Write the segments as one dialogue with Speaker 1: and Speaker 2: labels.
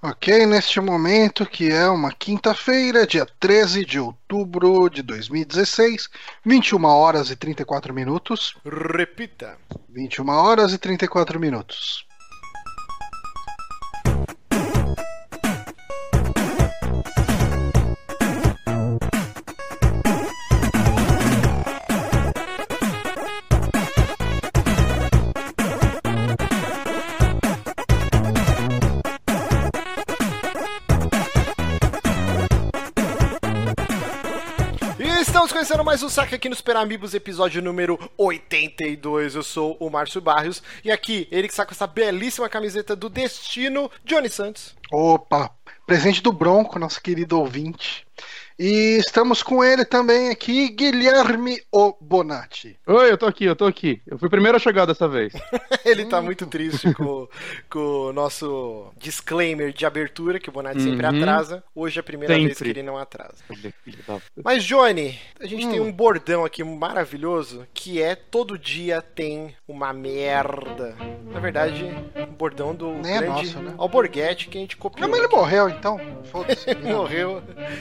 Speaker 1: Ok, neste momento, que é uma quinta-feira, dia 13 de outubro de 2016, 21 horas e 34 minutos.
Speaker 2: Repita.
Speaker 1: 21 horas e 34 minutos.
Speaker 2: Conhecendo mais um saque aqui no Super Amigos, episódio número 82. Eu sou o Márcio Barrios e aqui ele que está com essa belíssima camiseta do Destino, Johnny Santos.
Speaker 1: Opa, presente do Bronco, nosso querido ouvinte. E estamos com ele também aqui, Guilherme O Bonatti.
Speaker 3: Oi, eu tô aqui, eu tô aqui. Eu fui primeiro a chegar dessa vez.
Speaker 2: Ele tá muito triste com, com o nosso disclaimer de abertura, que o Bonatti sempre
Speaker 3: Uhum.
Speaker 2: atrasa. Hoje é a primeira vez
Speaker 3: Sempre.
Speaker 2: que ele não atrasa. Mas, Johnny, a gente tem um bordão aqui maravilhoso que é todo dia tem uma merda. Na verdade, um bordão do
Speaker 1: Nem é
Speaker 2: grande
Speaker 1: nosso, né?
Speaker 2: Alborguete que a gente copiou.
Speaker 1: Não, mas ele
Speaker 2: aqui.
Speaker 1: morreu então. Foda-se.
Speaker 2: Morreu.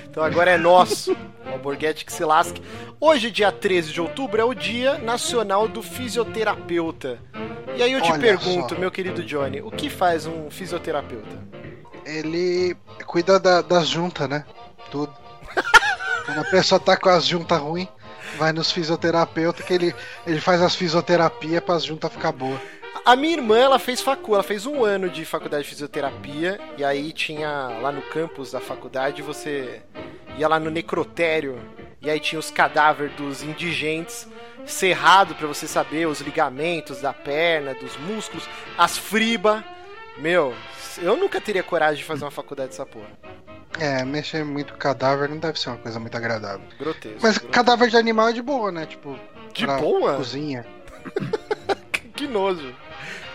Speaker 2: Então agora é nosso. O Alborguete que se lasque. Hoje, dia 13 de outubro, é o Dia Nacional do Fisioterapeuta. E aí eu te
Speaker 1: Olha
Speaker 2: pergunto,
Speaker 1: só.
Speaker 2: meu querido Johnny, o que faz um fisioterapeuta?
Speaker 1: Ele cuida da- das juntas, né? Tudo. Quando a pessoa tá com as juntas ruins, vai nos fisioterapeutas que ele, ele faz as fisioterapias para as juntas ficar boas.
Speaker 2: A minha irmã, ela fez facu, ela fez um ano de faculdade de fisioterapia e aí tinha lá no campus da faculdade, você ia lá no necrotério e aí tinha os cadáveres dos indigentes cerrado pra você saber os ligamentos da perna, dos músculos, as friba. Meu, eu nunca teria coragem de fazer uma faculdade dessa porra.
Speaker 1: É, mexer muito cadáver não deve ser uma coisa muito agradável.
Speaker 2: Grotesco.
Speaker 1: Mas
Speaker 2: grotesco.
Speaker 1: cadáver de animal é de boa, né? Tipo,
Speaker 2: De boa?
Speaker 1: Cozinha.
Speaker 2: Que nojo.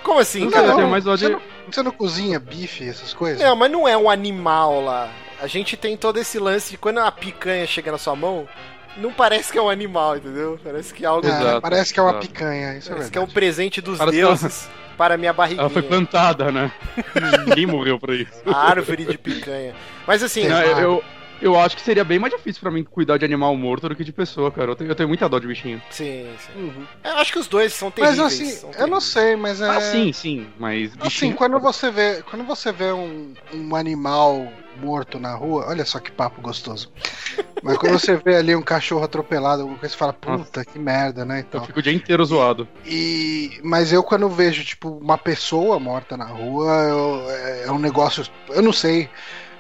Speaker 2: Como assim,
Speaker 3: Não,
Speaker 2: cara?
Speaker 3: mais ódio-
Speaker 1: você, não, você não cozinha bife, essas coisas?
Speaker 2: Não, mas não é um animal lá. A gente tem todo esse lance de quando a picanha chega na sua mão, não parece que é um animal, entendeu? Parece que é algo.
Speaker 1: É,
Speaker 3: Exato,
Speaker 1: parece que é uma
Speaker 3: exato.
Speaker 1: picanha, isso
Speaker 2: parece
Speaker 1: é
Speaker 2: que é um presente dos
Speaker 3: Parece que
Speaker 2: deuses para minha barriguinha.
Speaker 3: Ela foi plantada, né? Ninguém morreu pra isso.
Speaker 2: A árvore de picanha. Mas assim,
Speaker 1: Não,
Speaker 3: Não, eu, eu, eu acho que seria bem mais difícil pra mim cuidar de animal morto do que de pessoa, cara. Eu tenho, eu tenho muita dó de bichinho.
Speaker 2: sim, sim.
Speaker 1: Uhum.
Speaker 2: Eu acho que os dois são
Speaker 1: Mas
Speaker 2: terríveis.
Speaker 1: assim,
Speaker 2: são
Speaker 1: eu não
Speaker 2: terríveis.
Speaker 1: sei, mas é.
Speaker 3: Ah, sim, sim, mas
Speaker 1: Assim,
Speaker 3: bichinho...
Speaker 1: quando você vê, quando você vê um, um animal morto na rua, olha só que papo gostoso. Mas quando você vê ali um cachorro atropelado, alguma coisa, você fala, puta, que merda, né?
Speaker 3: Eu
Speaker 1: Então.
Speaker 3: fico o dia inteiro zoado.
Speaker 1: E, mas eu quando vejo, tipo, uma pessoa morta na rua, eu- é, é um negócio, eu não sei.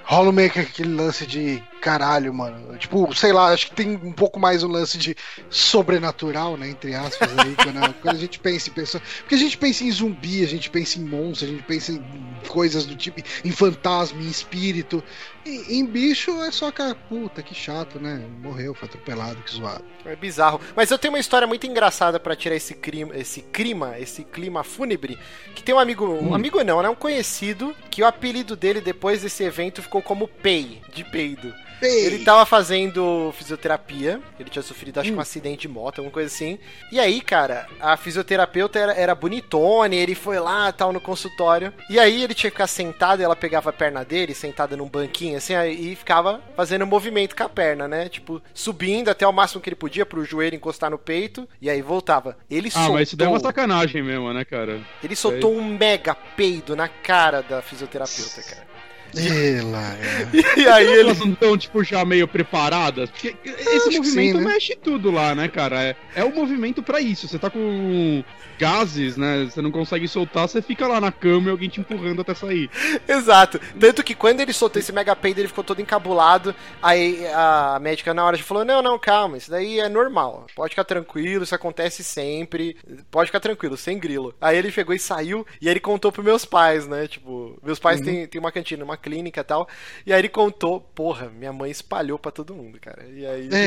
Speaker 1: Rola meio que aquele lance de caralho, mano. Tipo, sei lá, acho que tem um pouco mais um lance de sobrenatural, né? Entre aspas, aí, quando, quando a gente pensa em pessoa. Porque a gente pensa em zumbi, a gente pensa em monstro, a gente pensa em coisas do tipo, em fantasma, em espírito. E, em bicho é só que, puta, que chato, né? Morreu, foi atropelado, que zoado.
Speaker 2: É bizarro. Mas eu tenho uma história muito engraçada pra tirar esse clima, esse clima, esse clima fúnebre. Que tem um amigo, um
Speaker 3: Hum.
Speaker 2: amigo não, né? Um conhecido, que o apelido dele depois desse evento ficou como Pei, de peido. Ele tá tava fazendo fisioterapia, ele tinha sofrido acho que um acidente de moto, alguma coisa assim. E aí, cara, a fisioterapeuta era, era bonitona, ele foi lá, tal, no consultório. E aí ele tinha que ficar sentado, e ela pegava a perna dele, sentada num banquinho, assim, aí, e ficava fazendo movimento com a perna, né? Tipo, subindo até o máximo que ele podia pro joelho encostar no peito, e aí voltava. Ele
Speaker 3: Ah,
Speaker 2: soltou,
Speaker 3: mas isso daí é uma sacanagem mesmo, né, cara?
Speaker 2: ele soltou um mega peido na cara da fisioterapeuta, cara.
Speaker 1: Ela, é.
Speaker 2: E aí ele...
Speaker 3: Elas não estão, tipo, já meio preparadas? Porque esse
Speaker 1: acho
Speaker 3: movimento
Speaker 1: sim, né?
Speaker 3: mexe tudo lá, né, cara? É, é o movimento pra isso. Você tá com gases, né? Você não consegue soltar, você fica lá na cama e alguém te empurrando até sair.
Speaker 2: Exato. Tanto que quando ele soltou esse mega peido, ele ficou todo encabulado. Aí a médica na hora já falou: Não, não, calma, isso daí é normal. Pode ficar tranquilo, isso acontece sempre. Pode ficar tranquilo, sem grilo. Aí ele pegou e saiu, e aí ele contou pros meus pais, né? Tipo, meus pais têm, têm uma cantina, uma clínica e tal. E aí ele contou: Porra, minha mãe espalhou pra todo mundo, cara. E aí.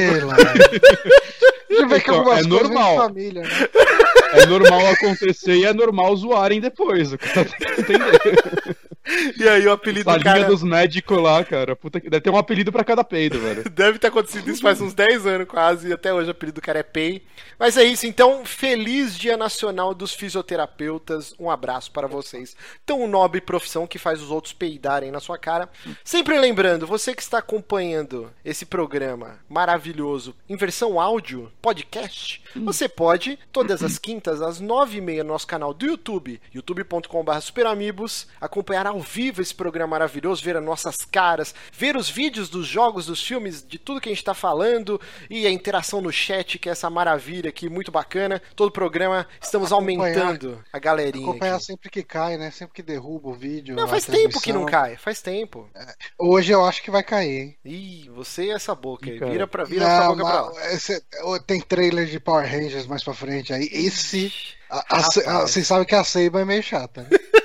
Speaker 1: Você vê que
Speaker 3: Então,
Speaker 1: algumas
Speaker 3: é normal.
Speaker 1: família, né?
Speaker 3: É normal acontecer e é normal zoarem depois. O cara tem que entender.
Speaker 2: E aí o apelido
Speaker 3: A
Speaker 2: do cara...
Speaker 3: linha dos médicos lá, cara. Puta que... Deve ter um apelido pra cada peido, velho.
Speaker 2: Deve ter acontecido isso faz uns 10 anos quase, e até hoje o apelido do cara é Pei. Mas é isso, então, feliz Dia Nacional dos Fisioterapeutas. Um abraço para vocês. Tão nobre profissão que faz os outros peidarem na sua cara. Sempre lembrando, você que está acompanhando esse programa maravilhoso em versão áudio, podcast, você pode, todas as quintas, às 9h30, no nosso canal do YouTube, youtube.com.br superamigos, acompanhar ao vivo esse programa maravilhoso, ver as nossas caras, ver os vídeos dos jogos, dos filmes, de tudo que a gente está falando e a interação no chat, que é essa maravilha aqui, muito bacana. Todo o programa, estamos
Speaker 1: Acompanhar-
Speaker 2: aumentando a galerinha.
Speaker 1: Acompanhar
Speaker 2: aqui.
Speaker 1: sempre que cai, né? Sempre que derruba o vídeo.
Speaker 2: Não,
Speaker 1: a
Speaker 2: faz tempo que não cai, faz tempo.
Speaker 1: Hoje eu acho que vai cair, hein?
Speaker 2: Ih, você e essa boca aí. Vira pra, vira essa
Speaker 1: Não,
Speaker 2: boca pra lá.
Speaker 1: esse- tem trailer de Power Rangers mais pra frente aí. Esse. Vocês sabem que a Seiba é meio chata. Né?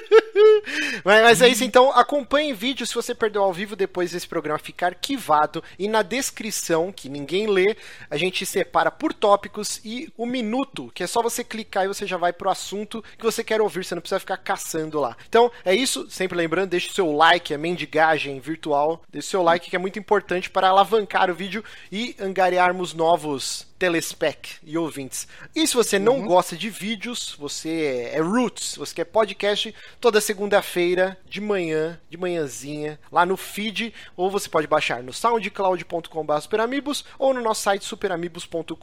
Speaker 2: Mas, mas é isso, então acompanhe vídeo se você perdeu ao vivo depois desse programa ficar arquivado. E na descrição, que ninguém lê, a gente separa por tópicos e o minuto, que é só você clicar e você já vai pro assunto que você quer ouvir, você não precisa ficar caçando lá. Então é isso, sempre lembrando, deixe o seu like, é mendigagem virtual, deixe o seu like que é muito importante para alavancar o vídeo e angariarmos novos telespec e ouvintes. E se você não gosta de vídeos, você é roots, você quer podcast, toda segunda-feira de manhã, de manhãzinha, lá no feed, ou você pode baixar no soundcloud.com.br superamigos ou no nosso site superamigos.com.br.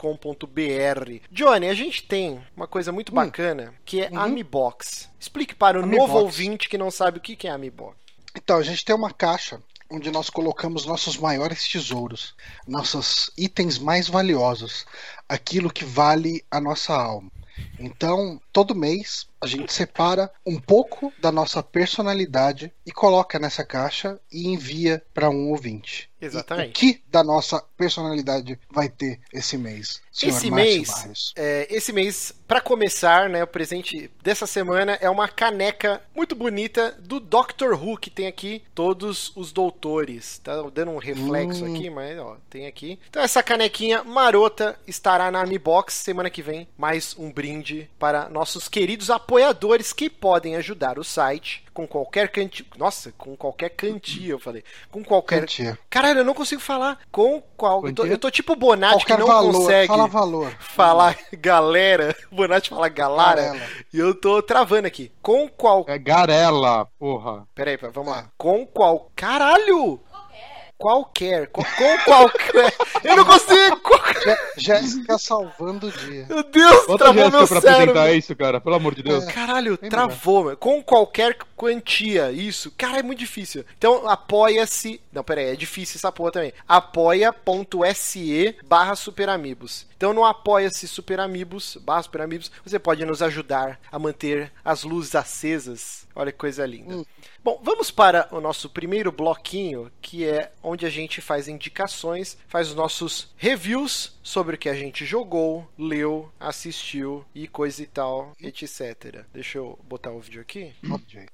Speaker 2: Johnny, a gente tem uma coisa muito bacana, que é a Amibox. Explique para o
Speaker 1: Amibox.
Speaker 2: novo ouvinte que não sabe o que é Amibox.
Speaker 1: Então, a gente tem uma caixa onde nós colocamos nossos maiores tesouros, nossos itens mais valiosos, aquilo que vale a nossa alma. Então, todo mês a gente separa um pouco da nossa personalidade e coloca nessa caixa e envia para um ouvinte.
Speaker 2: Exatamente.
Speaker 1: E o que da nossa personalidade vai ter esse mês?
Speaker 2: Esse
Speaker 1: Márcio
Speaker 2: mês, é, esse mês, pra começar, né, o presente dessa semana é uma caneca muito bonita do Doctor Who que tem aqui todos os doutores. Tá dando um reflexo
Speaker 1: Hum.
Speaker 2: aqui, mas ó, tem aqui. Então essa canequinha marota estará na Amibox semana que vem, mais um brinde para nossos queridos apoiadores que podem ajudar o site com qualquer canti... Nossa, com qualquer cantia, eu falei. Com qualquer
Speaker 1: Quantia.
Speaker 2: Caralho, eu não consigo falar com qual. Eu tô,
Speaker 3: Quantia?
Speaker 2: eu tô tipo Bonatti que não
Speaker 1: valor,
Speaker 2: consegue
Speaker 1: fala valor.
Speaker 2: falar galera. Bonatti fala galara.
Speaker 1: Garela.
Speaker 2: E eu tô travando aqui. Com qual.
Speaker 3: É Garela, porra.
Speaker 2: Peraí, vamos lá. Com qual. Caralho! Qualquer. Com, qualquer. Eu não consigo!
Speaker 1: Jé- Jéssica salvando o dia.
Speaker 2: Meu Deus,
Speaker 3: Bota
Speaker 2: travou
Speaker 3: Jéssica
Speaker 2: meu
Speaker 3: pra
Speaker 2: cérebro.
Speaker 3: apresentar isso, cara. Pelo amor de Deus.
Speaker 2: Caralho,
Speaker 1: Bem
Speaker 2: travou. Com qualquer quantia, isso. Cara, é muito difícil. Então, apoia-se. Não, pera aí, é difícil essa porra também. Apoia.se barra superamigos. Então, no apoia-se superamigos, barra superamigos, você pode nos ajudar a manter as luzes acesas. Olha que coisa linda.
Speaker 1: Hum.
Speaker 2: Bom, vamos para o nosso primeiro bloquinho, que é onde a gente faz indicações, faz os nossos reviews sobre o que a gente jogou, leu, assistiu e coisa e tal, etc. Deixa eu botar o vídeo aqui.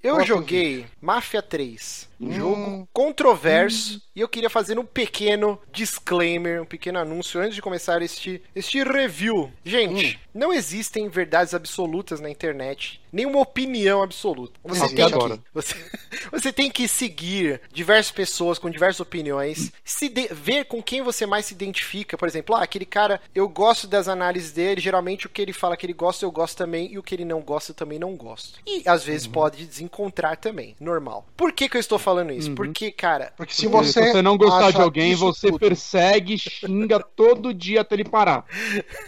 Speaker 2: Eu
Speaker 1: O
Speaker 2: joguei Mafia 3, um
Speaker 1: Hum.
Speaker 2: jogo controverso, e eu queria fazer um pequeno disclaimer, um pequeno anúncio antes de começar este, este review. Gente,
Speaker 1: Hum.
Speaker 2: não existem verdades absolutas na internet, nenhuma opinião absoluta. Você tem que, você, você tem que seguir diversas pessoas com diversas opiniões, se de- ver com quem você mais se identifica. Por exemplo, ah, aquele cara, eu gosto das análises dele, geralmente o que ele fala que ele gosta, eu gosto também, e o que ele não gosta, eu também não gosto. E às
Speaker 1: Uhum.
Speaker 2: vezes pode desencontrar também, normal. Por que, que eu estou falando isso? Porque, cara,
Speaker 1: Porque se
Speaker 3: Porque
Speaker 1: você,
Speaker 3: se você não gostar de alguém, você
Speaker 1: tudo,
Speaker 3: persegue, xinga todo dia até ele parar.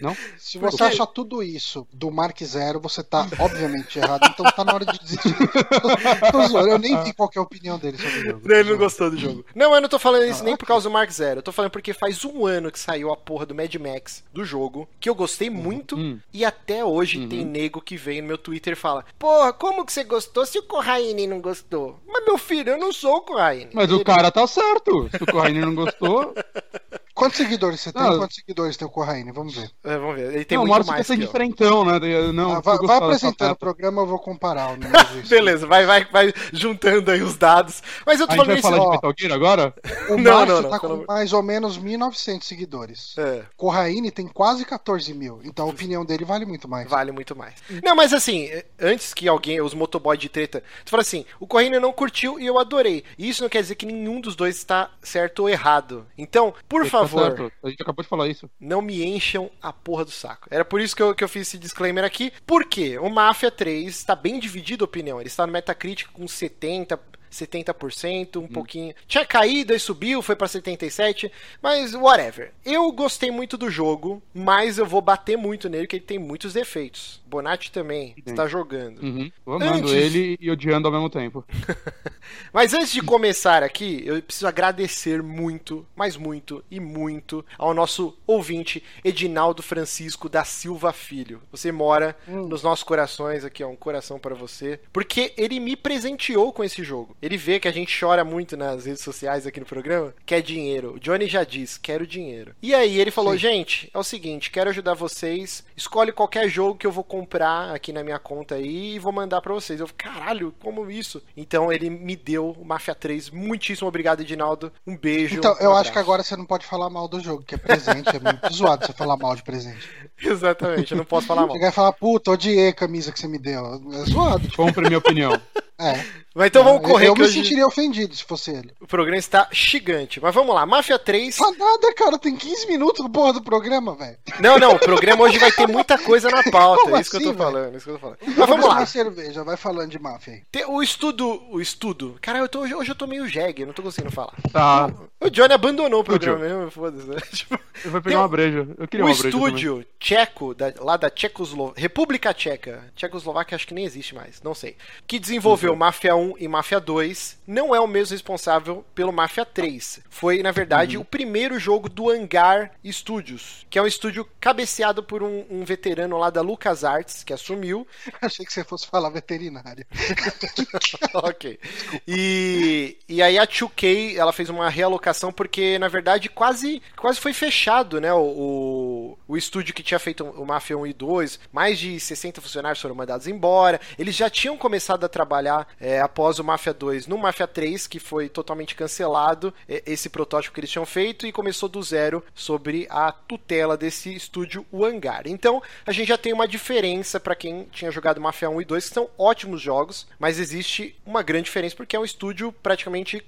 Speaker 3: Não?
Speaker 1: Se você
Speaker 2: Porque-
Speaker 1: acha tudo isso do Mark Zero, você tá obviamente errado, então tá na hora de desistir. Eu nem vi qual é a opinião dele sobre o jogo.
Speaker 2: Ele não gostou do jogo. Não, eu não tô falando isso nem por causa do Mark Zero. Eu tô falando porque faz um ano que saiu a porra do Mad Max do jogo, que eu gostei muito,
Speaker 3: Hum.
Speaker 2: e até hoje tem nego que vem no meu Twitter e fala: Porra, como que você gostou se o Corraine não gostou? Mas meu filho, eu não sou o Corraine.
Speaker 3: Mas o
Speaker 2: Ele-
Speaker 3: cara tá certo. Se o Corraine não gostou,
Speaker 1: Quantos seguidores você tem? Ah, Quantos seguidores tem o Corraine? Vamos ver.
Speaker 2: É, vamos ver. Ele tem não, muito mais.
Speaker 3: Você de frentão, né? Não,
Speaker 1: ah, vai, vai apresentando o programa, eu vou comparar o
Speaker 2: Beleza, vai, vai, vai juntando aí os dados. Mas eu tô
Speaker 3: a falando gente vai falar ó, de Metal Gear agora?
Speaker 1: O não, Márcio não, não, tá com mais ou menos 1.900 seguidores. É. Corraine tem quase 14 mil. Então a opinião dele vale muito mais.
Speaker 2: Vale muito mais. Não, mas assim, antes que alguém, os motoboy de treta, tu fala assim, o Corraine não curtiu e eu adorei. Isso não quer dizer que nenhum dos dois está certo ou errado. Então, por tá favor. Tá
Speaker 3: a gente acabou de falar isso.
Speaker 2: Não me encham a porra do saco. Era por isso que eu, que eu fiz esse disclaimer aqui. Por quê? O Mafia 3 está bem dividido a opinião. Ele está no Metacritic com 70, 70%, um hum. pouquinho. Tinha caído e subiu, foi para 77, mas whatever. Eu gostei muito do jogo, mas eu vou bater muito nele porque ele tem muitos defeitos. Bonatti também está jogando.
Speaker 3: Uhum. Amando antes... ele e odiando ao mesmo tempo.
Speaker 2: mas antes de começar aqui, eu preciso agradecer muito, mas muito e muito ao nosso ouvinte Edinaldo Francisco da Silva Filho. Você mora hum. nos nossos corações aqui, ó, um coração para você, porque ele me presenteou com esse jogo. Ele vê que a gente chora muito nas redes sociais aqui no programa, quer dinheiro. O Johnny já diz, quero dinheiro. E aí ele falou, Sim. gente, é o seguinte, quero ajudar vocês, escolhe qualquer jogo que eu vou comprar aqui na minha conta aí e vou mandar para vocês. Eu, caralho, como isso? Então ele me deu o Mafia 3. Muitíssimo obrigado, Edinaldo. Um beijo.
Speaker 1: Então,
Speaker 2: um
Speaker 1: eu acho que agora você não pode falar mal do jogo, que é presente, é muito zoado você falar mal de presente.
Speaker 2: Exatamente, eu não posso falar mal.
Speaker 1: Chegar e falar, puta, odiei a camisa que você me deu. É zoado.
Speaker 3: Compre minha opinião.
Speaker 1: É.
Speaker 2: Mas então vamos correr.
Speaker 1: Eu, eu me hoje... sentiria ofendido se fosse ele.
Speaker 2: O programa está gigante. Mas vamos lá, Máfia 3.
Speaker 1: Tá nada, cara. Tem 15 minutos no porra do programa, velho.
Speaker 2: Não, não. O programa hoje vai ter muita coisa na pauta. é isso, assim, que eu tô falando, isso que eu tô falando. Mas vamos lá.
Speaker 1: cerveja, vai falando de máfia aí.
Speaker 2: O estudo. O estudo. Cara, eu tô, hoje eu tô meio jegue, não tô conseguindo falar.
Speaker 3: Tá.
Speaker 2: O Johnny abandonou o programa mesmo, foda-se. Né?
Speaker 3: Tipo, eu vou pegar uma breja. Eu queria
Speaker 2: o
Speaker 3: uma
Speaker 2: estúdio também. tcheco, da, lá da Tchecoslováquia. República Tcheca. Tchecoslováquia acho que nem existe mais, não sei. Que desenvolveu uhum. Máfia 1 e Máfia 2, não é o mesmo responsável pelo Máfia 3. Foi, na verdade, uhum. o primeiro jogo do Hangar Studios, que é um estúdio cabeceado por um, um veterano lá da LucasArts, que assumiu.
Speaker 1: Achei que você fosse falar veterinário.
Speaker 2: ok. E, e aí a 2K, ela fez uma realocação porque, na verdade, quase, quase foi fechado, né? O, o, o estúdio que tinha feito o Mafia 1 e 2, mais de 60 funcionários foram mandados embora. Eles já tinham começado a trabalhar é, após o Mafia 2 no Mafia 3, que foi totalmente cancelado, é, esse protótipo que eles tinham feito, e começou do zero sobre a tutela desse estúdio, o Hangar. Então, a gente já tem uma diferença para quem tinha jogado Mafia 1 e 2, que são ótimos jogos, mas existe uma grande diferença porque é um estúdio praticamente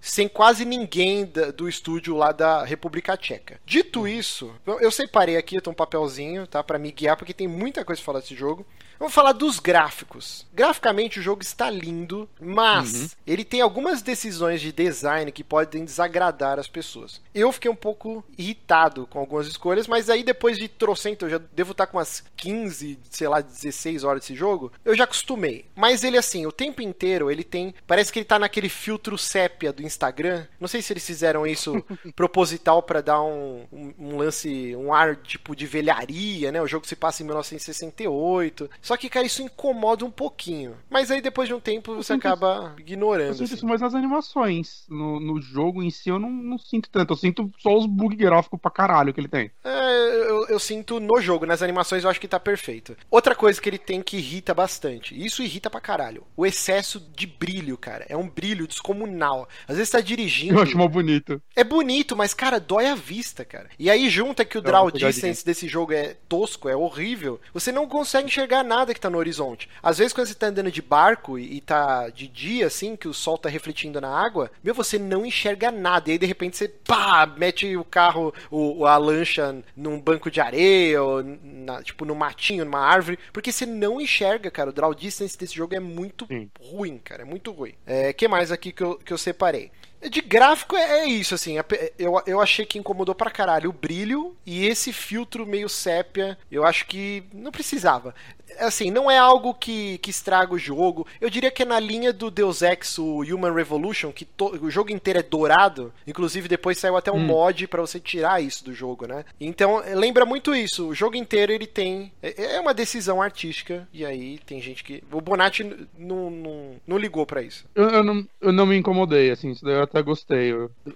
Speaker 2: sem quase ninguém do estúdio lá da República Tcheca. Dito isso, eu separei aqui, eu um papelzinho, tá, para me guiar, porque tem muita coisa pra falar desse jogo. Vamos falar dos gráficos. Graficamente o jogo está lindo, mas uhum. ele tem algumas decisões de design que podem desagradar as pessoas. Eu fiquei um pouco irritado com algumas escolhas, mas aí depois de trocento, eu já devo estar com umas 15, sei lá, 16 horas desse jogo, eu já acostumei. Mas ele assim, o tempo inteiro ele tem, parece que ele tá naquele filtro sépia do Instagram. Não sei se eles fizeram isso proposital para dar um, um, um, lance, um ar tipo de velharia, né? O jogo se passa em 1968. Só que, cara, isso incomoda um pouquinho. Mas aí depois de um tempo você acaba ignorando. Eu
Speaker 3: sinto
Speaker 2: assim.
Speaker 3: isso mais nas animações. No, no jogo em si eu não, não, sinto tanto. Eu sinto só os bug gráficos pra caralho que ele tem.
Speaker 2: É, eu, eu, sinto no jogo. Nas animações eu acho que tá perfeito. Outra coisa que ele tem que irrita bastante. Isso irrita pra caralho. O excesso de brilho, cara. É um brilho descomunal. Às vezes tá dirigindo.
Speaker 3: Eu acho mal bonito.
Speaker 2: É bonito, mas, cara, dói a vista, cara. E aí junta que o draw distance desse jogo é tosco, é horrível. Você não consegue enxergar nada nada que tá no horizonte. Às vezes, quando você tá andando de barco e, e tá de dia, assim, que o sol tá refletindo na água, meu, você não enxerga nada. E aí, de repente, você pá, mete o carro, o, a lancha num banco de areia, ou na, tipo, no matinho, numa árvore, porque você não enxerga, cara. O draw distance desse jogo é muito Sim. ruim, cara. É muito ruim. É, que mais aqui que eu, que eu separei? De gráfico é, é, isso, assim. Eu, eu achei que incomodou pra caralho o brilho e esse filtro meio sépia. Eu acho que não precisava assim, não é algo que, que estraga o jogo. Eu diria que é na linha do Deus Ex, o Human Revolution, que to, o jogo inteiro é dourado. Inclusive, depois saiu até um hum. mod para você tirar isso do jogo, né? Então, lembra muito isso. O jogo inteiro ele tem. É, é uma decisão artística. E aí tem gente que. O Bonatti não, não, não ligou para isso.
Speaker 3: Eu, eu, não, eu não me incomodei, assim. Isso daí eu até gostei.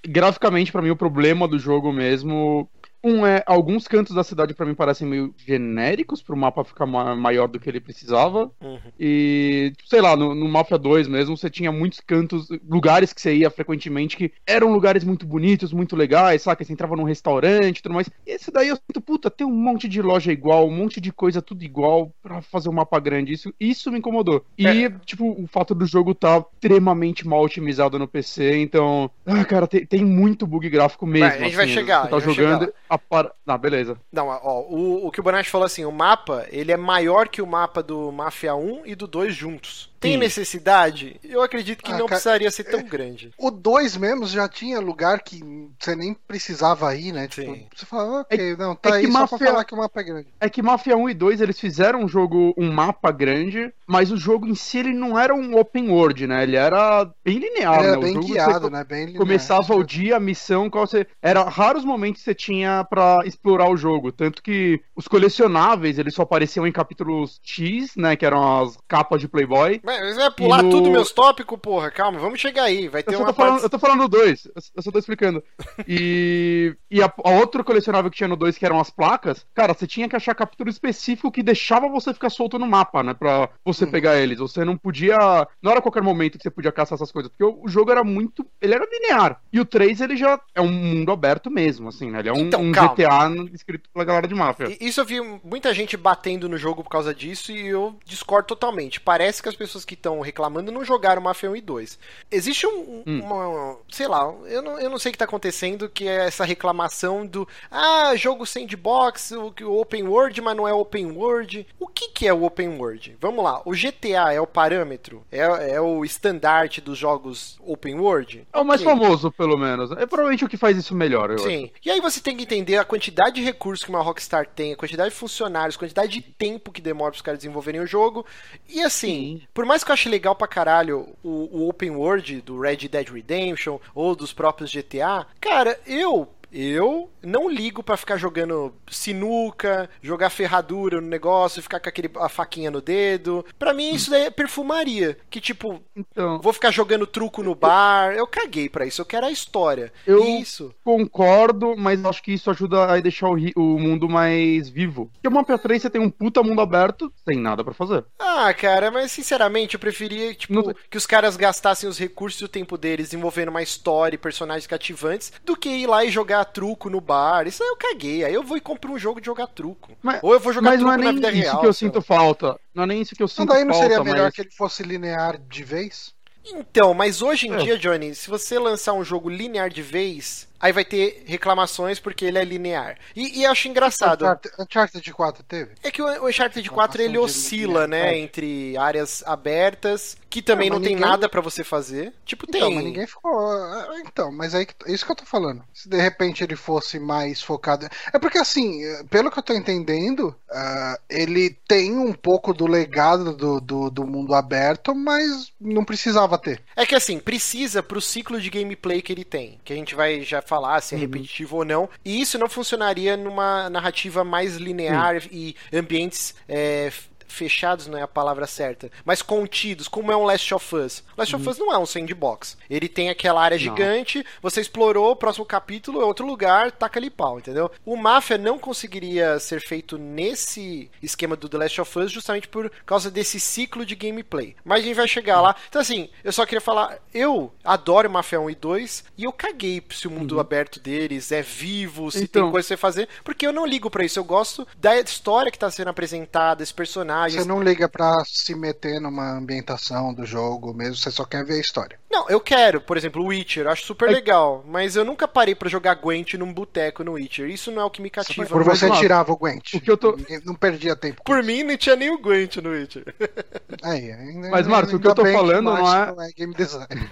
Speaker 3: Graficamente, para mim, o problema do jogo mesmo um é, alguns cantos da cidade para mim parecem meio genéricos pro mapa ficar ma maior do que ele precisava. Uhum. E, sei lá, no, no Mafia 2 mesmo, você tinha muitos cantos, lugares que você ia frequentemente que eram lugares muito bonitos, muito legais, sabe? Você entrava num restaurante e tudo mais. E esse daí eu sinto, puta, tem um monte de loja igual, um monte de coisa tudo igual para fazer um mapa grande. Isso, isso me incomodou. E, é. tipo, o fato do jogo tá extremamente mal otimizado no PC, então. Ah, cara, tem, tem muito bug gráfico mesmo. Vai,
Speaker 2: a gente assim, vai chegar.
Speaker 3: Você tá jogando. Apara... Não, beleza.
Speaker 2: Não, ó, o, o que o Bonatti falou assim, o mapa, ele é maior que o mapa do Mafia 1 e do 2 juntos. Tem Sim. necessidade? Eu acredito que ah, não cara, precisaria ser tão é, grande.
Speaker 1: O 2 mesmo já tinha lugar que você nem precisava ir, né? Tipo, Sim. você fala, ok, é, não, tá é aí Mafia, só pra falar que o mapa é grande.
Speaker 3: É que Mafia 1 e 2 eles fizeram um jogo, um mapa grande, mas o jogo em si ele não era um open world, né? Ele era bem linear, ele
Speaker 1: era
Speaker 3: né?
Speaker 1: bem guiado, né? Bem linear.
Speaker 3: Começava o dia, a missão, qual você. Era raros momentos que você tinha para explorar o jogo. Tanto que os colecionáveis, eles só apareciam em capítulos X, né? Que eram as capas de Playboy.
Speaker 2: Mas vai pular no... tudo meus tópicos, porra. Calma, vamos chegar aí. Vai ter
Speaker 3: eu
Speaker 2: uma
Speaker 3: tô falando, Eu tô falando dois. Eu só tô explicando. E, e a, a outro colecionável que tinha no 2, que eram as placas, cara, você tinha que achar capítulo específico que deixava você ficar solto no mapa, né? Pra você hum. pegar eles. Você não podia. Não era a qualquer momento que você podia caçar essas coisas. Porque o, o jogo era muito. Ele era linear. E o 3, ele já é um mundo aberto mesmo, assim, né? Ele é um, então, um GTA escrito pela galera de máfia.
Speaker 2: Isso eu vi muita gente batendo no jogo por causa disso e eu discordo totalmente. Parece que as pessoas que estão reclamando não jogaram Mafia 1 e 2. Existe um, hum. uma. Sei lá, eu não, eu não sei o que tá acontecendo, que é essa reclamação do. Ah, jogo sandbox, o, o open world, mas não é open world. O que, que é o open world? Vamos lá, o GTA é o parâmetro? É, é o estandarte dos jogos open world?
Speaker 3: É o mais okay. famoso, pelo menos. É provavelmente o que faz isso melhor.
Speaker 2: Sim. Acho. E aí você tem que entender a quantidade de recursos que uma Rockstar tem, a quantidade de funcionários, a quantidade de tempo que demora para os caras desenvolverem o jogo. E assim, Sim. por mais que eu ache legal pra caralho o, o open world do Red Dead Redemption ou dos próprios GTA, cara, eu eu não ligo para ficar jogando sinuca, jogar ferradura no negócio, ficar com aquele, a faquinha no dedo. Para mim isso daí é perfumaria. Que tipo, então, vou ficar jogando truco no bar. Eu caguei para isso, eu quero a história.
Speaker 3: Eu
Speaker 2: isso.
Speaker 3: concordo, mas acho que isso ajuda a deixar o, o mundo mais vivo. Porque o Mafia 3 você tem um puta mundo aberto, sem nada para fazer.
Speaker 2: Ah, cara, mas sinceramente eu preferia tipo, não... que os caras gastassem os recursos e o tempo deles desenvolvendo uma história e personagens cativantes do que ir lá e jogar truco no bar. Isso aí eu caguei. Aí eu vou e compro um jogo de jogar truco.
Speaker 3: Mas,
Speaker 2: Ou eu vou jogar
Speaker 3: mas
Speaker 2: truco
Speaker 3: não é nem
Speaker 2: na vida
Speaker 3: isso que eu sinto falta. Não é nem isso que eu sinto
Speaker 1: então, daí
Speaker 3: não
Speaker 1: seria melhor
Speaker 3: mas...
Speaker 1: que ele fosse linear de vez?
Speaker 2: Então, mas hoje em é. dia, Johnny, se você lançar um jogo linear de vez, aí vai ter reclamações porque ele é linear. E, e acho engraçado.
Speaker 1: Uncharted 4 teve?
Speaker 2: É que o Uncharted 4 ele oscila, né, é. entre áreas abertas, que também não, não tem ninguém... nada para você fazer. Tipo,
Speaker 1: então,
Speaker 2: tem.
Speaker 1: Mas ninguém ficou. É, então, mas aí é isso que eu tô falando. Se de repente ele fosse mais focado. É porque assim, pelo que eu tô entendendo, uh, ele tem um pouco do legado do, do, do, mundo aberto, mas não precisava ter.
Speaker 2: É que assim, precisa pro ciclo de gameplay que ele tem. Que a gente vai já falar se é uhum. repetitivo ou não. E isso não funcionaria numa narrativa mais linear uhum. e ambientes. É, fechados não é a palavra certa, mas contidos, como é um Last of Us. Last uhum. of Us não é um sandbox. Ele tem aquela área não. gigante, você explorou, o próximo capítulo é outro lugar, taca ali pau, entendeu? O Mafia não conseguiria ser feito nesse esquema do The Last of Us justamente por causa desse ciclo de gameplay. Mas a gente vai chegar uhum. lá. Então assim, eu só queria falar, eu adoro Mafia 1 e 2 e eu caguei se o mundo uhum. aberto deles é vivo, se então... tem coisa pra você fazer, porque eu não ligo para isso, eu gosto da história que tá sendo apresentada, esse personagem
Speaker 1: Você não liga para se meter numa ambientação do jogo mesmo, você só quer ver a história.
Speaker 2: Não, eu quero, por exemplo, o Witcher, eu acho super é... legal, mas eu nunca parei para jogar Gwent num boteco no Witcher. Isso não é o que me cativa.
Speaker 1: Por você tirava o Gwent.
Speaker 3: O que eu tô...
Speaker 1: Não perdia tempo.
Speaker 2: Por mim, não tinha nem o Gwent no Witcher.
Speaker 1: Aí, ainda,
Speaker 3: mas, Marcos, o que eu tô falando não é...
Speaker 1: não é game design.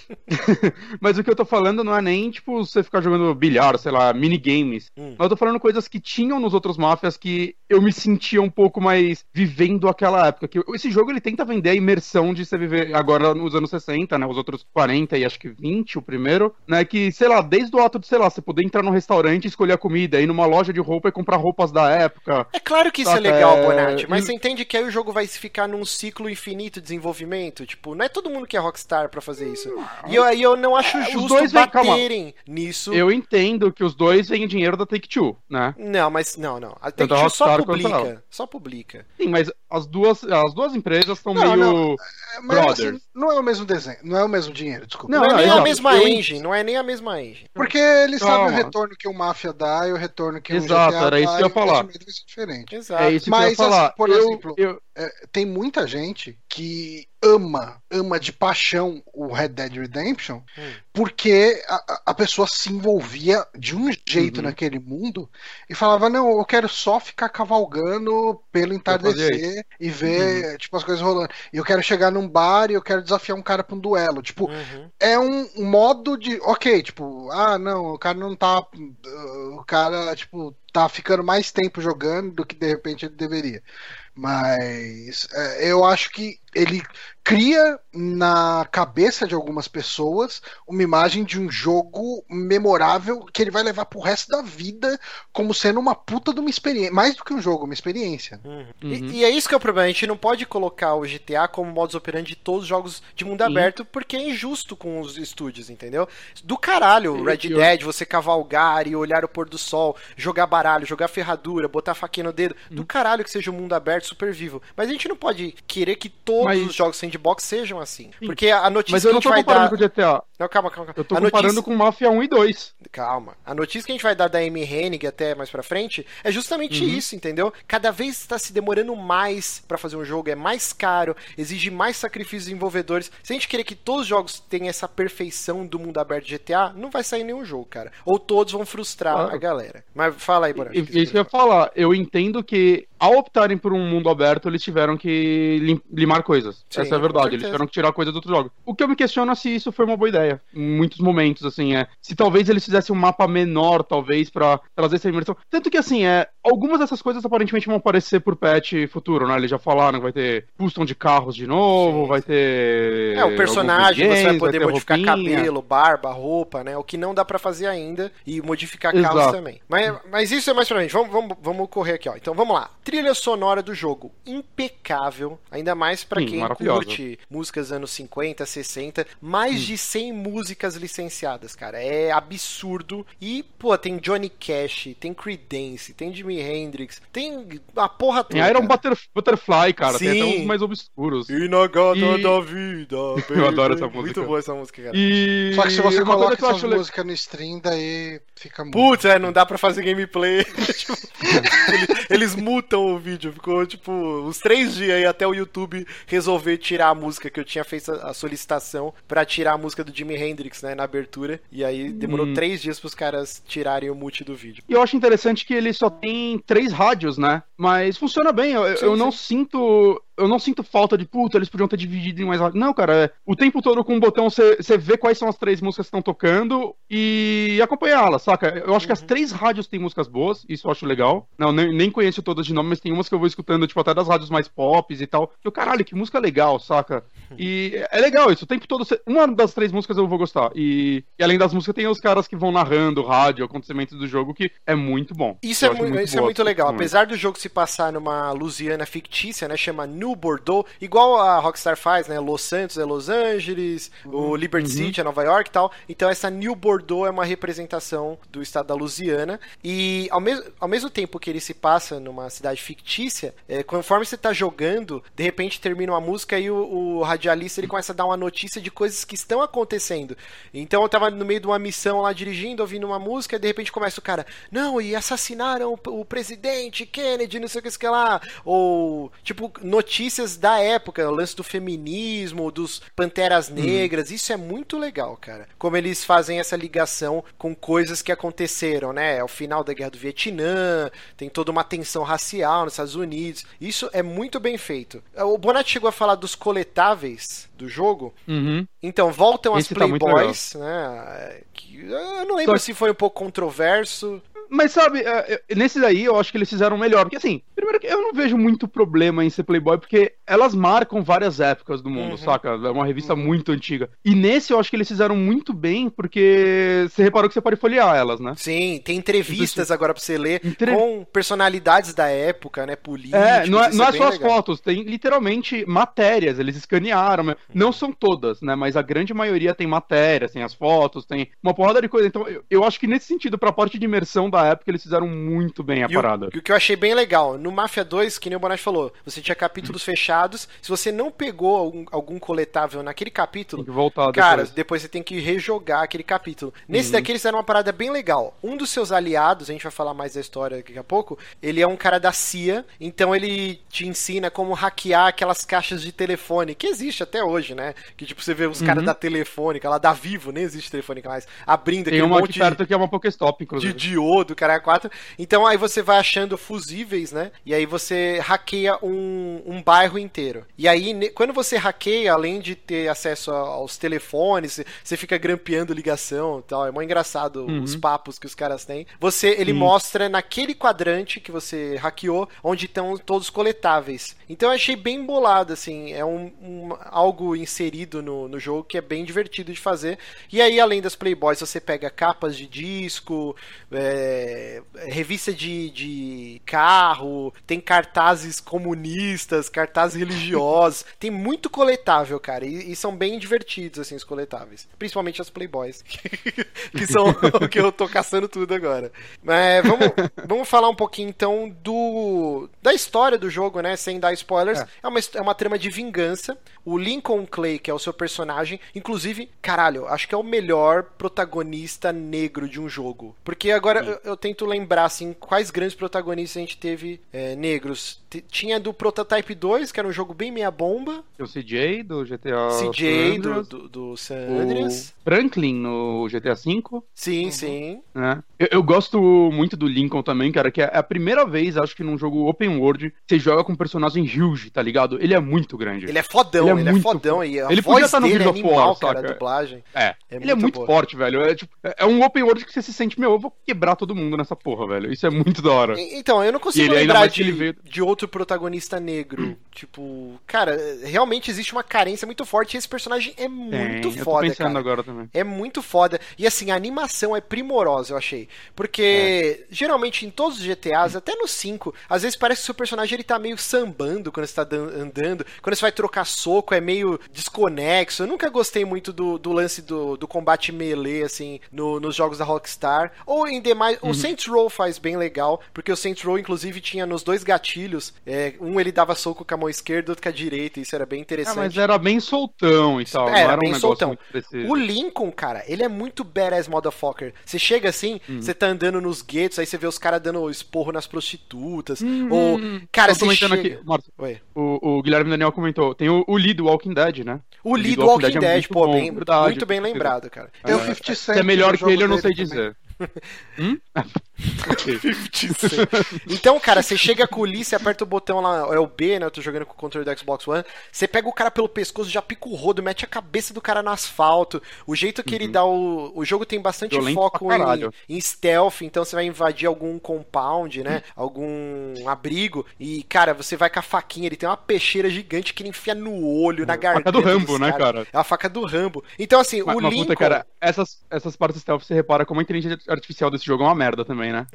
Speaker 3: mas o que eu tô falando não é nem, tipo, você ficar jogando bilhar, sei lá, minigames. Hum. Mas eu tô falando coisas que tinham nos outros Mafias que eu me sentia um pouco mais vivendo aquela época. Que esse jogo ele tenta vender a imersão de você viver agora nos anos 60, né? Os outros 40 e acho que 20 o primeiro, né? Que, sei lá, desde o ato de, sei lá, você poder entrar num restaurante e escolher a comida, ir numa loja de roupa e comprar roupas da época.
Speaker 2: É claro que isso é legal, é... Bonatti, mas você entende que aí o jogo vai ficar num ciclo infinito de desenvolvimento? Tipo, não é todo mundo que é Rockstar para fazer isso. E eu, aí eu não acho é, justo dois baterem vem, nisso.
Speaker 3: Eu entendo que os dois vêm dinheiro da Take-Two, né?
Speaker 2: Não, mas não, não. A Take-Two só publica. Só publica.
Speaker 3: Sim, mas as duas, as duas empresas estão meio não. É, brothers. Assim,
Speaker 1: não é o mesmo desenho, não é o mesmo dinheiro, desculpa.
Speaker 2: Não, não, é nem a mesma eu... engine, não é nem a mesma engine.
Speaker 1: Porque eles sabem o retorno que o Mafia dá e o retorno que
Speaker 3: Exato, o GTA era isso que eu ia falar.
Speaker 1: Diferente.
Speaker 3: Exato. É isso que Mas, eu ia falar. Assim,
Speaker 1: por eu, exemplo, eu... É, tem muita gente que ama, ama de paixão o Red Dead Redemption, hum. porque a, a, pessoa se envolvia de um jeito uhum. naquele mundo e falava: Não, eu quero só ficar cavalgando pelo entardecer e ver uhum. tipo, as coisas rolando. E eu quero chegar num bar e eu quero desafiar um cara pra um duelo. Tipo, uhum. é um modo de. Ok, tipo, ah, não, o cara não tá. O cara, tipo, tá ficando mais tempo jogando do que de repente ele deveria. Mas é, eu acho que ele cria na cabeça de algumas pessoas uma imagem de um jogo memorável que ele vai levar pro resto da vida como sendo uma puta de uma experiência. Mais do que um jogo, uma experiência.
Speaker 2: Uhum. E, e, é isso que é o problema. A gente não pode colocar o GTA como modus operandi de todos os jogos de mundo Sim. aberto porque é injusto com os estúdios, entendeu? Do caralho, Red Dead, você cavalgar e olhar o pôr do sol, jogar baralho, jogar ferradura, botar faquinha no dedo. Do caralho que seja um mundo aberto super vivo. Mas a gente não pode querer que todos Mas... os jogos sandbox sejam assim. Sim. Porque a notícia
Speaker 3: Mas eu não tô comparando dar... com GTA.
Speaker 2: Não, calma, calma, calma.
Speaker 3: Eu tô a comparando notícia... com Mafia 1 e 2.
Speaker 2: Calma. A notícia que a gente vai dar da Amy Hennig até mais pra frente é justamente uhum. isso, entendeu? Cada vez está se demorando mais para fazer um jogo, é mais caro, exige mais sacrifícios desenvolvedores. Se a gente querer que todos os jogos tenham essa perfeição do mundo aberto de GTA, não vai sair nenhum jogo, cara. Ou todos vão frustrar ah. a galera. Mas fala aí, Bora.
Speaker 3: Isso que eu ia falar. Eu entendo que ao optarem por um mundo aberto, eles tiveram que limar coisas. Sim, Essa é a verdade. Eles tiveram que tirar coisa do outro jogo. O que eu me questiono é se isso foi uma boa ideia. Em muitos momentos, assim, é. Se talvez eles fizessem um mapa menor, talvez, para trazer essa imersão. Tanto que, assim, é. Algumas dessas coisas aparentemente vão aparecer por patch futuro, né? Eles já falaram que vai ter custom de carros de novo, Sim. vai ter.
Speaker 2: É, o personagem, você vai poder vai modificar roupinha. cabelo, barba, roupa, né? O que não dá para fazer ainda. E modificar Exato. carros também. Mas, mas isso é mais pra gente. Vamos, vamos, vamos correr aqui, ó. Então vamos lá trilha sonora do jogo impecável, ainda mais para quem curte músicas anos 50, 60, mais hum. de 100 músicas licenciadas, cara. É absurdo. E, pô, tem Johnny Cash, tem Creedence, tem Jimi Hendrix, tem a porra toda.
Speaker 3: Tem Iron Butterfly, cara, Sim. tem até uns mais obscuros.
Speaker 2: E na gata e... da vida.
Speaker 3: Baby. Eu adoro essa música.
Speaker 2: Muito boa essa música, cara.
Speaker 1: E... Só que se você coloca essa acho... música no stream, daí fica muito.
Speaker 2: Putz, é, não dá pra fazer gameplay. Tipo, eles, eles mutam o vídeo. Ficou, tipo, uns três dias aí até o YouTube resolver tirar a música que eu tinha feito a solicitação para tirar a música do Jimi Hendrix, né, na abertura. E aí demorou hum. três dias pros caras tirarem o mute do vídeo.
Speaker 3: E eu acho interessante que ele só tem três rádios, né? Mas funciona bem. Eu, sim, eu sim. não sinto eu não sinto falta de puta, eles podiam ter dividido em mais. Não, cara, é, o tempo todo com o botão você vê quais são as três músicas que estão tocando e acompanhá-las, saca? Eu acho uhum. que as uhum. três rádios têm músicas boas, isso eu acho legal. Não, nem, nem conheço todas de nome, mas tem umas que eu vou escutando, tipo, até das rádios mais pop e tal. Eu, caralho, que música legal, saca? E é legal isso, o tempo todo. Uma das três músicas eu vou gostar. E, e além das músicas, tem os caras que vão narrando rádio, acontecimentos do jogo, que é muito bom.
Speaker 2: Isso, é, muito, isso é muito legal. Apesar do jogo se passar numa Louisiana fictícia, né? Chama New Bordeaux, igual a Rockstar faz, né? Los Santos é Los Angeles, uhum. o Liberty uhum. City é Nova York e tal. Então essa New Bordeaux é uma representação do estado da Louisiana. E ao, mes ao mesmo tempo que ele se passa numa cidade fictícia, é, conforme você tá jogando, de repente termina uma música e o, o radialista ele começa a dar uma notícia de coisas que estão acontecendo. Então eu tava no meio de uma missão lá dirigindo, ouvindo uma música, e de repente começa o cara, não, e assassinaram o, o presidente Kennedy, não sei o que, que lá. Ou, tipo, notícias da época, o lance do feminismo, dos panteras hum. negras, hum. isso é muito legal, cara. Como eles fazem essa ligação com coisas que aconteceram, né? É o final da guerra do Vietnã, tem toda uma tensão racial nos Estados Unidos. Isso é muito bem feito. O Bonatti chegou a falar dos coletáveis do jogo.
Speaker 3: Uhum.
Speaker 2: Então, voltam Esse as tá Playboys, tá né? Que, eu não lembro Só... se foi um pouco controverso.
Speaker 3: Mas sabe, é, é, nesse daí eu acho que eles fizeram melhor. Porque assim, primeiro que eu não vejo muito problema em ser Playboy, porque elas marcam várias épocas do mundo, uhum. saca? É uma revista uhum. muito antiga. E nesse eu acho que eles fizeram muito bem, porque você reparou que você pode folhear elas, né?
Speaker 2: Sim, tem entrevistas então, agora pra você ler Entre... com personalidades da época, né? Políticos.
Speaker 3: É, não é, não é só as fotos, tem literalmente matérias, eles escanearam. Uhum. Não são todas, né? Mas a grande maioria tem matérias, tem as fotos, tem uma porrada de coisa. Então eu, eu acho que nesse sentido, pra parte de imersão da época, eles fizeram muito bem a
Speaker 2: e
Speaker 3: parada.
Speaker 2: O, o que eu achei bem legal, no Mafia 2, que nem o Bonatti falou, você tinha capítulos fechados. Se você não pegou algum, algum coletável naquele capítulo,
Speaker 3: tem que voltar
Speaker 2: cara, depois. depois você tem que rejogar aquele capítulo. Nesse uhum. daqui eles fizeram uma parada bem legal. Um dos seus aliados, a gente vai falar mais da história daqui a pouco, ele é um cara da CIA, então ele te ensina como hackear aquelas caixas de telefone, que existe até hoje, né? Que tipo, você vê os uhum. caras da telefônica, lá da Vivo, nem existe telefônica mais, abrindo
Speaker 3: aquele
Speaker 2: uma monte
Speaker 3: aqui perto que é uma Pokéstop, inclusive.
Speaker 2: De diodo, cara, 4. Então aí você vai achando fusíveis, né? E aí você hackeia um, um bairro inteiro. E aí, quando você hackeia, além de ter acesso aos telefones, você fica grampeando ligação e tal. É muito engraçado uhum. os papos que os caras têm. Você, ele Sim. mostra naquele quadrante que você hackeou, onde estão todos os coletáveis. Então eu achei bem bolado, assim. É um, um, algo inserido no, no jogo que é bem divertido de fazer. E aí, além das Playboys, você pega capas de disco, é, revista de, de carro, tem cartazes comunistas, cartazes religiosos. tem muito coletável, cara. E, e, são bem divertidos, assim, os coletáveis. Principalmente as Playboys. que são o que eu tô caçando tudo agora. Mas vamos, vamos falar um pouquinho, então, do da história do jogo, né? Sem dar spoilers. É, é uma, é uma trama de vingança. O Lincoln Clay, que é o seu personagem, inclusive, caralho, acho que é o melhor protagonista negro de um jogo. Porque agora eu, tento lembrar, assim, quais grandes protagonistas a gente teve é, negros. Tinha do Prototype 2, que era um jogo bem meia-bomba.
Speaker 3: O CJ, do GTA
Speaker 2: CJ, do, do, do San Andreas.
Speaker 3: Franklin, no GTA V.
Speaker 2: Sim, uhum. sim.
Speaker 3: É. Eu, eu, gosto muito do Lincoln também, cara, que é a primeira vez, acho que num jogo open world, você joga com um personagem huge, tá ligado? Ele é muito grande.
Speaker 2: Ele é fodão, ele é, ele é muito fodão. E a ele podia estar no God of War, cara, a dublagem.
Speaker 3: É, é ele é muito boa. forte, velho. É, tipo, é um open world que você se sente, meu, eu vou quebrar todo mundo nessa porra, velho. Isso é muito da hora.
Speaker 2: Então, eu não consigo lembrar de, veio... de outro protagonista negro. Hum. Tipo, cara, realmente existe uma carência muito forte e esse personagem é muito foda, cara.
Speaker 3: agora também.
Speaker 2: É muito foda. E assim, a animação é primorosa, eu achei. Porque é. geralmente em todos os GTAs, até no 5, às vezes parece que o seu personagem ele tá meio sambando quando você tá andando. Quando você vai trocar soco, é meio desconexo. Eu nunca gostei muito do, do lance do, do combate melee, assim, no, nos jogos da Rockstar. Ou em demais. Uhum. O Saints Row faz bem legal, porque o Saints Row, inclusive, tinha nos dois gatilhos. É, um ele dava soco com a mão esquerda, outro com a direita. Isso era bem interessante. Ah,
Speaker 3: mas era bem soltão e tal. É, era, era bem um soltão.
Speaker 2: O Lincoln, cara, ele é muito badass motherfucker. Você chega assim, uhum. você tá andando nos guetos, aí você vê os caras dando esporro nas prostitutas. Uhum. Ou. Cara, você chega... aqui,
Speaker 3: Marcos, o, o, Guilherme Daniel comentou: tem o, o Lee do Walking Dead, né?
Speaker 2: O Lee do Walking, Walking Dead, Dead é pô, bom, bem, verdade, muito bem lembrado, cara.
Speaker 1: Tem o 50 Cent.
Speaker 3: é melhor que ele, eu não sei dizer.
Speaker 2: Hum? então, cara, você chega com o Lee, você aperta o botão lá, é o B, né? Eu tô jogando com o controle do Xbox One. Você pega o cara pelo pescoço, já pica o rodo, mete a cabeça do cara no asfalto. O jeito que uhum. ele dá o. O jogo tem bastante Violento foco em, em, stealth, então você vai invadir algum compound, né? Uhum. Algum abrigo. E, cara, você vai com a faquinha, ele tem uma peixeira gigante que ele enfia no olho, na garganta.
Speaker 3: A faca do Rambo, né, cara?
Speaker 2: É a faca do Rambo. Então, assim, mas, o mas, Lincoln... Puta, cara,
Speaker 3: essas, essas partes stealth, você repara como a inteligência artificial desse jogo é uma merda também, né?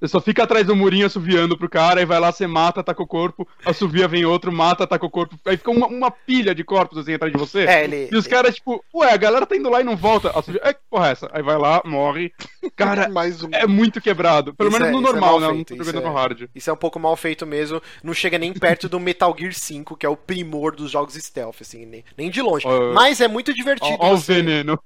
Speaker 3: Você só fica atrás do murinho assoviando pro cara, e vai lá, você mata, ataca o corpo, assovia, vem outro, mata, ataca o corpo. Aí fica uma, uma pilha de corpos assim atrás de você.
Speaker 2: É, ele,
Speaker 3: e os caras, tipo, ué, a galera tá indo lá e não volta. Assovia, é, que porra é essa? Aí vai lá, morre. Cara, Mais um... é muito quebrado. Pelo isso menos é, no é normal, é né? Feito, não tô jogando no é- hard.
Speaker 2: Isso é um pouco mal feito mesmo. Não chega nem perto do Metal Gear 5, que é o primor dos jogos stealth, assim, nem, nem de longe. Uh, Mas é muito divertido.
Speaker 3: Olha você... o veneno.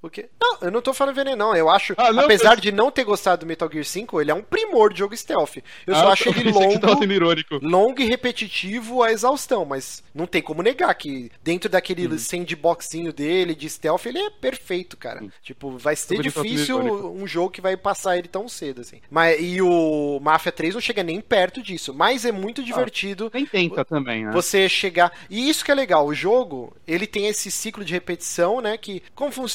Speaker 2: Porque... Não, eu não tô falando veneno, não. Eu acho, ah, não, apesar de não ter gostado do Metal Gear 5, ele é um primor de jogo stealth. Eu ah, só acho ele longo, longo e repetitivo a exaustão, mas não tem como negar que dentro daquele hum. sandboxinho dele de stealth, ele é perfeito, cara. Hum. Tipo, vai ser difícil um jogo que vai passar ele tão cedo, assim. Mas, e o Mafia 3 não chega nem perto disso, mas é muito ah, divertido.
Speaker 3: Nem tenta também, né?
Speaker 2: Você chegar. E isso que é legal, o jogo, ele tem esse ciclo de repetição, né? Que. Como fun...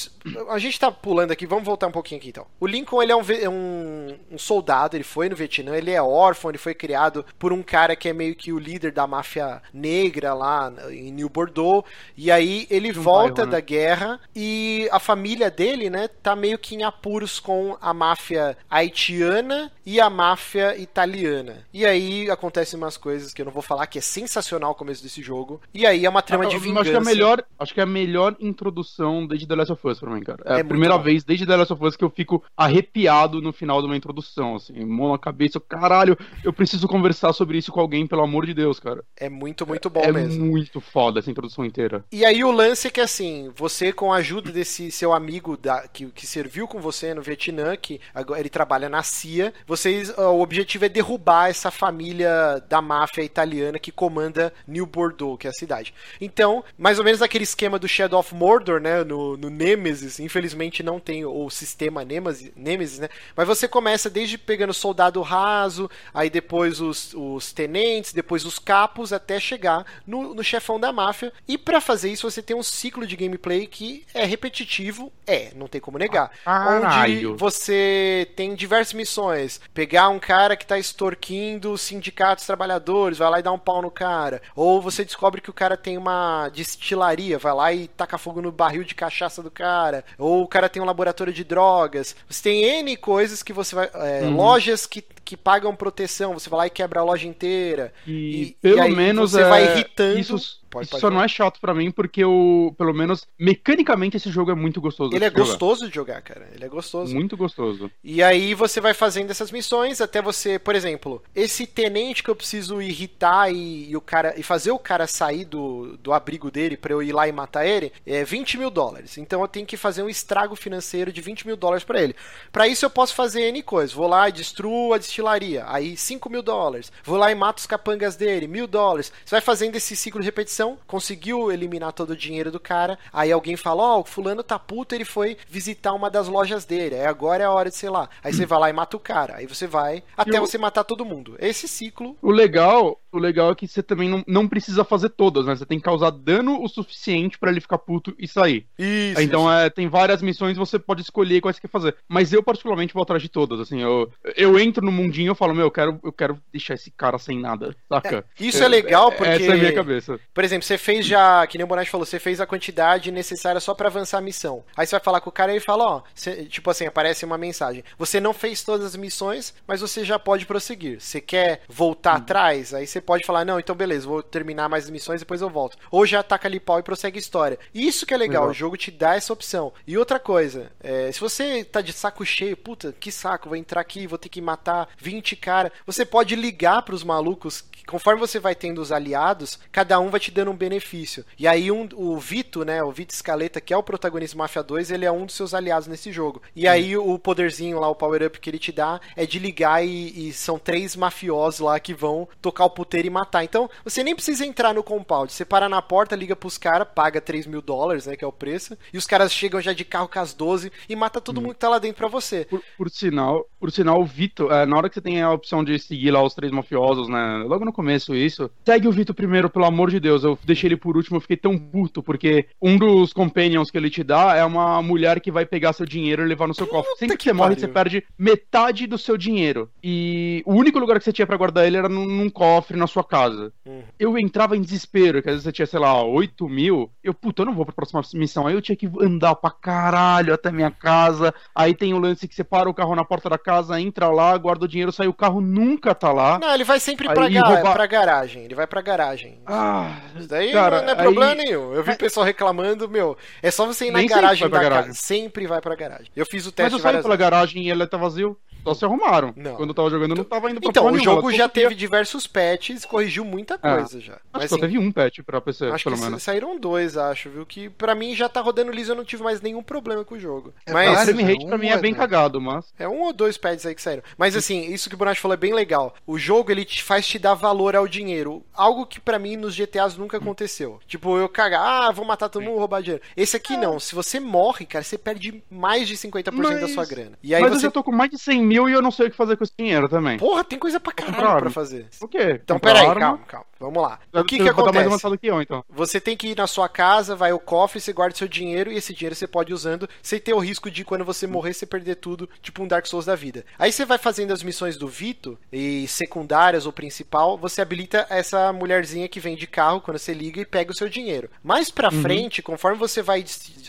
Speaker 2: A gente tá pulando aqui, vamos voltar um pouquinho aqui então. O Lincoln, ele é um, um, um soldado, ele foi no Vietnã, ele é órfão, ele foi criado por um cara que é meio que o líder da máfia negra lá em New Bordeaux. E aí ele um volta bairro, né? da guerra e a família dele, né, tá meio que em apuros com a máfia haitiana e a máfia italiana. E aí acontecem umas coisas que eu não vou falar que é sensacional o começo desse jogo. E aí é uma trama de vingança.
Speaker 3: Acho que é a melhor, acho que é a melhor introdução desde The Last of Us pra mim, cara. É, é a primeira vez desde The Last of Us que eu fico arrepiado no final de uma introdução, assim, mão na cabeça, caralho, eu preciso conversar sobre isso com alguém, pelo amor de Deus, cara.
Speaker 2: É muito, muito bom
Speaker 3: é,
Speaker 2: mesmo.
Speaker 3: É muito foda essa introdução inteira.
Speaker 2: E aí o lance é que assim, você com a ajuda desse seu amigo da, que, que serviu com você no Vietnã, que agora ele trabalha na CIA, vocês, o objetivo é derrubar essa família da máfia italiana que comanda New Bordeaux, que é a cidade. Então, mais ou menos aquele esquema do Shadow of Mordor, né, no, no Nemesis, infelizmente não tem o sistema Nemesis, Nemesis, né, mas você começa desde pegando soldado raso, aí depois os, os tenentes, depois os capos, até chegar no, no chefão da máfia, e para fazer isso você tem um ciclo de gameplay que é repetitivo, é, não tem como negar. onde você tem diversas missões. Pegar um cara que tá extorquindo sindicatos trabalhadores, vai lá e dá um pau no cara. Ou você descobre que o cara tem uma destilaria, vai lá e taca fogo no barril de cachaça do cara. Ou o cara tem um laboratório de drogas. Você tem N coisas que você vai. É, uhum. Lojas que, que pagam proteção, você vai lá e quebra a loja inteira.
Speaker 3: E, e pelo e menos
Speaker 2: você é... vai irritando.
Speaker 3: Isso Pode, Isso pode só não é chato para mim, porque o, pelo menos mecanicamente esse jogo é muito gostoso.
Speaker 2: Ele é jogar. gostoso de jogar, cara. Ele é gostoso.
Speaker 3: Muito gostoso.
Speaker 2: E aí você vai fazendo essas missões até você, por exemplo, esse tenente que eu preciso irritar e, e o cara e fazer o cara sair do, do abrigo dele para eu ir lá e matar ele é 20 mil dólares. Então eu tenho que fazer um estrago financeiro de 20 mil dólares para ele. Para isso eu posso fazer N coisas. Vou lá e destruo a destilaria. Aí 5 mil dólares. Vou lá e mato os capangas dele. Mil dólares. Você vai fazendo esse ciclo de repetição conseguiu eliminar todo o dinheiro do cara. Aí alguém fala: Ó, oh, o fulano tá puto, ele foi visitar uma das lojas dele. Aí agora é a hora de, sei lá. Aí você vai lá e mata o cara. Aí você vai até você matar todo mundo. Esse ciclo.
Speaker 3: O legal, o legal é que você também não, não precisa fazer todas, né? Você tem que causar dano o suficiente para ele ficar puto e sair.
Speaker 2: Isso.
Speaker 3: Então
Speaker 2: isso.
Speaker 3: É, tem várias missões, você pode escolher quais você quer fazer. Mas eu, particularmente, vou atrás de todas. Assim, eu, eu entro no mundinho e falo, meu, eu quero, eu quero deixar esse cara sem nada, saca?
Speaker 2: É, isso é, é legal porque.
Speaker 3: Essa é a minha cabeça.
Speaker 2: Por exemplo, você fez já, que nem o Bonatti falou, você fez a quantidade necessária só para avançar a missão. Aí você vai falar com o cara e ele fala, ó, você, tipo assim, aparece uma mensagem. Você não fez todas as missões, mas você já pode prosseguir. Você quer voltar hum. atrás? Aí você pode falar, não, então beleza, vou terminar mais missões depois eu volto. Ou já ataca ali pau e prossegue a história. Isso que é legal, legal. o jogo te dá essa opção. E outra coisa, é, se você tá de saco cheio, puta, que saco, vou entrar aqui, vou ter que matar 20 cara, você pode ligar pros malucos, que, conforme você vai tendo os aliados, cada um vai te dando um benefício. E aí um, o Vito, né, o Vito Scaleta, que é o protagonista Mafia 2, ele é um dos seus aliados nesse jogo. E aí o poderzinho lá, o power-up que ele te dá, é de ligar e, e são três mafiosos lá que vão tocar o puteiro e matar. Então, você nem precisa entrar no compound. Você para na porta, liga pros caras, paga 3 mil dólares, né? Que é o preço. E os caras chegam já de carro com as 12 e mata todo hum. mundo que tá lá dentro pra você.
Speaker 3: Por, por sinal, por sinal, o Vitor, é, na hora que você tem a opção de seguir lá os três mafiosos, né? Logo no começo, isso. Segue o Vitor primeiro, pelo amor de Deus. Eu deixei ele por último, eu fiquei tão puto, porque um dos companions que ele te dá é uma mulher que vai pegar seu dinheiro e levar no seu Puta cofre. Sempre que, que você morre, você perde metade do seu dinheiro. E o único lugar que você tinha para guardar ele era num, num cofre na sua casa. Uhum. Eu entrava em desespero, que às vezes você tinha, sei lá, 8 mil. Eu, puta, eu não vou pra próxima missão. Aí eu tinha que andar pra caralho até minha casa. Aí tem o lance que você para o carro na porta da casa, entra lá, guarda o dinheiro, sai o carro, nunca tá lá.
Speaker 2: Não, ele vai sempre pra, ga rouba... pra garagem. Ele vai pra garagem.
Speaker 3: Ah,
Speaker 2: Isso daí cara, não é problema aí... nenhum. Eu vi o pessoal reclamando, meu, é só você ir na garagem da garagem. Sempre vai pra garagem. Eu fiz o teste
Speaker 3: Mas eu saí pela garagem e ele tá vazio. Só se arrumaram.
Speaker 2: Não.
Speaker 3: Quando eu tava jogando, eu não tava indo pra
Speaker 2: Então, o
Speaker 3: nenhuma,
Speaker 2: jogo
Speaker 3: ela
Speaker 2: já teve diversos patches, corrigiu muita coisa já.
Speaker 3: Acho
Speaker 2: Mas,
Speaker 3: que só
Speaker 2: assim,
Speaker 3: teve um patch pra PC,
Speaker 2: Acho
Speaker 3: pelo
Speaker 2: que
Speaker 3: menos.
Speaker 2: saíram dois, acho, viu? Que pra mim já tá rodando liso, eu não tive mais nenhum problema com o jogo.
Speaker 1: É
Speaker 2: Mas
Speaker 1: vários,
Speaker 3: frame rate pra mim
Speaker 1: Um
Speaker 3: é
Speaker 1: é
Speaker 3: bem cagado, mas.
Speaker 2: é um ou dois pads aí que saíram. Mas assim, isso que o Bonatti falou é bem legal. O jogo ele te faz te dar valor ao dinheiro. Algo que pra mim nos GTAs nunca aconteceu. Tipo, eu cagar, ah, vou matar todo mundo, roubar dinheiro. Esse aqui não. Se você morre, cara, você perde mais de 50% da
Speaker 3: Mas-
Speaker 2: sua grana. E aí
Speaker 3: mas eu
Speaker 2: você.
Speaker 3: já tô com mais de 100 mil e eu não sei o que fazer com esse dinheiro também.
Speaker 2: Porra, tem coisa pra caralho
Speaker 3: Compraram.
Speaker 2: pra fazer.
Speaker 3: O quê?
Speaker 2: Então, peraí, calma, calma. Vamos lá. O que
Speaker 3: Você
Speaker 2: que
Speaker 3: mais
Speaker 2: acontece?
Speaker 3: avançado que eu, então.
Speaker 2: Você tem que ir na sua casa, vai ao cofre, você guarda seu dinheiro e esse dinheiro você pode ir usando sem ter o risco de quando você morrer você perder tudo, tipo um Dark Souls da vida. Aí você vai fazendo as missões do Vito, e secundárias ou principal, você habilita essa mulherzinha que vem de carro quando você liga e pega o seu dinheiro. Mais pra frente, conforme você vai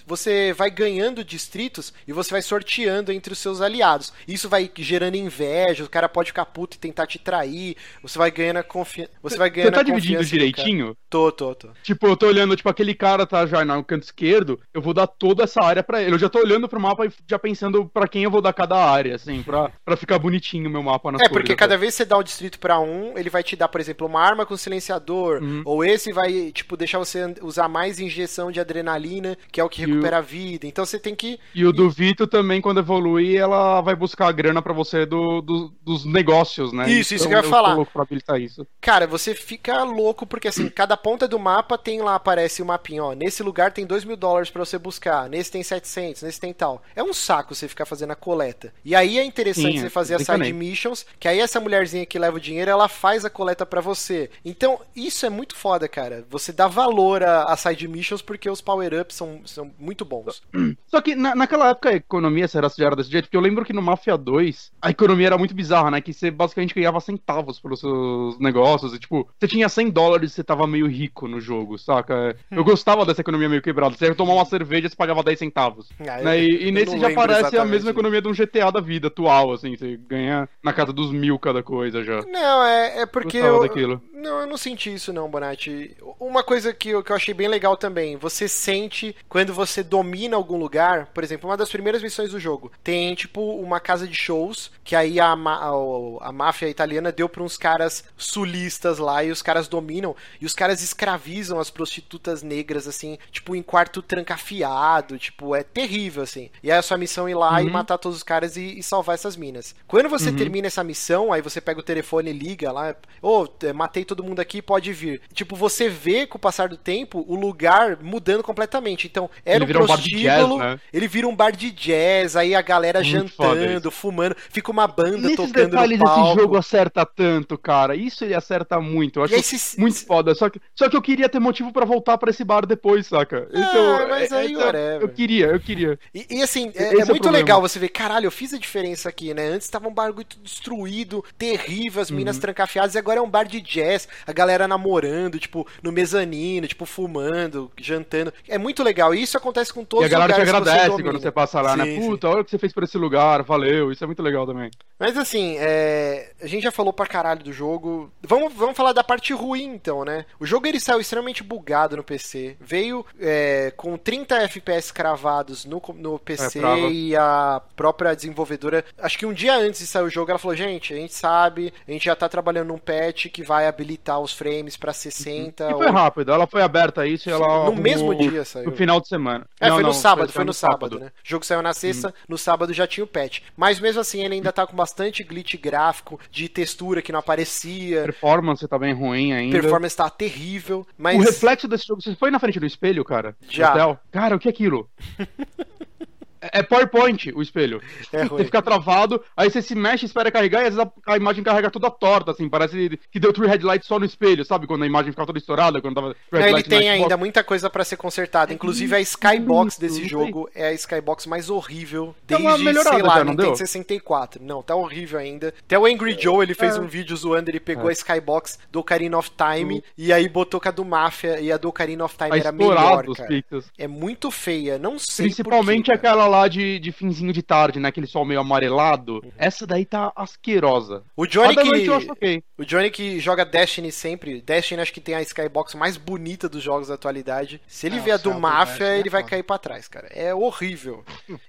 Speaker 2: você vai ganhando distritos e você vai sorteando entre os seus aliados. Isso vai gerando inveja, o cara pode ficar puto e tentar te trair, você vai ganhando a confiança, você vai
Speaker 3: Você
Speaker 2: ganhando
Speaker 3: tá
Speaker 2: a
Speaker 3: dividindo direitinho?
Speaker 2: Tô, tô, tô.
Speaker 3: Tipo, eu tô olhando, tipo, aquele cara tá já no canto esquerdo, eu vou dar toda essa área pra ele. Eu já tô olhando pro mapa e já pensando pra quem eu vou dar cada área, assim, pra, pra ficar bonitinho o meu mapa nas
Speaker 2: É,
Speaker 3: cores,
Speaker 2: porque
Speaker 3: até.
Speaker 2: cada vez que você dá um distrito pra um, ele vai te dar, por exemplo, uma arma com silenciador,
Speaker 3: Uhum.
Speaker 2: ou esse vai, tipo, deixar você usar mais injeção de adrenalina, que é o que recupera a vida. Então você tem que.
Speaker 3: E o do Vito também, quando evolui, ela vai buscar a grana pra você do, do- dos negócios, né?
Speaker 2: Isso, isso que eu ia falar.
Speaker 3: louco pra habilitar isso.
Speaker 2: Cara, você fica louco, porque assim, cada ponta do mapa tem lá, aparece o mapinha, ó. Nesse lugar tem 2 mil dólares pra você buscar, nesse tem 700, nesse tem tal. É um saco você ficar fazendo a coleta. E aí é interessante
Speaker 3: Sim,
Speaker 2: você fazer as
Speaker 3: desencanei.
Speaker 2: side missions, que aí essa mulherzinha que leva o dinheiro, ela faz a coleta pra você. Então, isso é muito foda, cara. Você dá valor a, a side missions porque os power-ups são, são muito bons.
Speaker 3: Só que na- naquela época a economia será já era desse jeito, porque eu lembro que no Mafia 2 a economia era muito bizarra, né? Que você basicamente ganhava centavos pelos seus negócios. E tipo, você tinha 100 dólares e você tava meio rico no jogo, saca? Eu gostava dessa economia meio quebrada. Você ia tomar uma cerveja e você pagava 10 centavos.
Speaker 2: Ah,
Speaker 3: Né?
Speaker 2: eu-
Speaker 3: E, e nesse já parece a mesma economia de um GTA da vida atual, assim. Você ganha na casa dos mil cada coisa já.
Speaker 2: Não, é, é porque eu,
Speaker 3: daquilo.
Speaker 2: não, eu não senti isso não, Bonatti. Uma coisa que eu, que eu achei bem legal também, você sente quando você domina algum lugar, por exemplo, uma das primeiras missões do jogo, tem tipo uma casa de shows, que aí a, a, a máfia italiana deu pra uns caras sulistas lá e os caras dominam, e os caras escravizam as prostitutas negras, assim, tipo em quarto trancafiado, tipo, é terrível, assim. E aí a sua missão é ir lá e
Speaker 3: Uhum.
Speaker 2: matar todos os caras e, e salvar essas minas. Quando você termina essa missão, aí você pega o telefone e liga lá, ô, eh, matei todo mundo aqui, pode vir. Tipo, você vê com o passar do tempo o lugar mudando completamente. Então, era
Speaker 3: Ele
Speaker 2: um
Speaker 3: vira um bar de
Speaker 2: prostíbulo,
Speaker 3: jazz, né?
Speaker 2: ele vira um bar de jazz, aí a galera
Speaker 3: Muito
Speaker 2: jantando, fumando, fica uma banda
Speaker 3: Nesses
Speaker 2: tocando
Speaker 3: detalhes
Speaker 2: no palco.
Speaker 3: esse jogo acerta tanto, cara. Isso ele acerta muito. Eu acho
Speaker 2: E aí se-
Speaker 3: muito foda. Só que, só que eu queria ter motivo pra voltar pra esse bar depois, saca? Esse
Speaker 2: Ah,
Speaker 3: eu-
Speaker 2: mas aí,
Speaker 3: esse eu-
Speaker 2: whatever.
Speaker 3: eu queria, eu queria.
Speaker 2: E, e, assim, é,
Speaker 3: Esse
Speaker 2: é
Speaker 3: é
Speaker 2: muito
Speaker 3: problema.
Speaker 2: legal você ver, caralho, eu fiz a diferença aqui, né? Antes tava um bar muito destruído, terrível, as minas
Speaker 3: Uhum.
Speaker 2: trancafiadas, e agora é um bar de jazz, a galera namorando, tipo, no mezanino, tipo, fumando, jantando. É muito legal. E isso acontece com todos
Speaker 3: e a galera
Speaker 2: os
Speaker 3: te
Speaker 2: lugares
Speaker 3: agradece
Speaker 2: domina.
Speaker 3: quando você passa lá, né?
Speaker 2: Sim, sim.
Speaker 3: Puta, olha o que você fez por esse lugar, valeu. Isso é muito legal também.
Speaker 2: Mas assim, é, a gente já falou pra caralho do jogo. Vamos, vamos falar da parte ruim, então, né? O jogo ele saiu extremamente bugado no PC. Veio é, com 30 FPS cravados no, no PC
Speaker 3: É,
Speaker 2: e a própria desenvolvedora, acho que um dia antes de sair o jogo, ela falou: gente, a gente sabe, a gente já tá trabalhando num patch que vai habilitar os frames pra 60.
Speaker 3: E foi
Speaker 2: ou-
Speaker 3: rápido, ela foi aberta a isso e ela.
Speaker 2: No mesmo dia saiu.
Speaker 3: No final de semana.
Speaker 2: É,
Speaker 3: Não,
Speaker 2: foi no
Speaker 3: não,
Speaker 2: sábado, foi no sábado, né? O jogo saiu na
Speaker 3: Uhum.
Speaker 2: sexta, no sábado já tinha o patch. Mas mesmo assim, ele ainda tá com bastante glitch gráfico, de textura que não aparecia,
Speaker 3: Performance tá bem ruim ainda.
Speaker 2: performance tá terrível, mas...
Speaker 3: O reflexo desse jogo, você foi na frente do espelho, cara? No
Speaker 2: Já.
Speaker 3: Cara, o que é aquilo? É é PowerPoint o espelho.
Speaker 2: É
Speaker 3: Você
Speaker 2: ruim.
Speaker 3: fica travado, aí você se mexe, espera carregar, e às vezes a, a imagem carrega toda torta, assim, parece que deu true headlight só no espelho, sabe? Quando a imagem ficava toda estourada, quando tava
Speaker 2: Não, ele tem ainda muita coisa pra ser consertada. Inclusive a skybox desse jogo é a skybox mais horrível desde,
Speaker 3: uma melhorada
Speaker 2: sei lá,
Speaker 3: já, não
Speaker 2: Nintendo
Speaker 3: deu?
Speaker 2: 64. Não, tá horrível ainda. Até o Angry Joe, ele fez
Speaker 3: É.
Speaker 2: um vídeo zoando, ele pegou
Speaker 3: É.
Speaker 2: a skybox do Ocarina of Time e aí botou com a do Mafia e a do Ocarina of Time
Speaker 3: Tá
Speaker 2: era melhor, cara.
Speaker 3: pixels.
Speaker 2: É muito feia, não sei
Speaker 3: Principalmente
Speaker 2: por quê, cara.
Speaker 3: aquela lá de, de finzinho de tarde, né? Aquele sol meio amarelado. Uhum. Essa daí tá asquerosa.
Speaker 2: O Johnny que. Okay. O Johnny que joga Destiny sempre. Destiny acho que tem a skybox mais bonita dos jogos da atualidade. Se ele é, vier do Mafia, é ele vai cair para trás, cara. É horrível.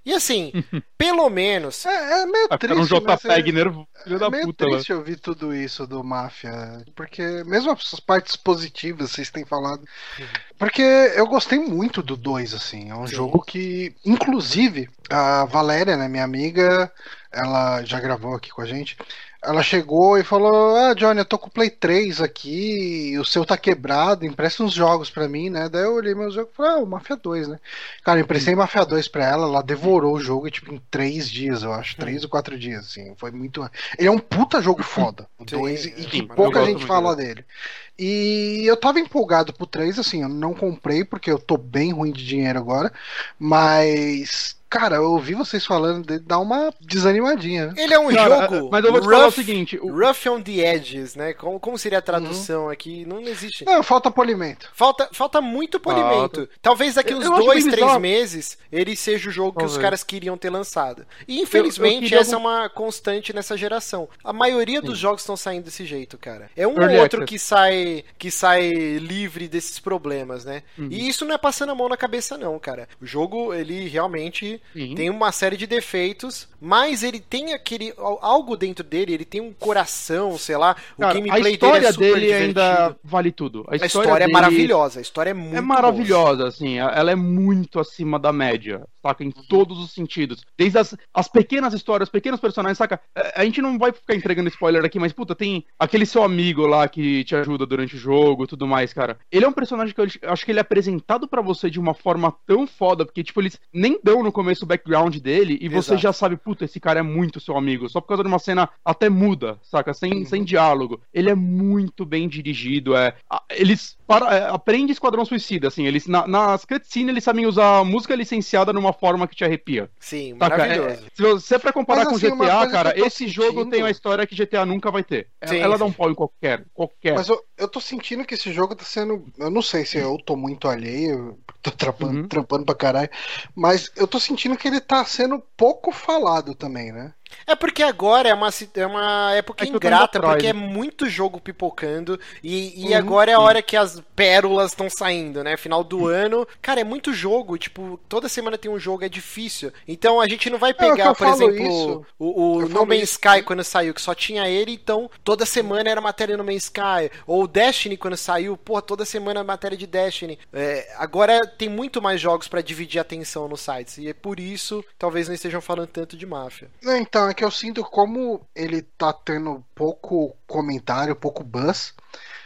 Speaker 2: E assim, pelo menos.
Speaker 1: É, é meio vai triste.
Speaker 3: Um JPEG é, nervoso.
Speaker 1: É meio puta, triste lá. ouvir tudo isso do Mafia. Porque mesmo as partes positivas, vocês têm falado. Uhum. Porque eu gostei muito do 2, assim. É um Sim. jogo que, inclusive, a Valéria, né, minha amiga, ela já gravou aqui com a gente. Ela chegou e falou: Ah, Johnny, eu tô com o Play 3 aqui, o seu tá quebrado, empresta uns jogos pra mim, né? Daí eu olhei meus jogos e falei: Ah, o Mafia 2, né? Cara, eu emprestei Mafia 2 pra ela, ela devorou o jogo tipo, em 3 dias, eu acho. 3 ou 4 dias, assim. Foi muito. Ele é um puta jogo foda, o 2, e que pouca gente fala dele. E eu tava empolgado pro 3, assim, eu não comprei porque eu tô bem ruim de dinheiro agora, mas Cara, eu ouvi vocês falando de dar uma desanimadinha.
Speaker 2: Né? Ele é um Cara, jogo. Mas eu vou te rough, falar o seguinte: o... Rough on the edges, né? Como, como seria a tradução uhum. aqui? Não existe.
Speaker 1: Não, falta polimento.
Speaker 2: Falta, falta muito polimento. Falta. Talvez daqui uns eu, eu dois, três meses ele seja o jogo que ver. os caras queriam ter lançado. E infelizmente essa algum... é uma constante nessa geração. A maioria dos Sim. jogos estão saindo desse jeito, cara. É um ou outro que sai, que sai livre desses problemas, né? Uhum. E isso não é passando a mão na cabeça, não, cara. O jogo, ele realmente Sim. tem uma série de defeitos, mas ele tem aquele algo dentro dele, ele tem um coração, sei lá, o Cara,
Speaker 3: gameplay dele é super dele divertido. ainda vale tudo.
Speaker 2: A história, a história é dele... é maravilhosa, a história é muito
Speaker 3: É maravilhosa, boa. assim, ela é muito acima da média, saca? Em uhum. todos os sentidos. Desde as, as pequenas histórias, pequenos personagens, saca? É, a gente não vai ficar entregando spoiler aqui, mas puta, tem aquele seu amigo lá que te ajuda durante o jogo, tudo mais, cara. Ele é um personagem que eu acho que ele é apresentado para você de uma forma tão foda, porque tipo eles nem dão no começo o background dele e você já sabe, puta, esse cara é muito seu amigo, só por causa de uma cena até muda, saca? Sem, sem diálogo. Ele é muito bem dirigido, é. Eles para, é, aprende Esquadrão Suicida, assim, eles na, nas cutscenes eles sabem usar música licenciada numa forma que te arrepia.
Speaker 2: Sim, saca? maravilhoso.
Speaker 3: É, se você é pra comparar Mas, assim, com GTA, cara, esse sentindo... jogo tem uma história que GTA nunca vai ter. Sim, Ela sim. dá um pau em qualquer, qualquer.
Speaker 1: Mas eu, eu tô sentindo que esse jogo tá sendo, eu não sei se eu tô muito alheio, tô trampando, uhum. trampando pra caralho, mas eu tô sentindo que ele tá sendo pouco falado também, né?
Speaker 2: É porque agora é uma, é uma época é ingrata, porque é muito jogo pipocando e, e uhum, agora é a hora que as pérolas estão saindo, né? Final do ano. Cara, é muito jogo, tipo, toda semana tem um jogo, é difícil. Então a gente não vai é, pegar, é, por exemplo, isso. o, o No Man's Sky quando saiu, que só tinha ele, então toda semana era matéria no Man's Sky. Ou o Destiny quando saiu, pô, toda semana matéria de Destiny. É, agora tem muito mais jogos para dividir a atenção nos sites. E é por isso, talvez não estejam falando tanto de máfia.
Speaker 1: Então, é que eu sinto como ele tá tendo pouco comentário, pouco buzz.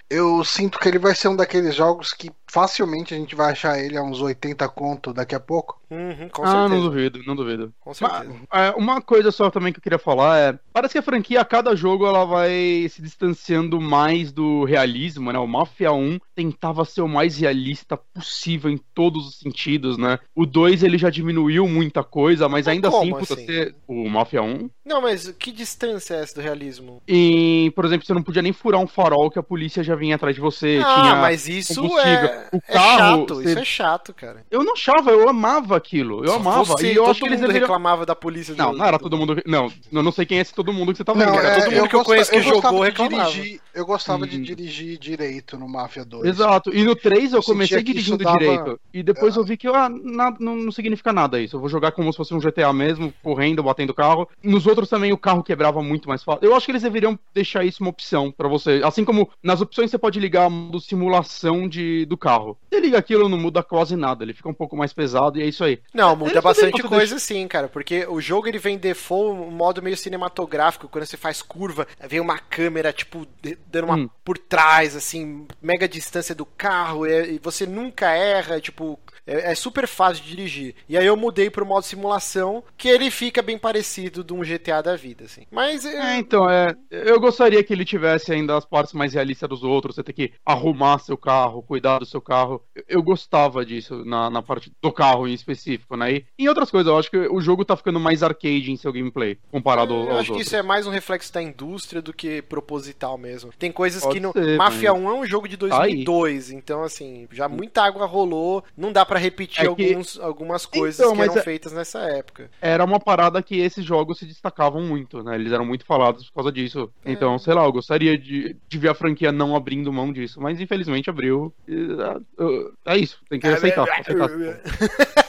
Speaker 1: Eu sinto que ele vai ser um daqueles jogos que facilmente a gente vai achar ele a uns 80 conto daqui a pouco.
Speaker 3: Uhum, ah, não duvido, não duvido. Com certeza. Mas, é, uma coisa só também que eu queria falar é, parece que a franquia a cada jogo ela vai se distanciando mais do realismo, né? O Mafia 1 tentava ser o mais realista possível em todos os sentidos, né? O 2 ele já diminuiu muita coisa, mas, mas ainda assim, puta, assim? Você... o Mafia 1
Speaker 2: Não, mas que distância é essa do realismo?
Speaker 3: E, por exemplo, você não podia nem furar um farol que a polícia já vinha atrás de você,
Speaker 2: ah,
Speaker 3: tinha
Speaker 2: mas isso é o é carro, chato, você... isso é chato, cara.
Speaker 3: Eu não achava, eu amava aquilo. Eu amava.
Speaker 2: Você,
Speaker 3: e eu
Speaker 2: acho que eles deveriam... reclamava da polícia.
Speaker 3: Não, não era todo mundo. Não, eu não sei quem é esse todo mundo que você tá falando. Não,
Speaker 2: era todo mundo que eu conheço que jogou reclamava.
Speaker 1: Dirigir, eu gostava hum. de dirigir direito no Mafia 2.
Speaker 3: Exato. E no 3 eu, eu comecei dirigindo dava... direito. E depois é. eu vi que ah, nada, não, não significa nada isso. Eu vou jogar como se fosse um GTA mesmo, correndo, batendo carro. Nos outros também o carro quebrava muito mais fácil. Eu acho que eles deveriam deixar isso uma opção para você. Assim como nas opções você pode ligar a simulação de, do carro. Você liga aquilo não muda quase nada, ele fica um pouco mais pesado e é isso aí.
Speaker 2: Não, muda bastante coisa sim, cara, porque o jogo ele vem default um modo meio cinematográfico, quando você faz curva, vem uma câmera, tipo, dando uma hum. por trás, assim, mega distância do carro, e você nunca erra, tipo, é, é, super fácil de dirigir. E aí eu mudei pro modo simulação, que ele fica bem parecido de um GTA da vida, assim. Mas.
Speaker 3: É, então, é. Eu gostaria que ele tivesse ainda as partes mais realistas dos outros. Você ter que arrumar seu carro, cuidar do seu carro. Eu gostava disso na, na parte do carro em específico, né? E em outras coisas, eu acho que o jogo tá ficando mais arcade em seu gameplay, comparado
Speaker 2: é,
Speaker 3: aos
Speaker 2: Eu
Speaker 3: acho
Speaker 2: que isso é mais um reflexo da indústria do que proposital mesmo. Tem coisas Pode que. Ser, Mafia mas... 1 é um jogo de 2002, tá então, assim, já muita água rolou, não dá pra para repetir é alguns, algumas coisas então, que eram é... feitas nessa época.
Speaker 3: Era uma parada que esses jogos se destacavam muito, né? Eles eram muito falados por causa disso. É. Então, sei lá, eu gostaria de, de ver a franquia não abrindo mão disso, mas infelizmente abriu. É, é isso, tem que aceitar. aceitar.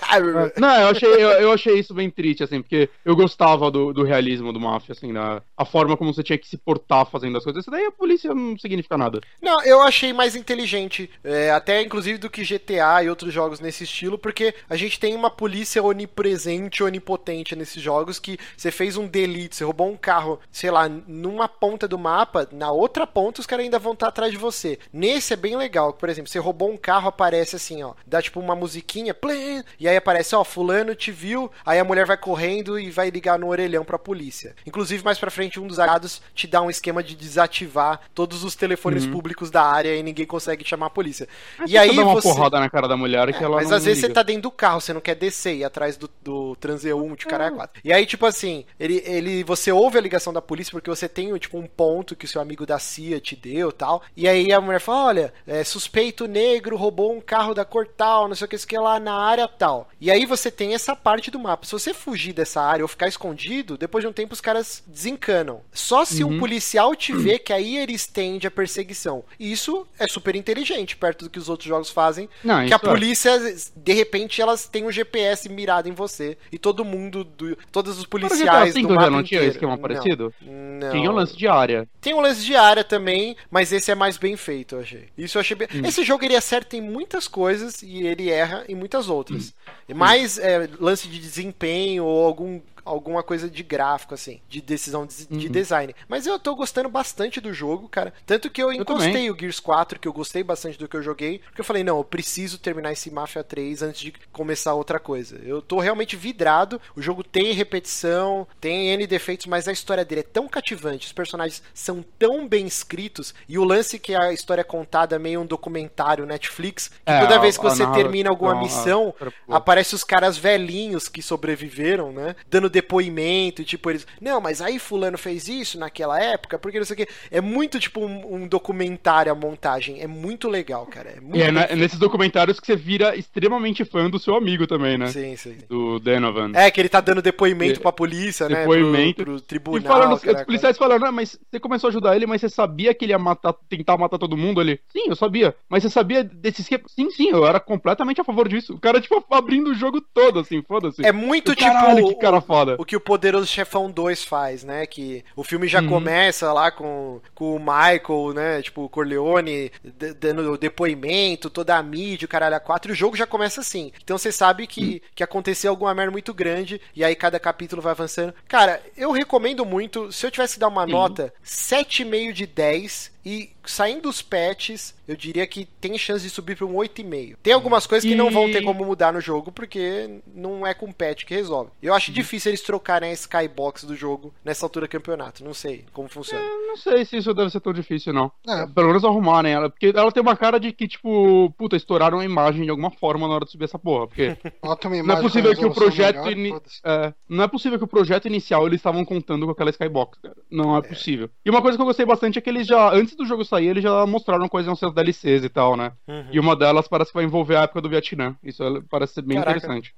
Speaker 3: não, eu achei, eu, eu, achei isso bem triste, assim, porque eu gostava do, do realismo do Mafia, assim, da, a forma como você tinha que se portar fazendo as coisas. Isso daí a polícia não significa nada.
Speaker 2: Não, eu achei mais inteligente, é, até inclusive do que GTA e outros jogos nesse estilo, porque a gente tem uma polícia onipresente, onipotente nesses jogos que você fez um delito, você roubou um carro, sei lá, numa ponta do mapa, na outra ponta os caras ainda vão estar atrás de você. Nesse é bem legal, por exemplo, você roubou um carro, aparece assim, ó, dá tipo uma musiquinha, e aí aparece, ó, fulano te viu, aí a mulher vai correndo e vai ligar no orelhão pra polícia. Inclusive, mais pra frente, um dos aliados te dá um esquema de desativar todos os telefones uhum. públicos da área e ninguém consegue chamar a polícia.
Speaker 3: Mas e aí dá uma você... porrada na cara da mulher que é, ela
Speaker 2: Mas às vezes liga. você tá dentro do carro, você não quer descer e ir atrás do, do transeunte, cara é quatro. E aí, tipo assim, ele, ele, você ouve a ligação da polícia porque você tem, tipo, um ponto que o seu amigo da CIA te deu tal. E aí a mulher fala, olha, é, suspeito negro roubou um carro da cor tal, não sei o que, isso que lá na área tal. E aí você tem essa parte do mapa. Se você fugir dessa área ou ficar escondido, depois de um tempo os caras desencanam. Só se uhum. um policial te vê que aí ele estende a perseguição. E isso é super inteligente, perto do que os outros jogos fazem. Não, que a é. polícia, é. de repente, elas têm um GPS mirado em você. E todo mundo, do, todos os policiais
Speaker 3: do mapa não tinha esquema parecido? Não. Tinha um lance de área.
Speaker 2: Tem um lance de área também, mas esse é mais bem feito, eu achei. Isso eu achei bem... Hum. Esse jogo ele acerta em muitas coisas e ele erra em muitas outras. Hum. Mais é, lance de desempenho ou algum alguma coisa de gráfico, assim, de decisão de, uhum. de design. Mas eu tô gostando bastante do jogo, cara. Tanto que eu, eu encostei também. o Gears 4, que eu gostei bastante do que eu joguei, porque eu falei, não, eu preciso terminar esse Mafia 3 antes de começar outra coisa. Eu tô realmente vidrado, o jogo tem repetição, tem N defeitos, mas a história dele é tão cativante, os personagens são tão bem escritos, e o lance que a história é contada é meio um documentário Netflix, que é, toda vez que você termina alguma missão, aparece os caras velhinhos que sobreviveram, né? Dando depoimento, e tipo, eles. Não, mas aí fulano fez isso naquela época, porque não sei o que. É muito tipo um, um documentário a montagem. É muito legal, cara. É, muito
Speaker 3: é né, nesses documentários que você vira extremamente fã do seu amigo também, né?
Speaker 2: Sim, sim.
Speaker 3: Do Donovan.
Speaker 2: É, que ele tá dando depoimento é, pra polícia,
Speaker 3: né? Depoimento. Pro, pro tribunal. E falando, os policiais falando, ah, mas você começou a ajudar ele, mas você sabia que ele ia matar, tentar matar todo mundo ali? Sim, eu sabia. Mas você sabia desse esquema? Sim, sim, eu era completamente a favor disso. O cara, tipo, abrindo o jogo todo, assim, foda-se.
Speaker 2: É muito tipo. Caralho, que cara foda foda. O que o Poderoso Chefão 2 faz, né? Que o filme já uhum. começa lá com, com o Michael, né? Tipo, o Corleone dando depoimento, toda a mídia, o caralho a quatro. E o jogo já começa assim. Então você sabe que, uhum. que aconteceu alguma merda muito grande e aí cada capítulo vai avançando. Cara, eu recomendo muito. Se eu tivesse que dar uma uhum. nota, 7,5 de 10 e saindo os patches, eu diria que tem chance de subir para um 8,5. Tem algumas coisas que e... não vão ter como mudar no jogo, porque não é com patch que resolve. Eu acho uhum. difícil eles trocarem a skybox do jogo nessa altura do campeonato. Não sei como funciona. É,
Speaker 3: não sei se isso deve ser tão difícil, não. É. Pelo menos arrumarem ela. Porque ela tem uma cara de que, tipo, puta, estouraram a imagem de alguma forma na hora de subir essa porra. Porque não é possível que o projeto. Melhor, in... é, não é possível que o projeto inicial eles estavam contando com aquela skybox, cara. Não é, é, possível. E uma coisa que eu gostei bastante é que eles já, antes do jogo sair, eles já mostraram coisas nos seus DLCs e tal, né? Uhum. E uma delas parece que vai envolver a época do Vietnã. Isso é, parece ser bem Caraca. interessante.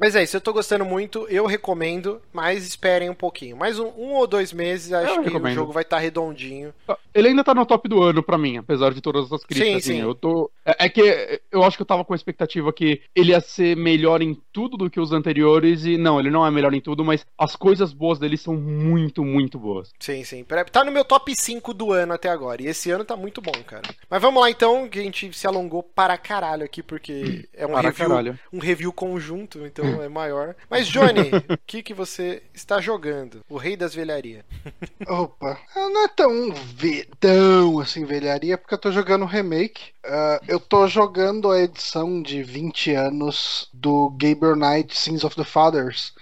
Speaker 2: Mas é isso, eu tô gostando muito, eu recomendo, mas esperem um pouquinho. Mais um, um ou dois meses, acho eu que recomendo. o jogo vai estar tá redondinho.
Speaker 3: Ah, ele ainda tá no top do ano pra mim, apesar de todas as críticas. Sim, assim, sim. Eu tô... É, é, que eu acho que eu tava com a expectativa que ele ia ser melhor em tudo do que os anteriores, e não, ele não é melhor em tudo, mas as coisas boas dele são muito, muito boas.
Speaker 2: Sim, sim. Tá no meu top 5 do ano até agora, e esse ano tá muito bom, cara. Mas vamos lá então, que a gente se alongou para caralho aqui, porque é um, review, um review conjunto, então é maior. Mas, Johnny, o que, que você está jogando? O Rei das Velharias.
Speaker 1: Opa, não é tão, ve tão assim velharia, porque eu tô jogando o remake. Uh, eu tô jogando a edição de 20 anos do Gabriel Knight Sins of the Fathers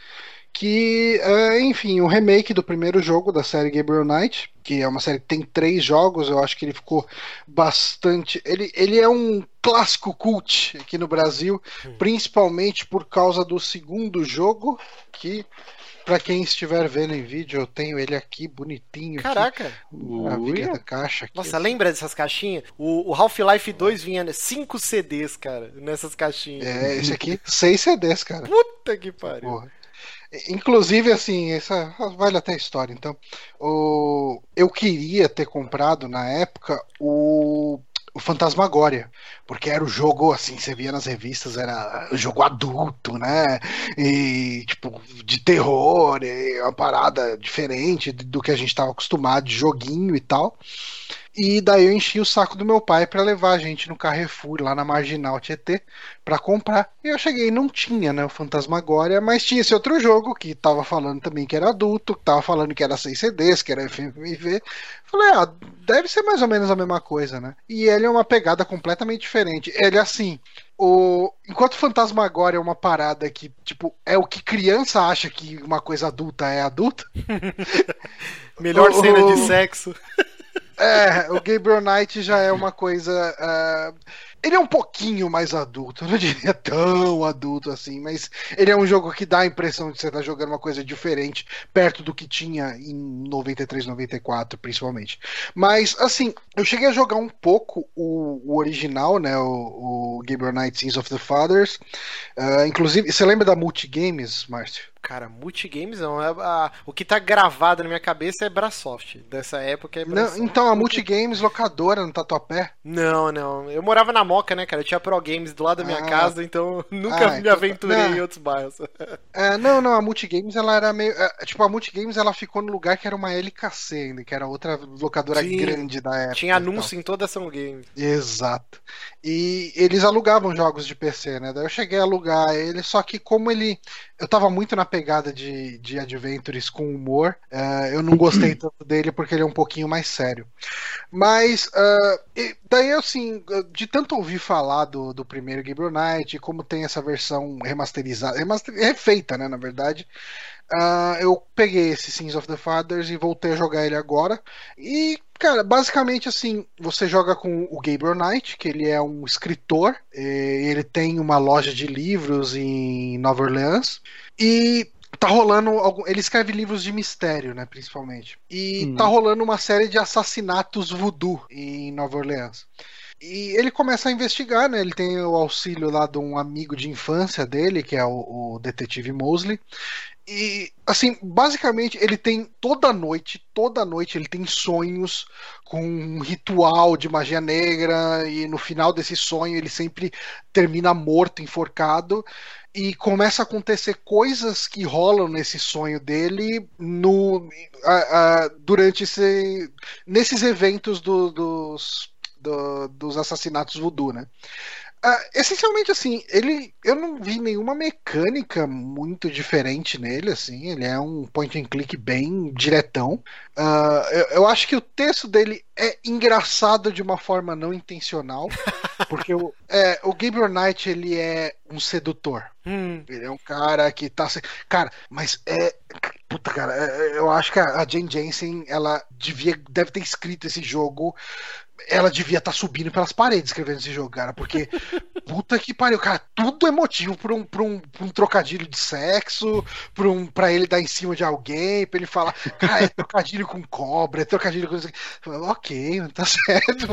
Speaker 1: que, uh, enfim, o remake do primeiro jogo da série Gabriel Knight, que é uma série que tem três jogos, eu acho que ele ficou bastante. Ele, ele é um clássico cult aqui no Brasil, hum. principalmente por causa do segundo jogo, que Pra quem estiver vendo em vídeo, eu tenho ele aqui bonitinho.
Speaker 2: Caraca!
Speaker 1: Aqui, a da caixa. Aqui.
Speaker 2: Nossa, lembra dessas caixinhas? O, o Half-Life 2 vinha 5 CDs, cara, nessas caixinhas.
Speaker 1: É, esse aqui, 6 CDs, cara.
Speaker 2: Puta que pariu. Porra.
Speaker 1: Inclusive, assim, essa vale até a história. Então, o, eu queria ter comprado na época o o Fantasmagória, porque era o jogo, assim, você via nas revistas, era jogo adulto, né? E, tipo, de terror, uma parada diferente do que a gente estava acostumado, de joguinho e tal. E daí eu enchi o saco do meu pai para levar a gente no Carrefour, lá na Marginal Tietê, para comprar. E eu cheguei e não tinha, né, o Fantasmagória, mas tinha esse outro jogo que tava falando também que era adulto, que tava falando que era 6 CDs, que era FMV. Falei, ah, deve ser mais ou menos a mesma coisa, né? E ele é uma pegada completamente diferente. Ele, assim, o... enquanto Fantasmagória é uma parada que, tipo, é o que criança acha que uma coisa adulta é adulta.
Speaker 2: Melhor o... cena de sexo.
Speaker 1: É, o Gabriel Knight já é uma coisa. Uh, ele é um pouquinho mais adulto, eu não diria tão adulto assim, mas ele é um jogo que dá a impressão de você estar tá jogando uma coisa diferente, perto do que tinha em 93, 94, principalmente. Mas, assim, eu cheguei a jogar um pouco o, o original, né, o, o Gabriel Knight Sins of the Fathers. Uh, inclusive, você lembra da Multigames, Márcio?
Speaker 2: Cara, multigames não. É, a, o que tá gravado na minha cabeça é Brasoft. Dessa época é
Speaker 1: Brasoft. Não, então, a Multigames locadora no Tatuapé?
Speaker 2: Não, não. Eu morava na Moca, né, cara? Eu tinha Pro Games do lado da minha ah, casa, então nunca ah, me então, aventurei não, em outros bairros.
Speaker 1: É, não, não. A Multigames, ela era meio. É, tipo, a Multigames, ela ficou no lugar que era uma LKC ainda, que era outra locadora Sim, grande da época.
Speaker 2: Tinha anúncio em toda a São Games.
Speaker 1: Exato. E eles alugavam jogos de PC, né? Daí eu cheguei a alugar ele, só que como ele. Eu tava muito na pegada de, de Adventures com humor. Uh, eu não gostei tanto dele porque ele é um pouquinho mais sério. Mas, uh, daí, assim, de tanto ouvir falar do, do primeiro Gabriel Knight, como tem essa versão remasterizada, remaster, refeita, né, na verdade. Uh, eu peguei esse Sins of the Fathers e voltei a jogar ele agora. E, cara, basicamente assim, você joga com o Gabriel Knight, que ele é um escritor, ele tem uma loja de livros em Nova Orleans. E tá rolando algum, ele escreve livros de mistério, né, principalmente. E uhum. tá rolando uma série de assassinatos voodoo em Nova Orleans. E ele começa a investigar, né? Ele tem o auxílio lá de um amigo de infância dele, que é o, o detetive Mosley. E, assim, basicamente, ele tem toda noite, toda noite, ele tem sonhos com um ritual de magia negra, e no final desse sonho ele sempre termina morto, enforcado, e começa a acontecer coisas que rolam nesse sonho dele no, durante esse, nesses eventos do, dos, do, dos assassinatos voodoo, né? Uh, essencialmente assim, ele eu não vi nenhuma mecânica muito diferente nele, assim, ele é um point and click bem diretão. Uh, eu, eu, acho que o texto dele é engraçado de uma forma não intencional, porque o, é, o Gabriel Knight ele é um sedutor. Hum. Ele é um cara que tá. Cara, mas é. Puta, cara, é, eu acho que a Jane Jensen ela devia, deve ter escrito esse jogo ela devia estar tá subindo pelas paredes escrevendo esse jogo, cara, porque puta que pariu, cara, tudo é motivo pra um, pra um, pra um trocadilho de sexo, pra, um, pra ele dar em cima de alguém, pra ele falar, cara, é trocadilho com cobra, é trocadilho com. Ok, tá certo,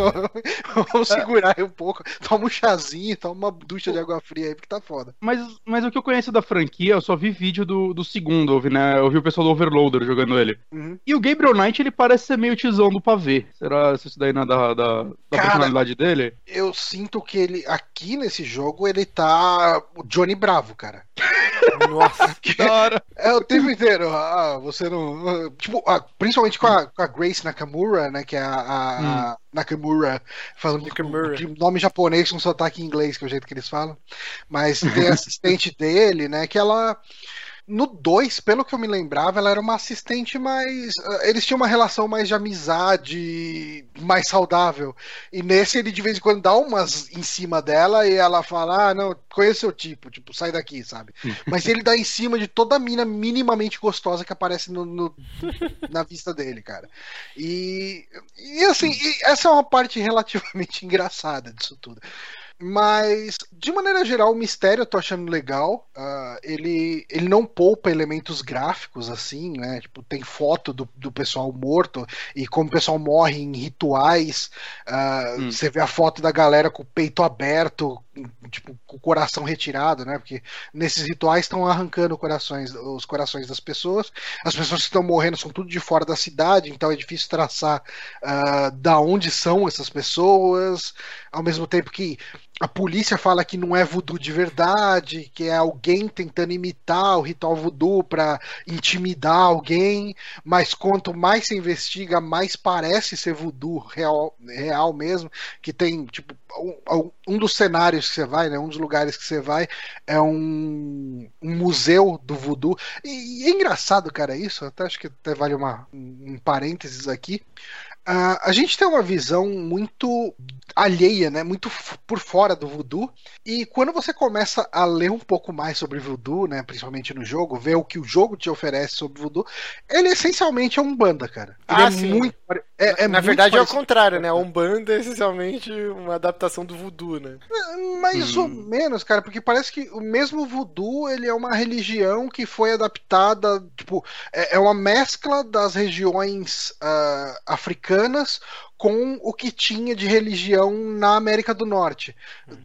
Speaker 1: vamos segurar aí um pouco, toma um chazinho, toma uma ducha de água fria aí, porque tá foda.
Speaker 3: Mas, mas o que eu conheço da franquia, eu só vi vídeo do, do segundo, eu vi, né? Eu vi o pessoal do Overloader jogando ele. Uhum. E o Gabriel Knight, ele parece ser meio tizão do pavê. Será se isso daí não é da, da, da Cara, personalidade dele?
Speaker 1: Eu sinto que ele, aqui nesse jogo, ele tá o Johnny Bravo, cara. Nossa, que hora. É o tempo inteiro. Ah, você não. Tipo, ah, principalmente com a, com a, Grace Nakamura, né? Que é a, a, hum. a Nakamura, falando Nakamura. de nome japonês com sotaque em inglês, que é o jeito que eles falam. Mas tem a assistente dele, né? Que ela No 2, pelo que eu me lembrava, ela era uma assistente mais. Eh, eles tinham uma relação mais de amizade, mais saudável. E nesse ele de vez em quando dá umas em cima dela e ela fala: Ah, não, conheço seu tipo, tipo, sai daqui, sabe? Mas ele dá em cima de toda a mina minimamente gostosa que aparece no, no na vista dele, cara. E, e assim, e essa é uma parte relativamente engraçada disso tudo. Mas, de maneira geral, o mistério eu tô achando legal. Uh, ele, ele não poupa elementos gráficos, assim, né? Tipo, tem foto do, do pessoal morto e como o pessoal morre em rituais. Uh, hum. Você vê a foto da galera com o peito aberto, tipo, com o coração retirado, né? Porque nesses rituais estão arrancando corações, os corações das pessoas. As pessoas que estão morrendo são tudo de fora da cidade, então é difícil traçar uh, da onde são essas pessoas. Ao mesmo tempo que a polícia fala que não é voodoo de verdade, que é alguém tentando imitar o ritual voodoo para intimidar alguém, mas quanto mais se investiga, mais parece ser voodoo real, real mesmo, que tem tipo um, um dos cenários que você vai, né, um dos lugares que você vai é um, um museu do voodoo. E, e, é engraçado, cara, isso, até acho que até vale uma, um parênteses aqui. A gente tem uma visão muito alheia, né? Muito por fora do voodoo. E quando você começa a ler um pouco mais sobre voodoo, né? Principalmente no jogo, ver o que o jogo te oferece sobre voodoo, ele essencialmente é um banda, cara. Ele
Speaker 2: ah, é sim. muito. É, é Na verdade é o contrário, né? Um banda é essencialmente uma adaptação do voodoo, né?
Speaker 1: É, mais hum. ou menos, cara, porque parece que o mesmo voodoo ele é uma religião que foi adaptada, tipo, é, é uma mescla das regiões uh, africanas com o que tinha de religião na América do Norte.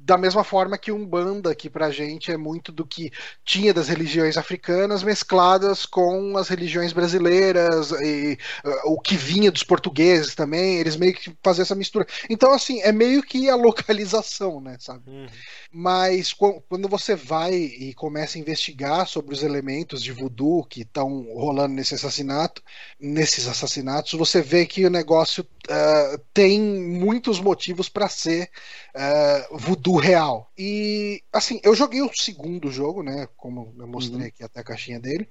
Speaker 1: Da mesma forma que Umbanda, que pra gente é muito do que tinha das religiões africanas mescladas com as religiões brasileiras e uh, o que vinha dos portugueses também, eles meio que faziam essa mistura. Então, assim, é meio que a localização, né, sabe? Uhum. Mas quando você vai e começa a investigar sobre os elementos de voodoo que estão rolando nesse assassinato, nesses assassinatos, você vê que o negócio uh, tem muitos motivos para ser uh, voodoo real. E assim, eu joguei o segundo jogo, né? Como eu mostrei uhum. aqui até a caixinha dele.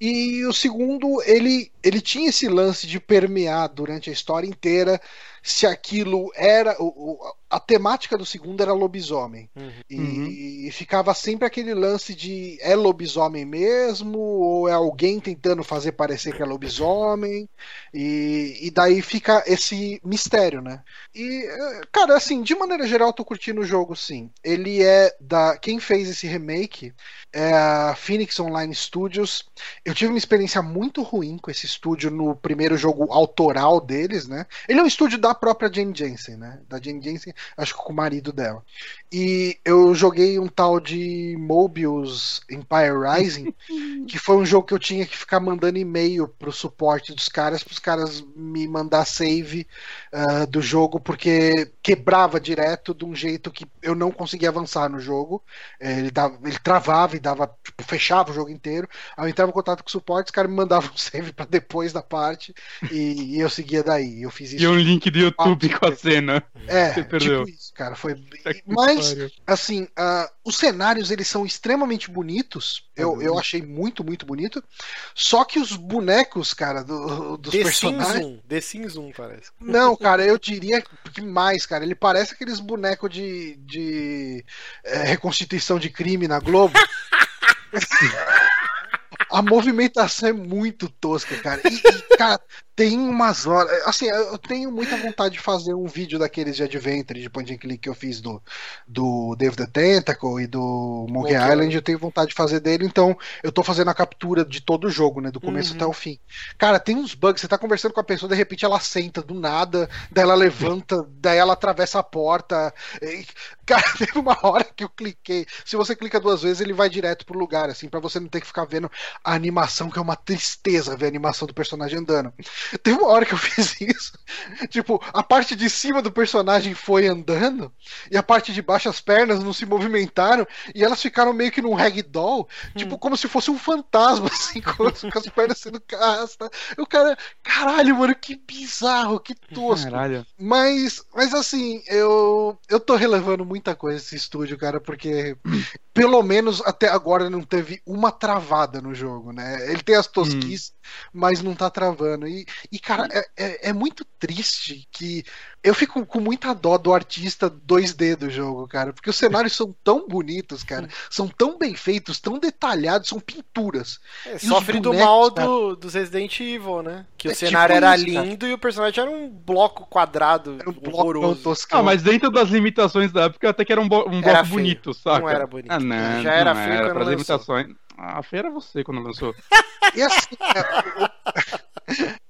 Speaker 1: E o segundo, ele, ele tinha esse lance de permear durante a história inteira se aquilo era. O, a temática do segundo era lobisomem. Uhum. E, uhum. e, ficava sempre aquele lance de é lobisomem mesmo, ou é alguém tentando fazer parecer que é lobisomem. E, e daí fica esse mistério, né? E, cara, assim, de maneira geral, tô curtindo o jogo, sim. Ele é da. Quem fez esse remake é a Phoenix Online Studios. Eu tive uma experiência muito ruim com esse estúdio no primeiro jogo autoral deles, né? Ele é um estúdio da própria Jane Jensen, né? Da Jane Jensen, acho que com o marido dela. E eu joguei um tal de Mobius Empire Rising, que foi um jogo que eu tinha que ficar mandando e-mail pro suporte dos caras, pros caras me mandar save uh, do jogo, porque quebrava direto de um jeito que eu não conseguia avançar no jogo. É, ele, dava, ele travava e dava, tipo, fechava o jogo inteiro. Aí eu entrava em contato com o suporte, os caras me mandavam um save para depois da parte e, e, eu seguia daí. Eu fiz isso.
Speaker 3: E um link do YouTube com a cena.
Speaker 1: É, Você perdeu. tipo isso, cara. Foi. Mas, assim, uh, os cenários eles são extremamente bonitos. Eu, uhum. eu achei muito, muito bonito. Só que os bonecos, cara, do, dos The personagens. Sims 1.
Speaker 2: The Sims 1, parece.
Speaker 1: Não, cara, eu diria que mais, cara. Ele parece aqueles bonecos de, de é, reconstituição de crime na Globo. a movimentação é muito tosca, cara. E, e, cara, tem umas horas. Assim, eu tenho muita vontade de fazer um vídeo daqueles de Adventure, de point and click que eu fiz do, do Dave the Tentacle e do Monkey okay. Island. Eu tenho vontade de fazer dele, então eu tô fazendo a captura de todo o jogo, né? Do começo uhum. até o fim. Cara, tem uns bugs. Você tá conversando com a pessoa, de repente ela senta do nada, daí ela levanta, daí ela atravessa a porta. E, cara, teve uma hora que eu cliquei. Se você clica duas vezes, ele vai direto pro lugar, assim, para você não ter que ficar vendo a animação, que é uma tristeza ver a animação do personagem andando. Tem uma hora que eu fiz isso. Tipo, a parte de cima do personagem foi andando e a parte de baixo, as pernas não se movimentaram e elas ficaram meio que num ragdoll, hum. tipo, como se fosse um fantasma, assim, com, com as pernas sendo castas. O cara, caralho, mano, que bizarro, que tosco. Caralho. Mas, mas assim, eu, eu tô relevando muita coisa esse estúdio, cara, porque pelo menos até agora não teve uma travada no jogo, né? Ele tem as tosquices, hum. Mas não tá travando. E, e cara, é, é, é, muito triste que eu fico com muita dó do artista 2D do jogo, cara, porque os cenários são tão bonitos, cara, são tão bem feitos, tão detalhados, são pinturas.
Speaker 2: É, sofre bonecos, do mal do, dos Resident Evil, né? Que é o cenário tipo era isso, lindo cara. e o personagem era um bloco quadrado era um horroroso.
Speaker 3: Bloco ah, mas dentro das limitações da época até que era um, um bloco bonito, saca?
Speaker 2: Não era bonito.
Speaker 3: Ah, não, Já era não feio era, quando limitações. Ah, feio era você quando lançou.
Speaker 1: e assim,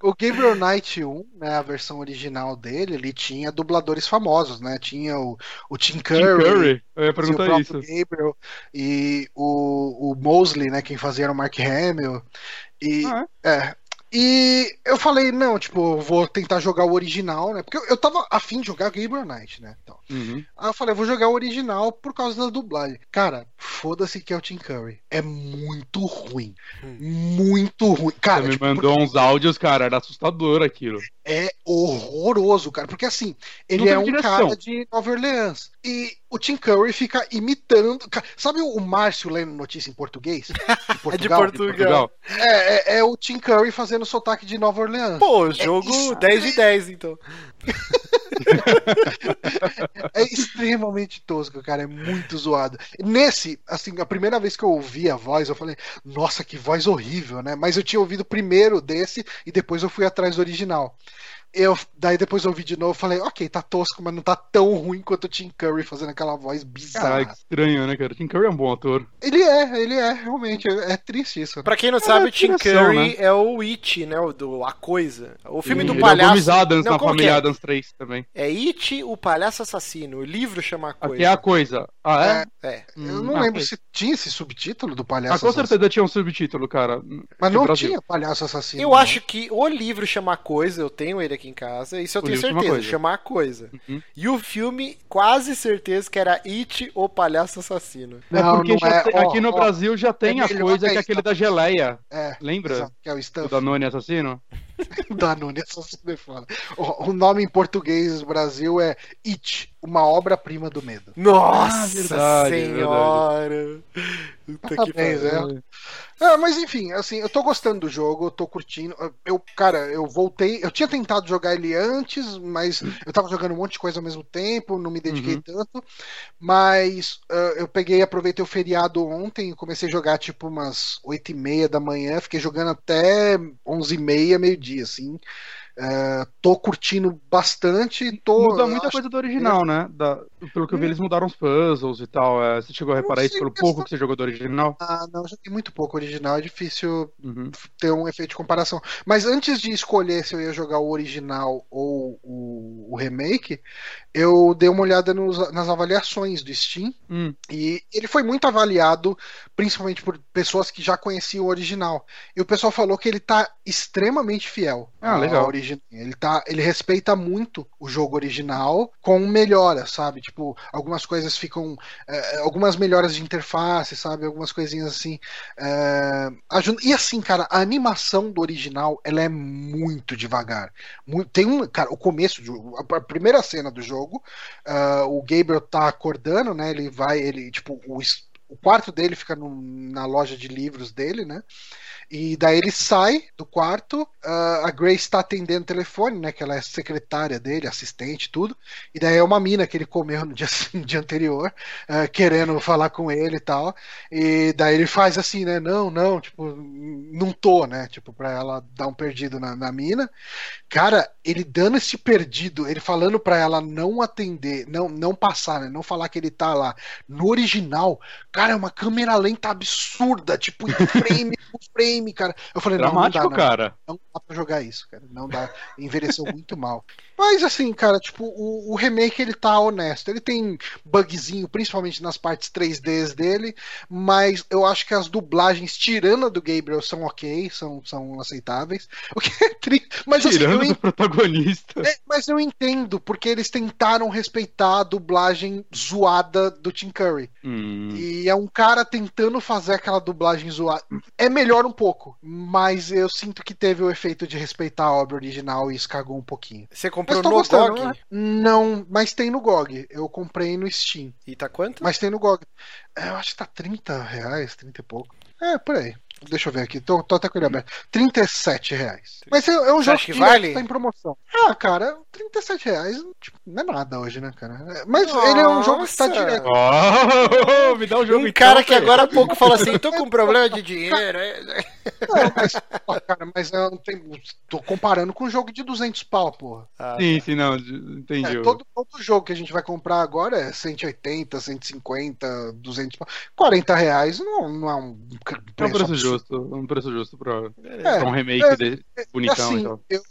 Speaker 1: o Gabriel Knight 1, né, a versão original dele, ele tinha dubladores famosos, né? Tinha o, o Tim Curry, Tim Curry.
Speaker 3: Eu ia perguntar o isso.
Speaker 1: Gabriel e o, o Mosley, né? Quem fazia era o Mark Hamill. E, ah, é? é e eu falei, não, tipo, vou tentar jogar o original, né? Porque eu, eu tava afim de jogar Gabriel Knight, né? Então, uhum. Aí eu falei, vou jogar o original por causa da dublagem. Cara, foda-se que é o Tim Curry. É muito ruim. Hum. Muito ruim. Cara,
Speaker 3: Você tipo, me mandou porque... uns áudios, cara, era assustador aquilo.
Speaker 1: É horroroso, cara. Porque assim, ele é um direção. cara de Nova Orleans. E o Tim Curry fica imitando. Sabe o Márcio lendo notícia em português?
Speaker 2: De Portugal, é de Portugal. De Portugal.
Speaker 1: É, é, é, o Tim Curry fazendo sotaque de Nova Orleans.
Speaker 2: Pô, jogo é 10 de 10, então.
Speaker 1: é extremamente tosco, cara. É muito zoado. Nesse, assim, a primeira vez que eu ouvi a voz, eu falei, nossa, que voz horrível, né? Mas eu tinha ouvido primeiro desse e depois eu fui atrás do original. Eu, daí depois eu ouvi de novo falei, ok, tá tosco, mas não tá tão ruim quanto o Tim Curry fazendo aquela voz bizarra.
Speaker 3: que estranho, né, cara? Tim Curry é um bom ator.
Speaker 1: Ele é, ele é, realmente. É, é triste isso. Né?
Speaker 2: Pra quem não é sabe, o Tim Curry né? é o It, né? O do A Coisa. O filme do palhaço.
Speaker 3: Ele é o Adams não, na família é? Adams 3 também.
Speaker 2: É It, o palhaço assassino. O livro chama A Coisa.
Speaker 3: Aqui é a coisa. Ah,
Speaker 1: é? É. Hum, eu não ah, lembro se tinha esse subtítulo do palhaço
Speaker 3: ah, com assassino. certeza tinha um subtítulo, cara.
Speaker 1: Mas não Brasil. tinha palhaço assassino.
Speaker 2: Eu não. acho que o livro chama A Coisa, eu tenho ele aqui em casa. Isso eu tenho certeza, coisa. chamar a coisa. Uhum. E o filme, quase certeza que era It, o Palhaço Assassino.
Speaker 3: É não, porque não é. Tem, aqui no Brasil já tem é a coisa que é aquele da geleia. É. Lembra? Exato,
Speaker 1: que é o Stuff.
Speaker 3: O Danone Assassino?
Speaker 1: Danone Assassino é foda. O, o nome em português do Brasil é It, uma obra-prima do medo.
Speaker 2: Nossa ah, verdade, senhora! Verdade.
Speaker 1: Puta que pariu. É. é. mas enfim, assim, eu tô gostando do jogo, eu tô curtindo. Eu, cara, eu voltei. Eu tinha tentado jogar ele antes, mas eu tava jogando um monte de coisa ao mesmo tempo, não me dediquei uhum. tanto. Mas uh, eu peguei, aproveitei o feriado ontem, comecei a jogar tipo umas 8 e meia da manhã, fiquei jogando até 11 e meia, meio-dia, assim. É, tô curtindo bastante. Tô,
Speaker 3: Muda muita coisa do original, né? Da, pelo que eu vi, eles mudaram os puzzles e tal. É, você chegou a reparar isso pelo pouco que você jogou do original?
Speaker 1: Ah, não, eu joguei muito pouco original. É difícil uhum. ter um efeito de comparação. Mas antes de escolher se eu ia jogar o original ou o, o remake, eu dei uma olhada nos, nas avaliações do Steam. Hum. E ele foi muito avaliado, principalmente por pessoas que já conheciam o original. E o pessoal falou que ele tá extremamente fiel
Speaker 3: ah, legal.
Speaker 1: original original. Ele, tá, ele respeita muito o jogo original com melhoras, sabe? Tipo, algumas coisas ficam. É, algumas melhoras de interface, sabe? Algumas coisinhas assim. É, ajuda... E assim, cara, a animação do original ela é muito devagar. Muito... Tem um. Cara, o começo, de... a primeira cena do jogo, uh, o Gabriel tá acordando, né? Ele vai, ele, tipo, o, o quarto dele fica no, na loja de livros dele, né? E daí ele sai do quarto, uh, a Grace está atendendo o telefone, né? Que ela é secretária dele, assistente, tudo. E daí é uma mina que ele comeu no dia, no dia anterior, uh, querendo falar com ele e tal. E daí ele faz assim, né? Não, não, tipo, não tô, né? Tipo, pra ela dar um perdido na, na mina. Cara, ele dando esse perdido, ele falando pra ela não atender, não, não passar, né? Não falar que ele tá lá. No original, cara, é uma câmera lenta absurda, tipo, em frame por frame game, cara. Eu falei,
Speaker 3: Dramático,
Speaker 1: não, não
Speaker 3: dá, não. cara.
Speaker 1: Não dá pra jogar isso, cara. Não dá. Envelheceu muito mal. Mas assim, cara, tipo, o, o, remake ele tá honesto. Ele tem bugzinho, principalmente nas partes 3Ds dele, mas eu acho que as dublagens, tirando a do Gabriel, são ok, são, são aceitáveis. O que é triste. Mas,
Speaker 3: assim, tirando assim, do protagonista.
Speaker 1: É, mas eu entendo, porque eles tentaram respeitar a dublagem zoada do Tim Curry. Hum. E é um cara tentando fazer aquela dublagem zoada. É melhor um pouco pouco, mas eu sinto que teve o efeito de respeitar a obra original e escagou um pouquinho.
Speaker 2: Você comprou no gostando, GOG?
Speaker 1: Não, mas tem no GOG. Eu comprei no Steam.
Speaker 2: E tá quanto?
Speaker 1: Mas tem no GOG. É, eu acho que tá 30 reais, 30 e pouco. É, por aí. Deixa eu ver aqui, tô, tô até com ele aberto. 37 reais. Mas é, é um jogo que, que vale? tá em promoção. Ah, cara, 37 reais tipo, não é nada hoje, né, cara? Mas Nossa. ele é um jogo que tá direto.
Speaker 3: Oh, me dá um jogo
Speaker 2: Um então, cara que agora há pouco falou assim: tô com problema de dinheiro.
Speaker 1: Não, mas, cara, mas eu não tenho, tô comparando com um jogo de 200 pau, porra.
Speaker 3: Ah, sim, tá. sim, não, entendi.
Speaker 1: É, todo, todo jogo que a gente vai comprar agora é 180, 150, 200 pau. 40 reais não, não é um
Speaker 3: preço, é um preço justo. Um preço justo pra, é, pra um remake é, dele, é, bonitão
Speaker 1: assim, então. Eu,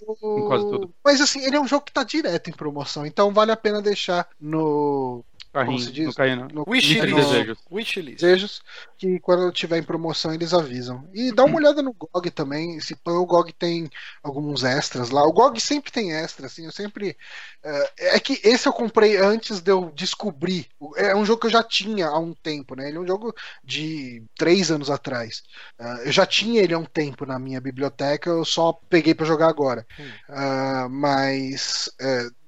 Speaker 1: quase tudo. Mas assim, ele é um jogo que tá direto em promoção, então vale a pena deixar no
Speaker 3: Carrinho, se diz? No, carrinho,
Speaker 2: no Wishlist.
Speaker 1: Wishlist. Desejos que quando tiver em promoção eles avisam. E dá uma uhum. olhada no GOG também. Se o GOG tem alguns extras lá. O GOG sempre tem extras, assim. Eu sempre. Uh, é que esse eu comprei antes de eu descobrir. É um jogo que eu já tinha há um tempo, né? Ele é um jogo de três anos atrás. Uh, eu já tinha ele há um tempo na minha biblioteca, eu só peguei para jogar agora. Uh, mas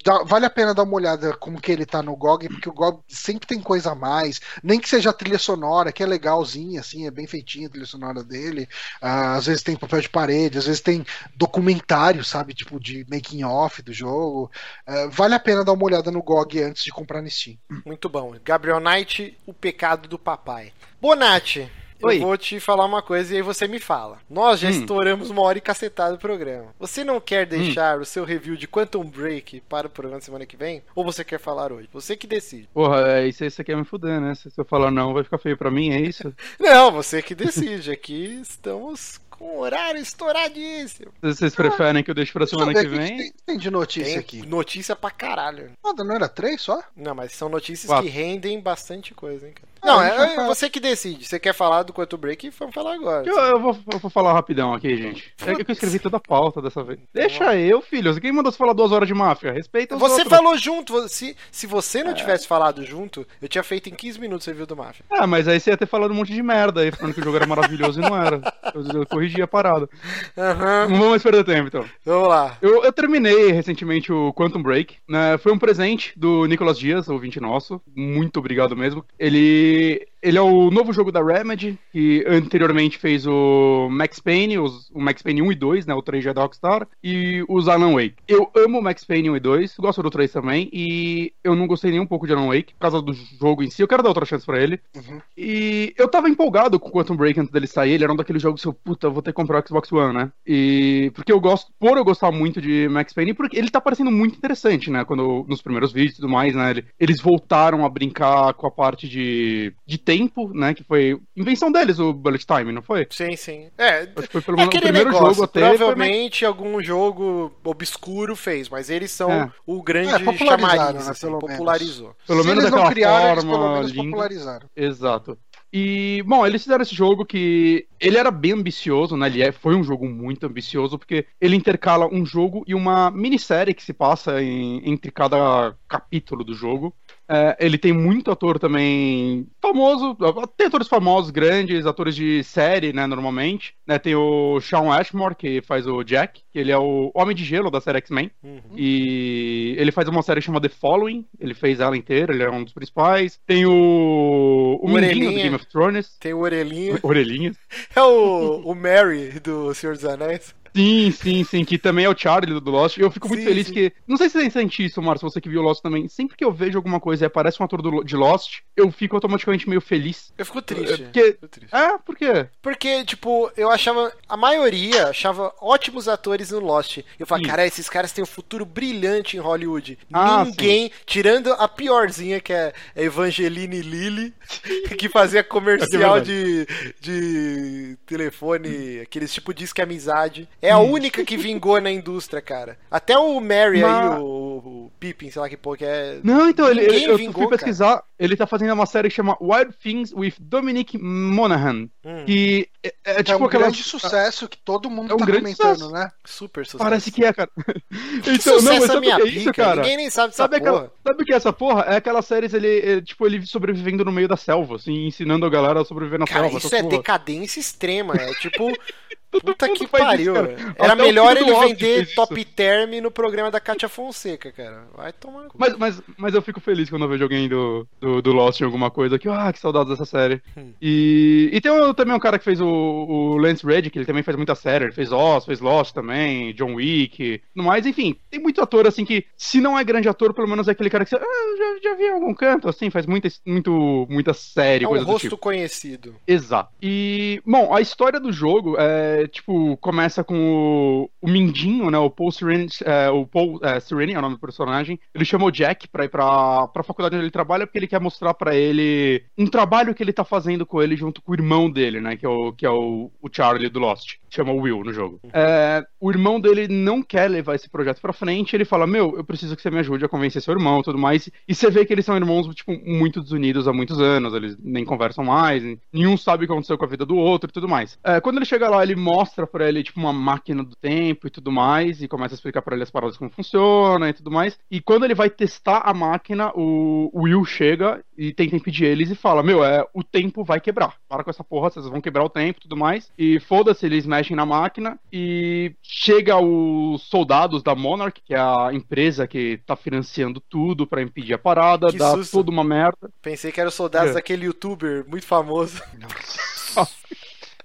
Speaker 1: Dá, vale a pena dar uma olhada como que ele tá no GOG, porque o GOG sempre tem coisa a mais, nem que seja a trilha sonora, que é legalzinha, assim, é bem feitinha a trilha sonora dele. Uh, às vezes tem papel de parede, às vezes tem documentário, sabe, tipo de making off do jogo. Uh, vale a pena dar uma olhada no GOG antes de comprar no Steam.
Speaker 2: Muito bom. Gabriel Knight, o pecado do papai. Bonatti, Oi. eu vou te falar uma coisa e aí você me fala. Nós já hum. estouramos uma hora e cacetada do programa. Você não quer hum. deixar hum. o seu review de Quantum Break para o programa semana que vem? Ou você quer falar hoje? Você que decide.
Speaker 3: Porra, é isso aí você quer me fuder, né? Se eu falar não, vai ficar feio pra mim, é isso?
Speaker 2: não, você que decide. Aqui estamos com horário estouradíssimo.
Speaker 3: Vocês preferem que eu deixe pra semana que vem?
Speaker 1: Tem, tem, de notícia tem aqui.
Speaker 2: Notícia pra caralho.
Speaker 1: Nada, não era três só?
Speaker 2: Não, mas são notícias Quatro. que rendem bastante coisa, hein, cara. Não, é, é você que decide. Você quer falar do Quanto Break? Vamos falar agora.
Speaker 3: Eu, eu, vou, eu vou falar rapidão aqui, gente. É que eu escrevi toda a pauta dessa vez. Deixa eu, filho. Quem mandou você falar duas horas de máfia? Respeita os
Speaker 2: Você
Speaker 3: outros.
Speaker 2: falou junto. Se, se você não é. tivesse falado junto, eu tinha feito em 15 minutos o review do máfia.
Speaker 3: Ah, mas aí você ia ter falado um monte de merda aí, falando que o jogo era maravilhoso e não era. Eu, eu corrigi a parada. Uhum. Não vamos perder tempo, então.
Speaker 2: Vamos lá.
Speaker 3: Eu, eu terminei recentemente o Quantum Break. Né? Foi um presente do Nicolas Dias, ouvinte nosso. Muito obrigado mesmo. Ele the ele é o novo jogo da Remedy, que anteriormente fez o Max Payne, os, o Max Payne 1 e 2, né? O 3 já é da Rockstar, e os Alan Wake. Eu amo Max Payne 1 e 2, gosto do 3 também, e eu não gostei nem um pouco de Alan Wake, por causa do jogo em si. Eu quero dar outra chance pra ele. Uhum. E eu tava empolgado com o Quantum Break antes dele sair, ele era um daqueles jogos que eu, puta, vou ter que comprar o Xbox One, né? E porque eu gosto, por eu gostar muito de Max Payne, porque ele tá parecendo muito interessante, né? Quando nos primeiros vídeos e tudo mais, né? Eles voltaram a brincar com a parte de, de tempo, né? Que foi invenção deles, o Bullet Time, não foi?
Speaker 2: Sim, sim. É, Acho que foi pelo é o primeiro negócio, jogo até. Provavelmente algum jogo obscuro fez, mas eles são é. o grande é, chamariz, né, assim, pelo popularizou.
Speaker 3: Menos. Pelo menos daquela criaram, forma. Eles pelo menos popularizaram. Exato. E, bom, eles fizeram esse jogo que ele era bem ambicioso, né? Ele é, foi um jogo muito ambicioso, porque ele intercala um jogo e uma minissérie que se passa em, entre cada capítulo do jogo. É, ele tem muito ator também famoso, tem atores famosos, grandes, atores de série, né, normalmente. Né, tem o Sean Ashmore, que faz o Jack, que ele é o Homem de Gelo da série X-Men. Uhum. E ele faz uma série chamada The Following, ele fez ela inteira, ele é um dos principais. Tem o, o, o Mindinho do Game of Thrones.
Speaker 2: Tem o Orelhinha.
Speaker 3: Orelhinha.
Speaker 2: É o, o Mary do Senhor dos Anéis.
Speaker 3: Sim, sim, sim, que também é o Charlie do Lost. Eu fico muito sim, feliz sim. que. Não sei se você sente isso, Márcio, você que viu Lost também. Sempre que eu vejo alguma coisa e aparece um ator do, de Lost, eu fico automaticamente meio feliz.
Speaker 2: Eu fico triste.
Speaker 3: Porque... Fico triste. É, por quê?
Speaker 2: Porque, tipo, eu achava. A maioria achava ótimos atores no Lost. Eu falava, cara, esses caras têm um futuro brilhante em Hollywood. Ah, Ninguém, sim. tirando a piorzinha, que é Evangeline Lilly, que fazia comercial é de, de telefone, aqueles tipo disque amizade. É a única que vingou na indústria, cara. Até o Mary Mas... aí, o, o Pippin, sei lá que porra que é.
Speaker 3: Não, então, ele, ele, eu vingou, fui pesquisar, cara. ele tá fazendo uma série que chama Wild Things with Dominic Monaghan. Hum. Que é, é, é tipo
Speaker 1: é um aquela... grande sucesso que todo mundo é um tá grande comentando, sucesso. né?
Speaker 2: Super sucesso.
Speaker 3: Parece que é, cara.
Speaker 2: então, não, mas sabe o que é isso, cara? Ninguém nem sabe essa sabe
Speaker 3: porra. Aquela, sabe o que é essa porra? É aquela série, ele, é, tipo, ele sobrevivendo no meio da selva, assim, ensinando a galera a sobreviver na
Speaker 2: cara,
Speaker 3: selva.
Speaker 2: Isso é porra. decadência extrema, é tipo Puta que pariu. Isso, Era Até melhor ele vender top term no programa da Katia Fonseca, cara. Vai tomar.
Speaker 3: Mas, mas, mas eu fico feliz quando eu vejo alguém do, do, do Lost em alguma coisa que, ah, que saudades dessa série. Hum. E, e tem um, também um cara que fez o, o Lance Reddick, ele também faz muita série. Ele fez Oz, fez Lost também, John Wick. No mais, enfim, tem muito ator assim que, se não é grande ator, pelo menos é aquele cara que você, ah, já, já vi em algum canto, assim, faz muita, muito, muita série. É
Speaker 2: um rosto tipo. conhecido.
Speaker 3: Exato. E, bom, a história do jogo é, tipo, começa com o, o Mindinho, né? O Paul Serene, é, o Paul é, é o nome do personagem. Ele chamou Jack pra ir pra, pra faculdade onde ele trabalha porque ele quer mostrar para ele um trabalho que ele tá fazendo com ele junto com o irmão dele, né? Que é o, que é o, o Charlie do Lost. Chama Will no jogo. É, o irmão dele não quer levar esse projeto pra frente. Ele fala: Meu, eu preciso que você me ajude a convencer seu irmão e tudo mais. E você vê que eles são irmãos, tipo, muito desunidos há muitos anos. Eles nem conversam mais. Nenhum sabe o que aconteceu com a vida do outro e tudo mais. É, quando ele chega lá, ele mostra para ele, tipo, uma máquina do tempo e tudo mais. E começa a explicar para ele as paradas como funciona e tudo mais. E quando ele vai testar a máquina, o Will chega e tenta impedir eles e fala: Meu, é, o tempo vai quebrar. Para com essa porra, vocês vão quebrar o tempo e tudo mais. E foda-se, eles mexem na máquina. E chega os soldados da Monarch, que é a empresa que tá financiando tudo para impedir a parada, que dá susto. tudo uma merda.
Speaker 2: Pensei que eram soldados é. daquele youtuber muito famoso. Nossa.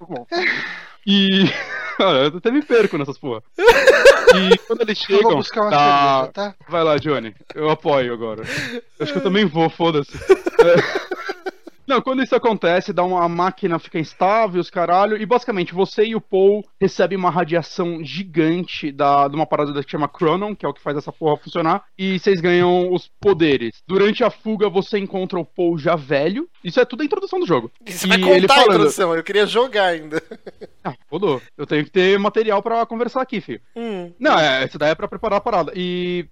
Speaker 3: bom. E. eu até me perco nessas porra. E quando eles chegam. Eu vou buscar uma tá... cerveja, tá? Vai lá, Johnny. Eu apoio agora. Acho que eu também vou, foda-se. É... Não, quando isso acontece, dá uma máquina fica instável, os caralho, e basicamente você e o Paul recebem uma radiação gigante da, de uma parada que chama Chronon, que é o que faz essa porra funcionar, e vocês ganham os poderes. Durante a fuga, você encontra o Paul já velho. Isso é tudo a introdução do jogo.
Speaker 2: Isso e vai contar ele falando... a introdução, eu queria jogar ainda.
Speaker 3: Ah, rodou. Eu tenho que ter material para conversar aqui, filho. Hum. Não, é, isso daí é pra preparar a parada. E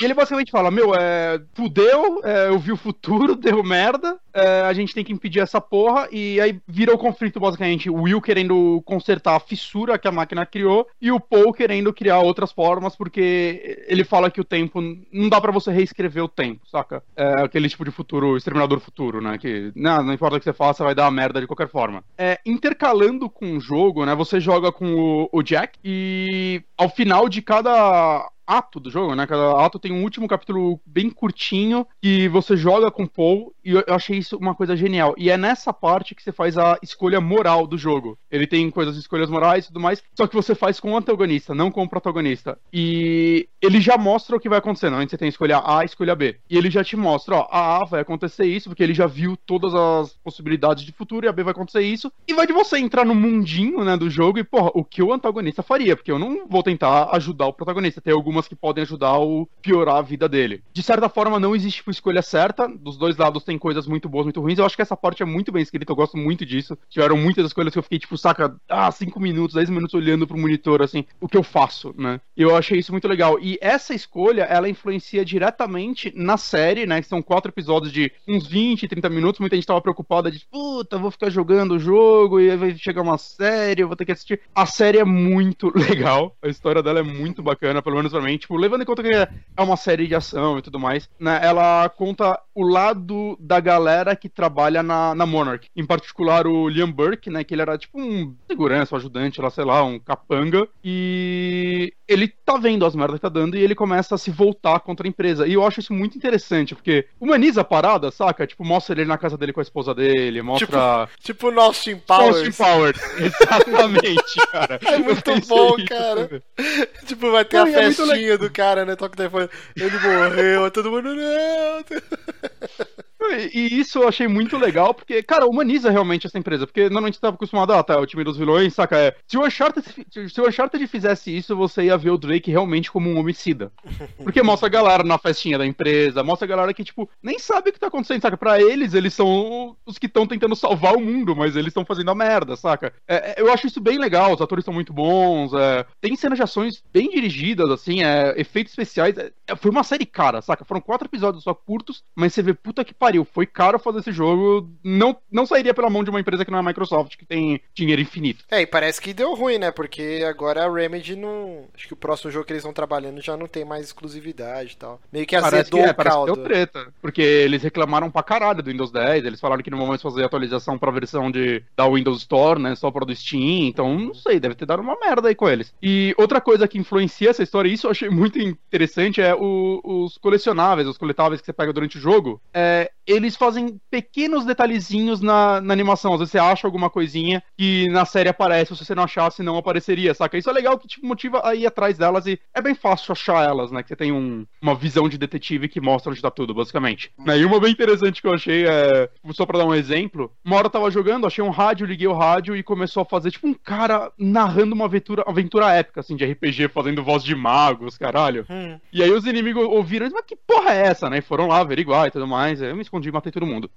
Speaker 3: e ele basicamente fala: Meu, é, fudeu, é, eu vi o futuro, deu merda, é, a gente tem que impedir essa porra. E aí vira o conflito, basicamente: o Will querendo consertar a fissura que a máquina criou e o Paul querendo criar outras formas, porque ele fala que o tempo não dá para você reescrever o tempo, saca? É aquele tipo de futuro, exterminador futuro, né? Que não, não importa o que você faça, vai dar merda de qualquer forma. É, intercalando com o jogo, né? Você joga com o, o Jack e ao final de cada ato do jogo, né? Cada ato tem um último capítulo bem curtinho que você joga com Paul e eu achei isso uma coisa genial. E é nessa parte que você faz a escolha moral do jogo. Ele tem coisas escolhas morais e tudo mais, só que você faz com o antagonista, não com o protagonista. E ele já mostra o que vai acontecer, não? Você tem escolha A escolha B. E ele já te mostra, ó, a A vai acontecer isso, porque ele já viu todas as possibilidades de futuro, e a B vai acontecer isso. E vai de você entrar no mundinho, né, do jogo e, porra, o que o antagonista faria? Porque eu não vou tentar ajudar o protagonista. Tem algumas que podem ajudar ou piorar a vida dele. De certa forma, não existe uma escolha certa. Dos dois lados tem coisas muito boas, muito ruins. Eu acho que essa parte é muito bem escrita, eu gosto muito disso. Tiveram muitas escolhas que eu fiquei, tipo, saca, ah, 5 minutos, 10 minutos olhando pro monitor, assim, o que eu faço, né? Eu achei isso muito legal. E essa escolha, ela influencia diretamente na série, né? Que são quatro episódios de uns 20, 30 minutos. Muita gente tava preocupada de, puta, vou ficar jogando o jogo e aí vai chegar uma série, eu vou ter que assistir. A série é muito legal. A história dela é muito bacana, pelo menos pra mim. Tipo, levando em conta que é uma série de ação e tudo mais, né? Ela conta o lado da galera que trabalha na, na Monarch. Em particular o Liam Burke, né? Que ele era tipo um segurança, um ajudante, lá, sei lá, um capanga. E ele tá vendo as merdas que tá dando e ele começa a se voltar contra a empresa. E eu acho isso muito interessante, porque humaniza a parada, saca? Tipo, mostra ele na casa dele com a esposa dele, mostra.
Speaker 2: Tipo, tipo no Austin Powers. Austin
Speaker 3: Powers, exatamente, cara.
Speaker 2: É muito bom, cara. tipo, vai ter Não, a é festinha é do cara, né? Toca o telefone. Ele morreu, todo mundo. Não.
Speaker 3: E isso eu achei muito legal, porque, cara, humaniza realmente essa empresa. Porque normalmente você tava acostumado, ah, tá, o time dos vilões, saca? É, se o Uncharted, se o Uncharted fizesse isso, você ia ver o Drake realmente como um homicida. Porque mostra a galera na festinha da empresa, mostra a galera que, tipo, nem sabe o que tá acontecendo, saca? Pra eles, eles são os que estão tentando salvar o mundo, mas eles estão fazendo a merda, saca? É, é, eu acho isso bem legal, os atores são muito bons, é, tem cenas de ações bem dirigidas, assim, é, efeitos especiais. É, foi uma série cara, saca? Foram quatro episódios só curtos, mas você vê, puta que pariu pariu, foi caro fazer esse jogo, não, não sairia pela mão de uma empresa que não é a Microsoft, que tem dinheiro infinito.
Speaker 2: É, e parece que deu ruim, né? Porque agora a Remedy não. Acho que o próximo jogo que eles estão trabalhando já não tem mais exclusividade e tal. Meio que azedou
Speaker 3: que, é,
Speaker 2: o caldo.
Speaker 3: Deu treta. Porque eles reclamaram pra caralho do Windows 10, eles falaram que não vão mais fazer atualização pra versão de, da Windows Store, né? Só pra do Steam. Então, não sei, deve ter dado uma merda aí com eles. E outra coisa que influencia essa história, e isso eu achei muito interessante, é o, os colecionáveis, os coletáveis que você pega durante o jogo. É, eles fazem pequenos detalhezinhos na, na animação. Às vezes você acha alguma coisinha que na série aparece, se você não achasse, não apareceria, saca? Isso é legal que tipo, motiva a ir atrás delas e é bem fácil achar elas, né? Que você tem um, uma visão de detetive que mostra onde tá tudo, basicamente. Uhum. E uma bem interessante que eu achei é. Só pra dar um exemplo, uma hora eu tava jogando, achei um rádio, liguei o rádio e começou a fazer, tipo, um cara narrando uma aventura, aventura épica, assim, de RPG, fazendo voz de magos, caralho. Hum. E aí os inimigos ouviram, mas que porra é essa, né? E foram lá averiguar e tudo mais. Aí eu me escondi escondi e matei todo mundo.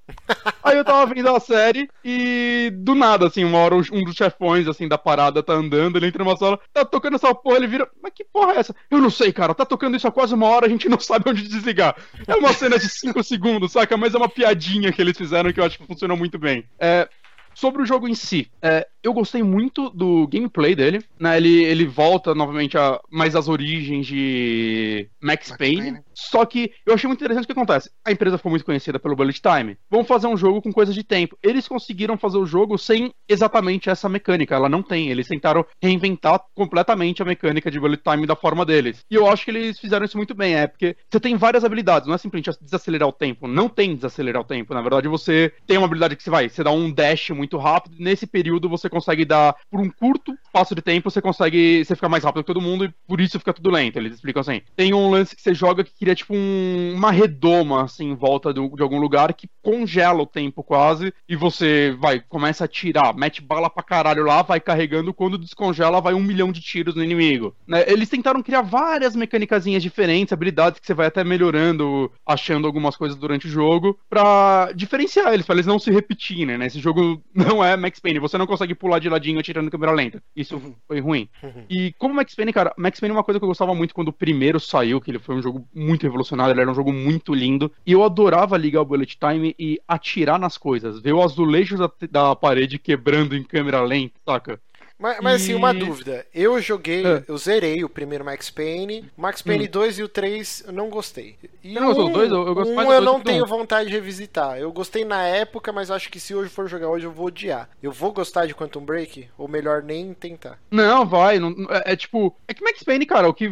Speaker 3: Aí eu tava vendo a série e do nada, assim, uma hora um dos chefões, assim, da parada tá andando, ele entra numa sala, tá tocando essa porra, ele vira, mas que porra é essa? Eu não sei, cara, tá tocando isso há quase uma hora, a gente não sabe onde desligar. É uma cena de 5 segundos, saca? Mas é uma piadinha que eles fizeram que eu acho que funcionou muito bem. É, sobre o jogo em si, é, eu gostei muito do gameplay dele, né? Ele, ele volta novamente a mais às origens de Max, Max Payne, Payne, Só que eu achei muito interessante o que acontece. A empresa ficou muito conhecida pelo Bullet Time. Vamos fazer um jogo com coisa de tempo. Eles conseguiram fazer o jogo sem exatamente essa mecânica. Ela não tem. Eles tentaram reinventar completamente a mecânica de Bullet Time da forma deles. E eu acho que eles fizeram isso muito bem. É porque você tem várias habilidades. Não é simplesmente desacelerar o tempo. Não tem desacelerar o tempo. Na verdade, você tem uma habilidade que você vai. Você dá um dash muito rápido. Nesse período, você consegue dar, por um curto passo de tempo, você consegue, você fica mais rápido que todo mundo e por isso fica tudo lento. Eles explicam assim. Tem um lance que você joga que cria tipo um, uma redoma, assim, em volta de, de, algum lugar que congela o tempo quase e você vai, começa a tirar, mete bala pra caralho lá, vai carregando, quando descongela vai um milhão de tiros no inimigo. Né? Eles tentaram criar várias mecânicas diferentes, habilidades que você vai até melhorando, achando algumas coisas durante o jogo, pra diferenciar eles, pra eles não se repetirem, né? Esse jogo não é Max Payne, você não consegue pular de ladinho atirando em câmera lenta. Isso uhum. foi ruim. Uhum. E como Max Payne, cara, Max Payne é uma coisa que eu gostava muito quando o primeiro saiu, que ele foi um jogo muito revolucionário, ele era um jogo muito lindo. E eu adorava ligar o Bullet Time e atirar nas coisas, ver o azulejo da, da parede quebrando em câmera lenta, saca?
Speaker 2: Mas, mas assim, uma dúvida. Eu joguei, é. eu zerei o primeiro Max Payne. Max Payne hum. 2 e o 3 eu não gostei. E
Speaker 3: não um, dois? Eu, eu gosto
Speaker 2: um
Speaker 3: mais
Speaker 2: eu não tenho vontade de revisitar. Eu gostei na época, mas acho que se hoje for jogar hoje eu vou odiar. Eu vou gostar de Quantum Break? Ou melhor, nem tentar?
Speaker 3: Não, vai. Não, é, é, tipo. É que Max Payne, cara, o que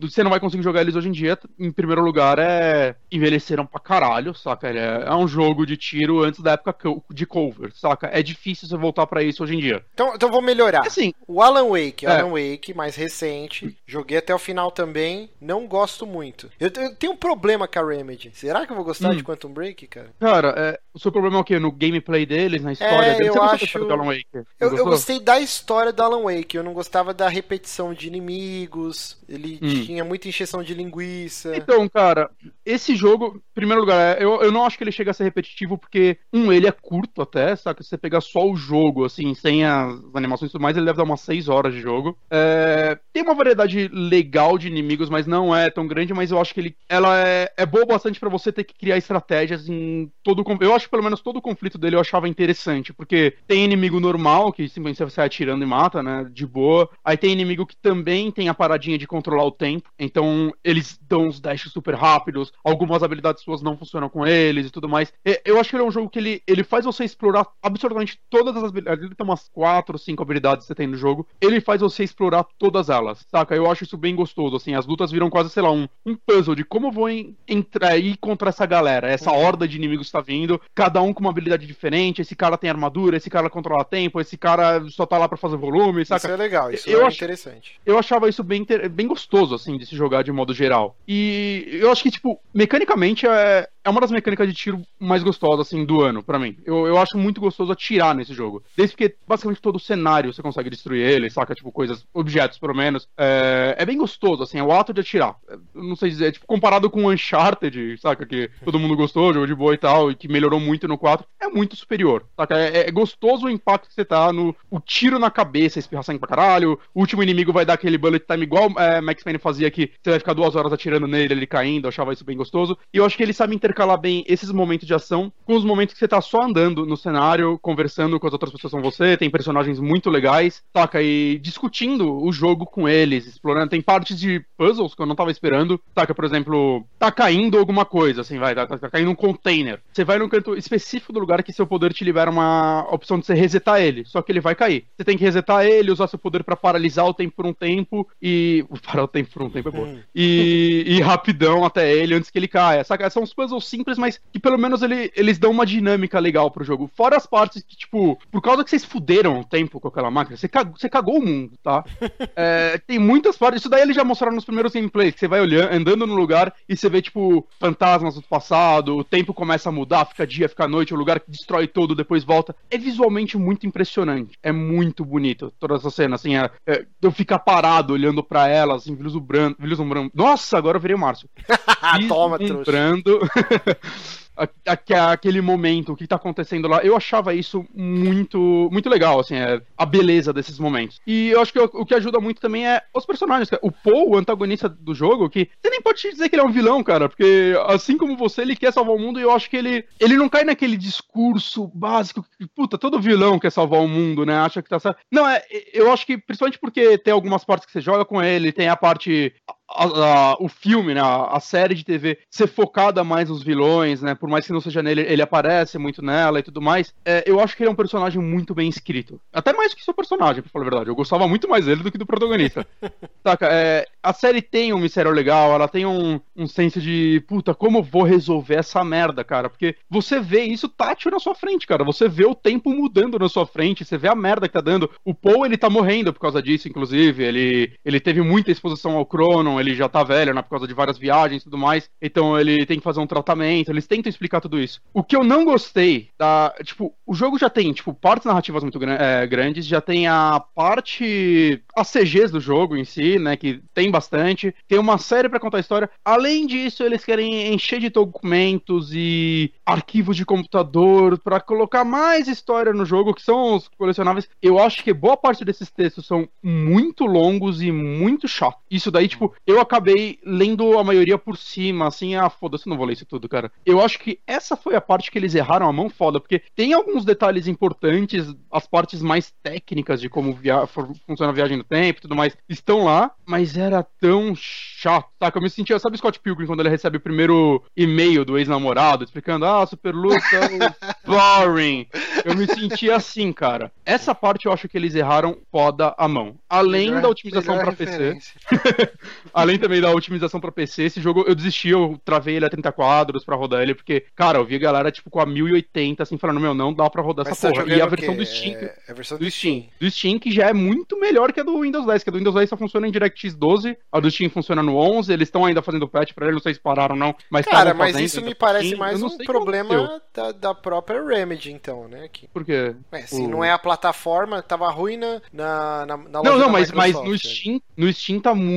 Speaker 3: você não vai conseguir jogar eles hoje em dia, em primeiro lugar, é. Envelheceram pra caralho, saca? É, é um jogo de tiro antes da época de cover, saca? É difícil você voltar para isso hoje em dia.
Speaker 2: Então, então vou melhorar. Assim, o Alan Wake, é. Alan Wake, mais recente. Joguei até o final também. Não gosto muito. Eu, eu tenho um problema com a Remedy. Será que eu vou gostar hum. de Quantum Break, cara?
Speaker 3: Cara, é, o seu problema é o quê? No gameplay deles, na história é, deles?
Speaker 2: Eu acho... do Alan Wake? Eu, eu, gostei da história do Alan Wake. Eu não gostava da repetição de inimigos. Ele hum. tinha muita encheção de linguiça.
Speaker 3: Então, cara, esse jogo, em primeiro lugar, é, eu, eu não acho que ele chega a ser repetitivo, porque, um, ele é curto até, sabe? Se você pegar só o jogo, assim, sem as animações e tudo mais, ele deve dar umas 6 horas de jogo. É, tem uma variedade legal de inimigos, mas não é tão grande, mas eu acho que ele, ela é, é boa bastante para você ter que criar estratégias em todo Eu acho que pelo menos todo o conflito dele eu achava interessante, porque tem inimigo normal, que simplesmente você sai atirando e mata, né? De boa. Aí tem inimigo que também tem a paradinha de controlar o tempo. Então eles dão uns dashes super rápidos, algumas habilidades suas não funcionam com eles e tudo mais. Eu acho que ele é um jogo que ele, ele faz você explorar absolutamente todas as habilidades. Ele tem umas 4 ou 5 habilidades que você tem no jogo. Ele faz você explorar todas elas, saca? Eu acho isso bem gostoso, assim, as lutas viram quase, sei lá, um, um puzzle de como eu vou entrar aí contra essa galera, essa uhum. horda de inimigos está vindo, cada um com uma habilidade diferente, esse cara tem armadura, esse cara controla tempo, esse cara só tá lá para fazer volume, saca?
Speaker 2: Isso é legal, isso eu é ach... interessante.
Speaker 3: Eu achava isso bem, bem gostoso, assim, de se jogar de modo geral. E eu acho que, tipo, mecanicamente é, é uma das mecânicas de tiro mais gostosas, assim, do ano, para mim. Eu, eu acho muito gostoso atirar nesse jogo. Desde que basicamente todo o cenário você consegue destruir ele, saca? Tipo, coisas, objetos, pelo menos. É, é bem gostoso, assim, é o ato de atirar. não sei dizer, tipo, comparado com Uncharted, saca? Que todo mundo gostou, jogou de boa e tal, e que melhorou muito no 4, é muito superior, saca? É, é gostoso o impacto que você tá no o tiro na cabeça, espirrar sangue pra caralho, o último inimigo vai dar aquele bullet time igual é, Max Payne fazia que você vai ficar duas horas atirando nele, ele caindo, eu achava isso bem gostoso. E eu acho que ele sabe intercalar bem esses momentos de ação com os momentos que você tá só andando no cenário, conversando com as outras pessoas com você, tem personagens muito legais, saca? E discutindo o jogo com eles, explorando. Tem partes de puzzles que eu não tava esperando, saca? Por exemplo, tá caindo alguma coisa, assim, vai, tá, tá caindo um container. Você vai num canto específico do lugar que seu poder te libera uma opção de você resetar ele, só que ele vai cair. Você tem que resetar ele, usar seu poder para paralisar o tempo por um tempo e. Parar o tempo por um tempo é bom. Hum. E, e rapidão até ele antes que ele caia. Saca? São uns puzzles simples, mas que pelo menos ele, eles dão uma dinâmica legal pro jogo. Fora as partes que, tipo, por causa que vocês fuderam o tempo com aquela máquina, você cagou, você cagou o mundo, tá? é, tem muitas partes. Isso daí eles já mostraram nos primeiros gameplays, você vai olhando, andando no lugar e você vê, tipo, fantasmas do passado, o tempo começa a mudar, fica dia, fica noite, o lugar que destrói todo, depois volta. É visualmente muito impressionante. É muito bonito toda essa cena, assim, é, é, eu ficar parado olhando para ela, assim, vislumbrando, vislumbrando. Nossa, agora eu virei o Márcio.
Speaker 2: Toma, trouxa.
Speaker 3: aquele momento, o que tá acontecendo lá, eu achava isso muito muito legal, assim, é, a beleza desses momentos. E eu acho que o, que ajuda muito também é os personagens. O Paul, o antagonista do jogo, que você nem pode dizer que ele é um vilão, cara, porque assim como você, ele quer salvar o mundo e eu acho que ele, ele não cai naquele discurso básico que, puta, todo vilão quer salvar o mundo, né? Acha que tá certo. Não, é, eu acho que, principalmente porque tem algumas partes que você joga com ele, tem a parte a, a, o filme, né, a, a, série de TV ser focada mais nos vilões, né, por mais que não seja nele, ele aparece muito nela e tudo mais, é, eu acho que ele é um personagem muito bem escrito. Até mais do que seu personagem, pra falar a verdade. Eu gostava muito mais dele do que do protagonista. Saca? É, a série tem um mistério legal, ela tem um, um senso de, puta, como eu vou resolver essa merda, cara? Porque você vê isso tátil na sua frente, cara. Você vê o tempo mudando na sua frente, você vê a merda que tá dando. O Paul, ele tá morrendo por causa disso, inclusive. Ele, ele teve muita exposição ao Cronon, ele já tá velho, né, por causa de várias viagens e tudo mais. Então ele tem que fazer um tratamento, eles tentam explicar tudo isso. O que eu não gostei da. Tipo, o jogo já tem, tipo, partes narrativas muito é, grandes, já tem a parte. as CGs do jogo em si, né, que tem bastante. Tem uma série para contar a história. Além disso, eles querem encher de documentos e arquivos de computador para colocar mais história no jogo, que são os colecionáveis. Eu acho que boa parte desses textos são muito longos e muito chatos. Isso daí, tipo, eu acabei lendo a maioria por cima, assim, ah, foda-se, não vou ler isso tudo, cara. Eu acho que essa foi a parte que eles erraram a mão foda, porque tem alguns detalhes importantes, as partes mais técnicas de como via funciona a viagem no tempo e tudo mais, estão lá, mas era tão chato, saca? Eu me sentia, sabe Scott Pilgrim quando ele recebe o primeiro e-mail do ex-namorado explicando, ah, super luta, boring. Eu me sentia assim, cara. Essa parte eu acho que eles erraram foda a mão. Além melhor, da otimização para PC. Além também da otimização para PC, esse jogo eu desisti, eu travei ele a 30 quadros para rodar ele, porque, cara, eu vi a galera tipo com a 1080 assim falando, meu, não dá para rodar Mas essa porra. E a versão do Steam, é... a versão do, do Steam, Steam, do Steam que já é muito melhor que a do Windows 10, que a do Windows 10 só funciona em DirectX 12, a do Steam funciona no 11, eles estão ainda fazendo patch para ele, não sei se pararam ou não, mas
Speaker 2: Cara, mas isso me parece Steam, mais um problema da, da, própria Remedy então, né, aqui.
Speaker 3: Por quê?
Speaker 2: Ué, se o... não é a plataforma, tava ruim na, na, na,
Speaker 3: na Não, não, mas, mas no Steam, no Steam tá muito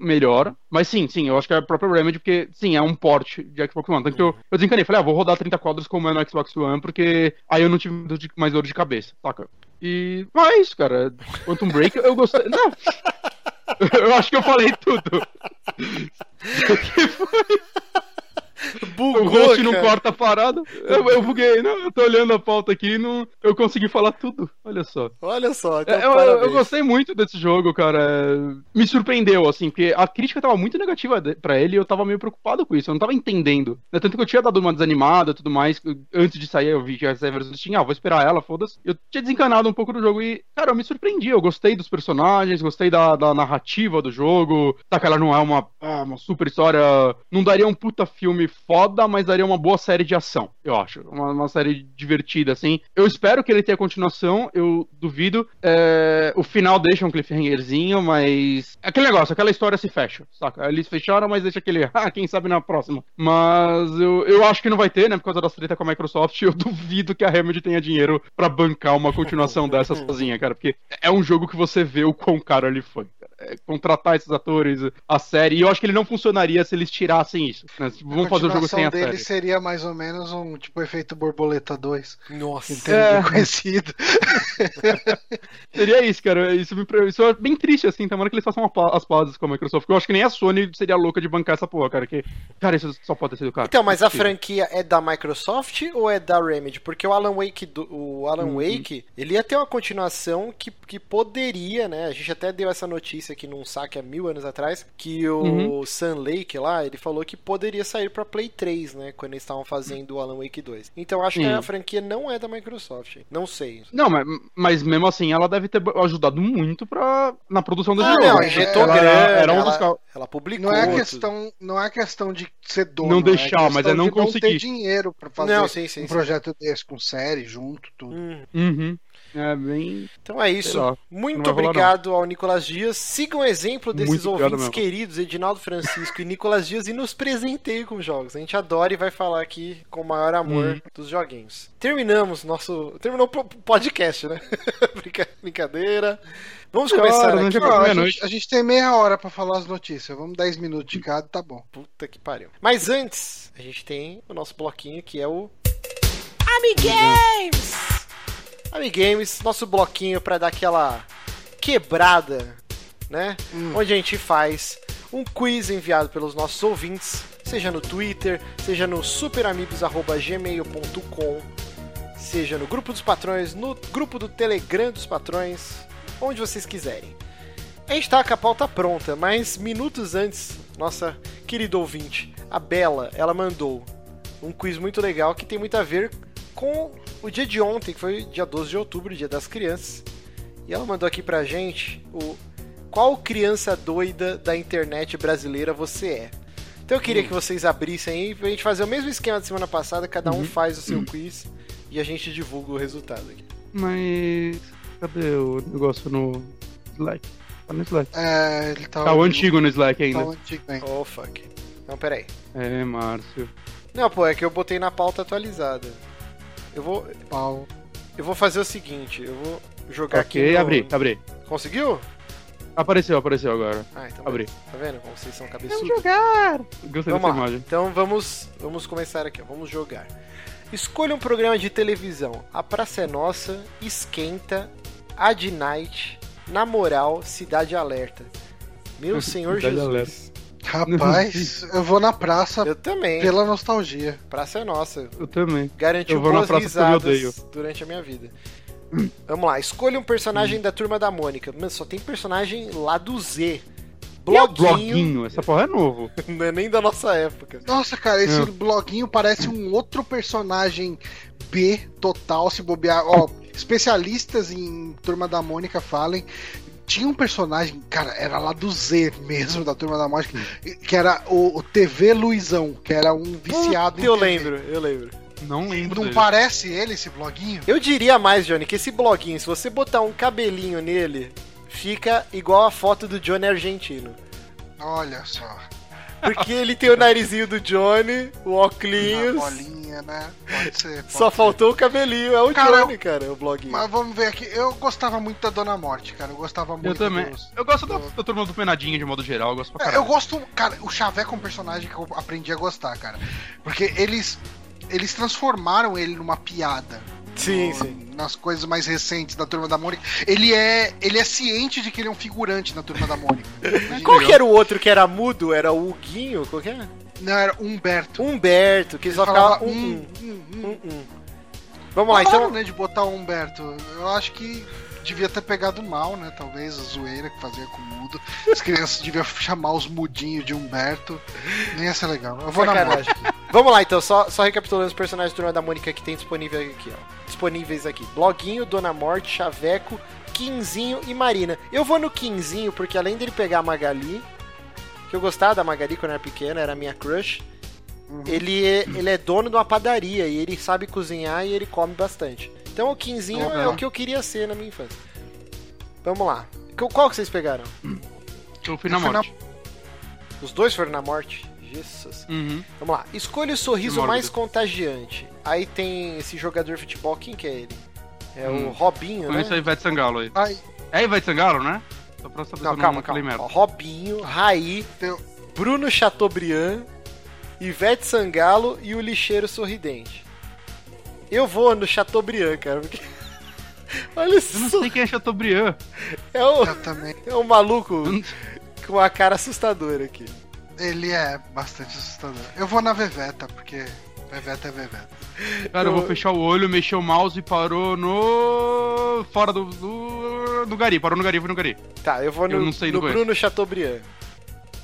Speaker 3: melhor, mas sim, sim, eu acho que é a própria Remedy, porque, sim, é um port de Xbox One. Tanto que eu, eu desencanei, falei, ah, vou rodar 30 quadros como é no Xbox One, porque aí eu não tive mais dor de cabeça, saca? E. Mas é isso, cara. Quantum Break, eu gostei. Não! Eu acho que eu falei tudo. Que foi? Bugou, o host não corta a parada. Eu, eu buguei, não, eu tô olhando a pauta aqui e não, eu consegui falar tudo. Olha só.
Speaker 2: Olha só, então,
Speaker 3: é, eu, eu, gostei muito desse jogo, cara. Me surpreendeu, assim, porque a crítica tava muito negativa para ele e eu tava meio preocupado com isso. Eu não tava entendendo. Né, tanto que eu tinha dado uma desanimada e tudo mais. Antes de sair, eu vi que a Severus tinha, ah, vou esperar ela, foda-se. Eu tinha desencanado um pouco do jogo e, cara, eu me surpreendi. Eu gostei dos personagens, gostei da, da narrativa do jogo. Tá que ela não é uma, ah, uma super história. Não daria um puta filme foda, mas daria uma boa série de ação, eu acho. Uma, uma série divertida, assim. Eu espero que ele tenha continuação, eu duvido. É, o final deixa um cliffhangerzinho, mas. Aquele negócio, aquela história se fecha, saca? Eles fecharam, mas deixa aquele. Ah, quem sabe na próxima. Mas eu, eu acho que não vai ter, né? Por causa das treta com a Microsoft. Eu duvido que a Remedy tenha dinheiro para bancar uma continuação dessa sozinha, cara. Porque é um jogo que você vê o quão caro ele foi, contratar esses atores, a série. E eu acho que ele não funcionaria se eles tirassem isso. Né? Tipo, vamos fazer o jogo sem a
Speaker 1: dele
Speaker 3: série.
Speaker 1: seria mais ou menos um tipo efeito borboleta 2.
Speaker 2: Nossa.
Speaker 1: Teria é. conhecido.
Speaker 3: seria isso, cara. Isso, me, isso é bem triste, assim. Tomara que eles façam as pazes com a Microsoft. Eu acho que nem a Sony seria louca de bancar essa porra, cara. Que, cara, isso só pode ter sido cara.
Speaker 2: Então, mas a franquia é da Microsoft ou é da Remedy? Porque o Alan Wake, do, o Alan uhum. Wake, ele ia ter uma continuação que, que poderia, né? A gente até deu essa notícia aqui num saque há mil anos atrás, que o uhum. Sun Lake lá, ele falou que poderia sair para Play 3, né? Quando eles estavam fazendo o Alan Wake 2. Então acho que a franquia não é da Microsoft. Não sei.
Speaker 3: Não, mas, mas mesmo assim ela deve ter ajudado muito pra, na produção do
Speaker 2: ah,
Speaker 3: jogo.
Speaker 2: Não, injetou
Speaker 3: ela,
Speaker 2: grana,
Speaker 3: era
Speaker 2: um ela, ela publicou.
Speaker 1: Não é questão, não é questão de ser dono.
Speaker 3: Não é deixar,
Speaker 1: é
Speaker 3: mas é não conseguir. Não
Speaker 1: ter dinheiro pra fazer
Speaker 2: não, sim, sim,
Speaker 1: um sim. projeto desse com série junto, tudo.
Speaker 3: Hum. Uhum. É bem.
Speaker 2: Então é isso. Muito obrigado ao Nicolas Dias. Sigam o exemplo desses ouvintes queridos, Edinaldo Francisco e Nicolas Dias, e nos presenteiem com jogos. A gente adora e vai falar aqui com o maior amor hum. dos joguinhos. Terminamos nosso. Terminou o podcast, né? Brincadeira. Vamos começar
Speaker 1: aqui. a, gente, a, gente, tem meia hora para falar as notícias. Vamos 10 minutos de cada, tá bom.
Speaker 2: Puta que pariu. Mas antes, a gente tem o nosso bloquinho que é o. Amigames! Amigames, nosso bloquinho para dar aquela quebrada, né? Hum. Onde a gente faz um quiz enviado pelos nossos ouvintes, seja no Twitter, seja no superamigos@gmail.com, seja no grupo dos patrões, no grupo do Telegram dos patrões, onde vocês quiserem. A gente tá com a pauta pronta, mas minutos antes, nossa querida ouvinte, a Bela, ela mandou um quiz muito legal que tem muito a ver com o dia de ontem, que foi dia 12 de outubro, dia das crianças. E ela mandou aqui pra gente o qual criança doida da internet brasileira você é. Então eu queria hum. que vocês abrissem aí pra gente fazer o mesmo esquema da semana passada, cada um uhum. faz o seu uhum. quiz e a gente divulga o resultado aqui.
Speaker 3: Mas cadê o negócio no Slack? Tá no Slack.
Speaker 1: É, ele tá.
Speaker 3: Tá o antigo no Slack ainda. Tá
Speaker 2: o antigo, hein? Oh fuck. Não, peraí.
Speaker 3: É, Márcio.
Speaker 2: Não, pô, é que eu botei na pauta atualizada. Eu vou.
Speaker 1: Pau.
Speaker 2: Eu vou fazer o seguinte, eu vou jogar
Speaker 3: okay,
Speaker 2: aqui.
Speaker 3: No... abri, abri.
Speaker 2: Conseguiu?
Speaker 3: Apareceu, apareceu agora.
Speaker 2: Ah, então.
Speaker 3: Abri.
Speaker 2: Tá vendo como vocês são cabeçudos?
Speaker 3: Vamos jogar! Gostei
Speaker 2: vamos
Speaker 3: dessa
Speaker 2: lá.
Speaker 3: imagem.
Speaker 2: Então vamos, vamos começar aqui, vamos jogar. Escolha um programa de televisão. A Praça é Nossa, Esquenta, Ad Night, Na Moral, Cidade Alerta. Meu Senhor Jesus. Alerta.
Speaker 1: Rapaz, eu vou na praça
Speaker 2: eu também.
Speaker 1: pela nostalgia.
Speaker 2: Praça é nossa.
Speaker 3: Eu também.
Speaker 2: Garantiu eu vou boas na praça risadas durante a minha vida. Vamos lá, escolha um personagem hum. da turma da Mônica. Mano, só tem personagem lá do Z.
Speaker 3: Bloguinho. bloguinho, essa porra é novo.
Speaker 2: Não é nem da nossa época.
Speaker 1: Nossa, cara, esse é. bloguinho parece um outro personagem B total, se bobear. Ó, especialistas em Turma da Mônica falem tinha um personagem, cara, era lá do Z mesmo, da Turma da Mônica, que era o, o TV Luizão, que era um viciado
Speaker 2: Puta, em Eu TV. lembro, eu lembro.
Speaker 3: Não lembro.
Speaker 1: Não dele. parece ele, esse bloguinho?
Speaker 2: Eu diria mais, Johnny, que esse bloguinho, se você botar um cabelinho nele, fica igual a foto do Johnny argentino.
Speaker 1: Olha só.
Speaker 2: Porque ele tem o narizinho do Johnny, o óculos.
Speaker 1: bolinha, né? Pode ser. Pode
Speaker 2: Só
Speaker 1: ser.
Speaker 2: faltou o cabelinho. É o cara, Johnny, cara, o bloguinho.
Speaker 1: Mas vamos ver aqui. Eu gostava muito da Dona Morte, cara. Eu gostava muito.
Speaker 3: Eu também. Dos, eu gosto do... da, da turma do Penadinho, de modo geral. Eu gosto pra
Speaker 1: é, Eu gosto. Cara, o Chaveco é um personagem que eu aprendi a gostar, cara. Porque eles. Eles transformaram ele numa piada.
Speaker 2: Sim, sim.
Speaker 1: Nas coisas mais recentes da Turma da Mônica. Ele é, ele é ciente de que ele é um figurante na Turma da Mônica.
Speaker 2: Qual que era o outro que era mudo? Era o Huguinho? Qual que era?
Speaker 1: Não, era Humberto.
Speaker 2: Humberto, que ele só ficava um, um, um, um. Vamos lá, então.
Speaker 1: né, de botar o Humberto. Eu acho que devia ter pegado mal, né? Talvez a zoeira que fazia com o mudo. As crianças deviam chamar os mudinhos de Humberto. Nem ia ser legal. Eu vou Sacanagem. na morte.
Speaker 2: Vamos lá, então, só, só recapitulando os personagens do Turma da Mônica que tem disponível aqui, ó. Disponíveis aqui. Bloguinho, Dona Morte, Chaveco, Quinzinho e Marina. Eu vou no Quinzinho, porque além dele pegar a Magali, que eu gostava da Magali quando era pequena, era minha crush. Uhum. Ele, é, ele é dono de uma padaria e ele sabe cozinhar e ele come bastante. Então o Quinzinho uhum. é o que eu queria ser na minha infância. Vamos lá. Qual que vocês pegaram?
Speaker 3: Eu fui na eu morte. na...
Speaker 2: Os dois foram na morte? Jesus.
Speaker 3: Uhum.
Speaker 2: Vamos lá. Escolha o sorriso mais contagiante. Aí tem esse jogador de futebol, quem que é ele? É hum. o Robinho, Conheço
Speaker 3: né? Conheço a Ivete Sangalo aí. Ai. É Ivete Sangalo, né?
Speaker 2: Só pra saber não, calma, calma. Ó, Robinho, Raí, Teu... Bruno Chateaubriand, Ivete Sangalo e o Lixeiro Sorridente. Eu vou no Chateaubriand, cara, porque...
Speaker 3: Olha isso. Eu não sei quem é Chateaubriand.
Speaker 2: É o, é um maluco com uma cara assustadora aqui.
Speaker 1: Ele é bastante assustador. Eu vou na Veveta, porque Veveta é Veveta.
Speaker 3: Cara, eu, eu vou fechar o olho, mexer o mouse e parou no. Fora do. do... no Gari, parou no Gari, foi no Gari.
Speaker 2: Tá, eu vou no, eu no Bruno Chateaubriand.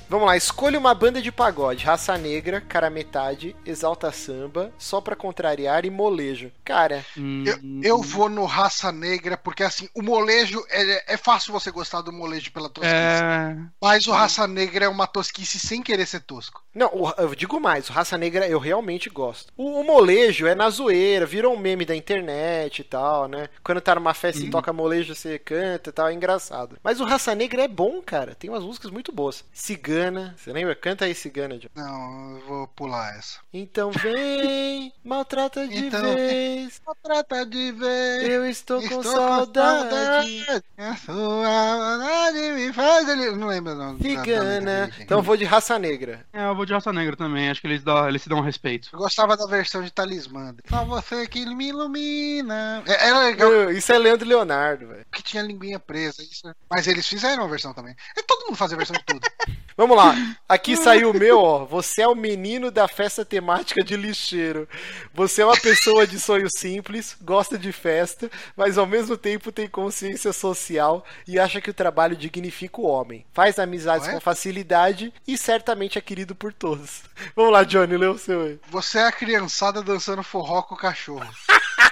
Speaker 2: Vamos lá, escolha uma banda de pagode, raça negra, cara metade, exalta samba, só pra contrariar e molejo. Cara.
Speaker 1: Eu, eu vou no raça negra, porque assim, o molejo é, é fácil você gostar do molejo pela tosquice. É... Mas o raça negra é uma tosquice sem querer ser tosco.
Speaker 2: Não, eu digo mais, o raça negra eu realmente gosto. O, o molejo é na zoeira, virou um meme da internet e tal, né? Quando tá numa festa e toca molejo, você canta e tal, é engraçado. Mas o raça negra é bom, cara. Tem umas músicas muito boas. Cigano Cigana. Você lembra? Canta aí Cigana, John.
Speaker 1: Não, eu vou pular essa.
Speaker 2: Então vem, maltrata de então, vez.
Speaker 1: Maltrata de vez.
Speaker 2: Eu estou, estou com, saudade. com saudade. A
Speaker 1: sua vontade me faz. Ele... Não lembro não.
Speaker 2: Cigana. Então eu vou de raça negra.
Speaker 3: É, eu vou de raça negra também. Acho que eles, dão, eles se dão um respeito.
Speaker 1: Eu gostava da versão de Talismã. Só você que me ilumina.
Speaker 2: É, era legal. Isso é Leandro Leonardo, velho.
Speaker 1: Que tinha a linguinha presa. Isso... Mas eles fizeram a versão também. E todo mundo fazia versão de tudo.
Speaker 2: Vamos lá. Aqui saiu o meu, ó. Você é o menino da festa temática de lixeiro. Você é uma pessoa de sonho simples, gosta de festa, mas ao mesmo tempo tem consciência social e acha que o trabalho dignifica o homem. Faz amizades com facilidade e certamente é querido por todos. Vamos lá, Johnny, lê o seu aí.
Speaker 1: Você é a criançada dançando forró com o cachorro.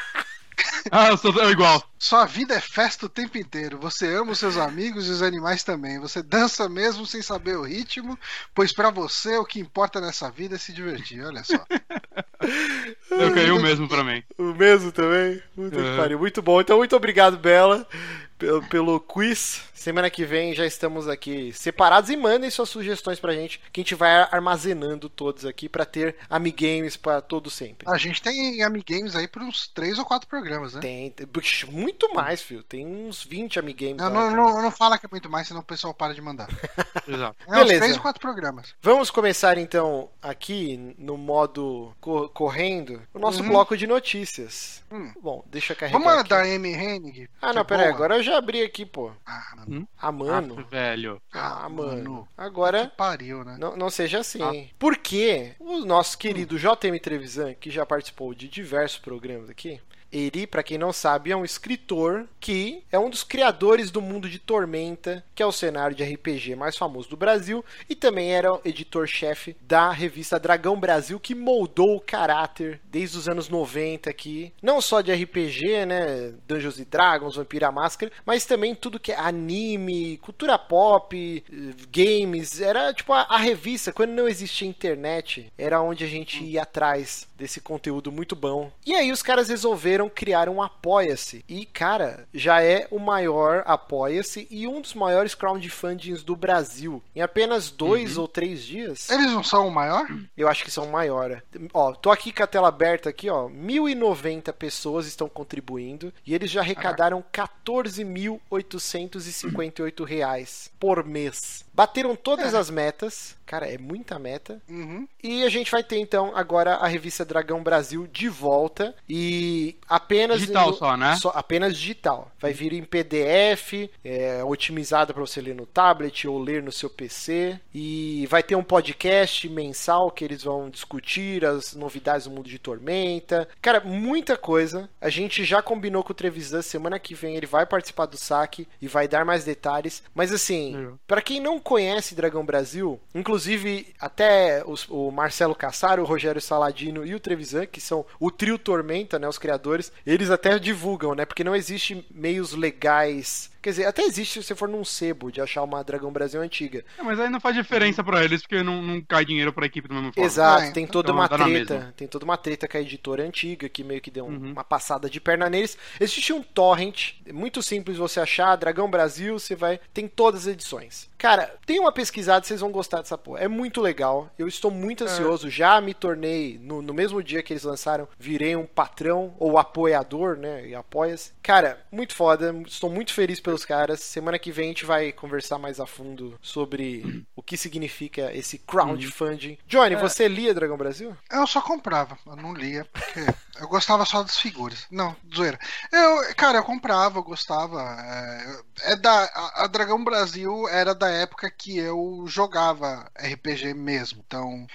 Speaker 3: ah, eu sou igual.
Speaker 1: Sua vida é festa o tempo inteiro. Você ama os seus amigos e os animais também. Você dança mesmo sem saber o ritmo, pois para você o que importa nessa vida é se divertir. Olha só.
Speaker 3: Eu caiu o mesmo para mim.
Speaker 2: O mesmo também? Muito, é. muito bom. Então, muito obrigado, Bela pelo, pelo quiz. Semana que vem já estamos aqui separados e mandem suas sugestões pra gente, que a gente vai armazenando todos aqui para ter amigames para todo sempre.
Speaker 1: A gente tem amigames aí por uns 3 ou 4 programas, né?
Speaker 2: Tem, tem muito mais, filho. Tem uns 20 amigames.
Speaker 1: Não, não, não, não, fala que é muito mais, senão o pessoal para de mandar.
Speaker 2: Exato.
Speaker 1: É Beleza. uns 3 ou 4 programas.
Speaker 2: Vamos começar então aqui no modo co correndo o nosso uhum. bloco de notícias. Hum. Bom, deixa eu carregar.
Speaker 1: Vamos da Amy Hennig.
Speaker 2: Ah, não, peraí, agora eu já abri aqui, pô.
Speaker 1: Ah, mano. Hum?
Speaker 2: Ah, mano.
Speaker 3: Ah, velho.
Speaker 2: Ah, mano. Agora.
Speaker 1: Que pariu, né?
Speaker 2: Não, não seja assim. Ah. Porque o nosso querido hum. JM Trevisan, que já participou de diversos programas aqui, ele, para quem não sabe, é um escritor que é um dos criadores do mundo de Tormenta, que é o cenário de RPG mais famoso do Brasil, e também era editor-chefe da revista Dragão Brasil, que moldou o caráter desde os anos 90 aqui, não só de RPG, né, Dungeons Dragons, Vampira Máscara, mas também tudo que é anime, cultura pop, games, era tipo a, a revista, quando não existia internet, era onde a gente ia atrás desse conteúdo muito bom. E aí os caras resolveram criar um Apoia-se. E, cara, já é o maior Apoia-se e um dos maiores crowdfundings do Brasil. Em apenas dois uhum. ou três dias.
Speaker 1: Eles não são o maior?
Speaker 2: Eu acho que são o maior. Ó, tô aqui com a tela aberta aqui, ó. 1.090 pessoas estão contribuindo e eles já arrecadaram 14.858 reais por mês. Bateram todas é. as metas. Cara, é muita meta.
Speaker 1: Uhum.
Speaker 2: E a gente vai ter então agora a revista Dragão Brasil de volta. E apenas.
Speaker 3: Digital no, só, né?
Speaker 2: Só, apenas digital. Vai vir em PDF, é, otimizada para você ler no tablet ou ler no seu PC. E vai ter um podcast mensal que eles vão discutir as novidades do mundo de Tormenta. Cara, muita coisa. A gente já combinou com o Trevisan semana que vem. Ele vai participar do saque e vai dar mais detalhes. Mas assim, uhum. para quem não conhece Dragão Brasil, inclusive até os, o Marcelo Cassaro, o Rogério Saladino e o Trevisan, que são o trio Tormenta, né, os criadores, eles até divulgam, né, porque não existe meios legais Quer dizer, até existe se você for num sebo de achar uma Dragão Brasil antiga.
Speaker 3: É, mas aí não faz diferença para eles, porque não, não cai dinheiro pra equipe do mesmo
Speaker 2: forma. Exato, é, tem toda então, uma treta. Tem toda uma treta com a editora antiga, que meio que deu uhum. uma passada de perna neles. Existe um torrent, muito simples você achar, Dragão Brasil, você vai. Tem todas as edições. Cara, tem uma pesquisada, vocês vão gostar dessa porra. É muito legal. Eu estou muito é. ansioso. É. Já me tornei, no, no, mesmo dia que eles lançaram, virei um patrão ou apoiador, né? E apoia-se. Cara, muito foda. Estou muito feliz pelo os caras. Semana que vem a gente vai conversar mais a fundo sobre o que significa esse crowdfunding. Johnny, é. você lia Dragão Brasil?
Speaker 1: Eu só comprava, eu não lia, porque eu gostava só das figuras. Não, zoeira. Eu, cara, eu comprava, eu gostava. É, é da, a, a Dragão Brasil era da época que eu jogava RPG mesmo. Então,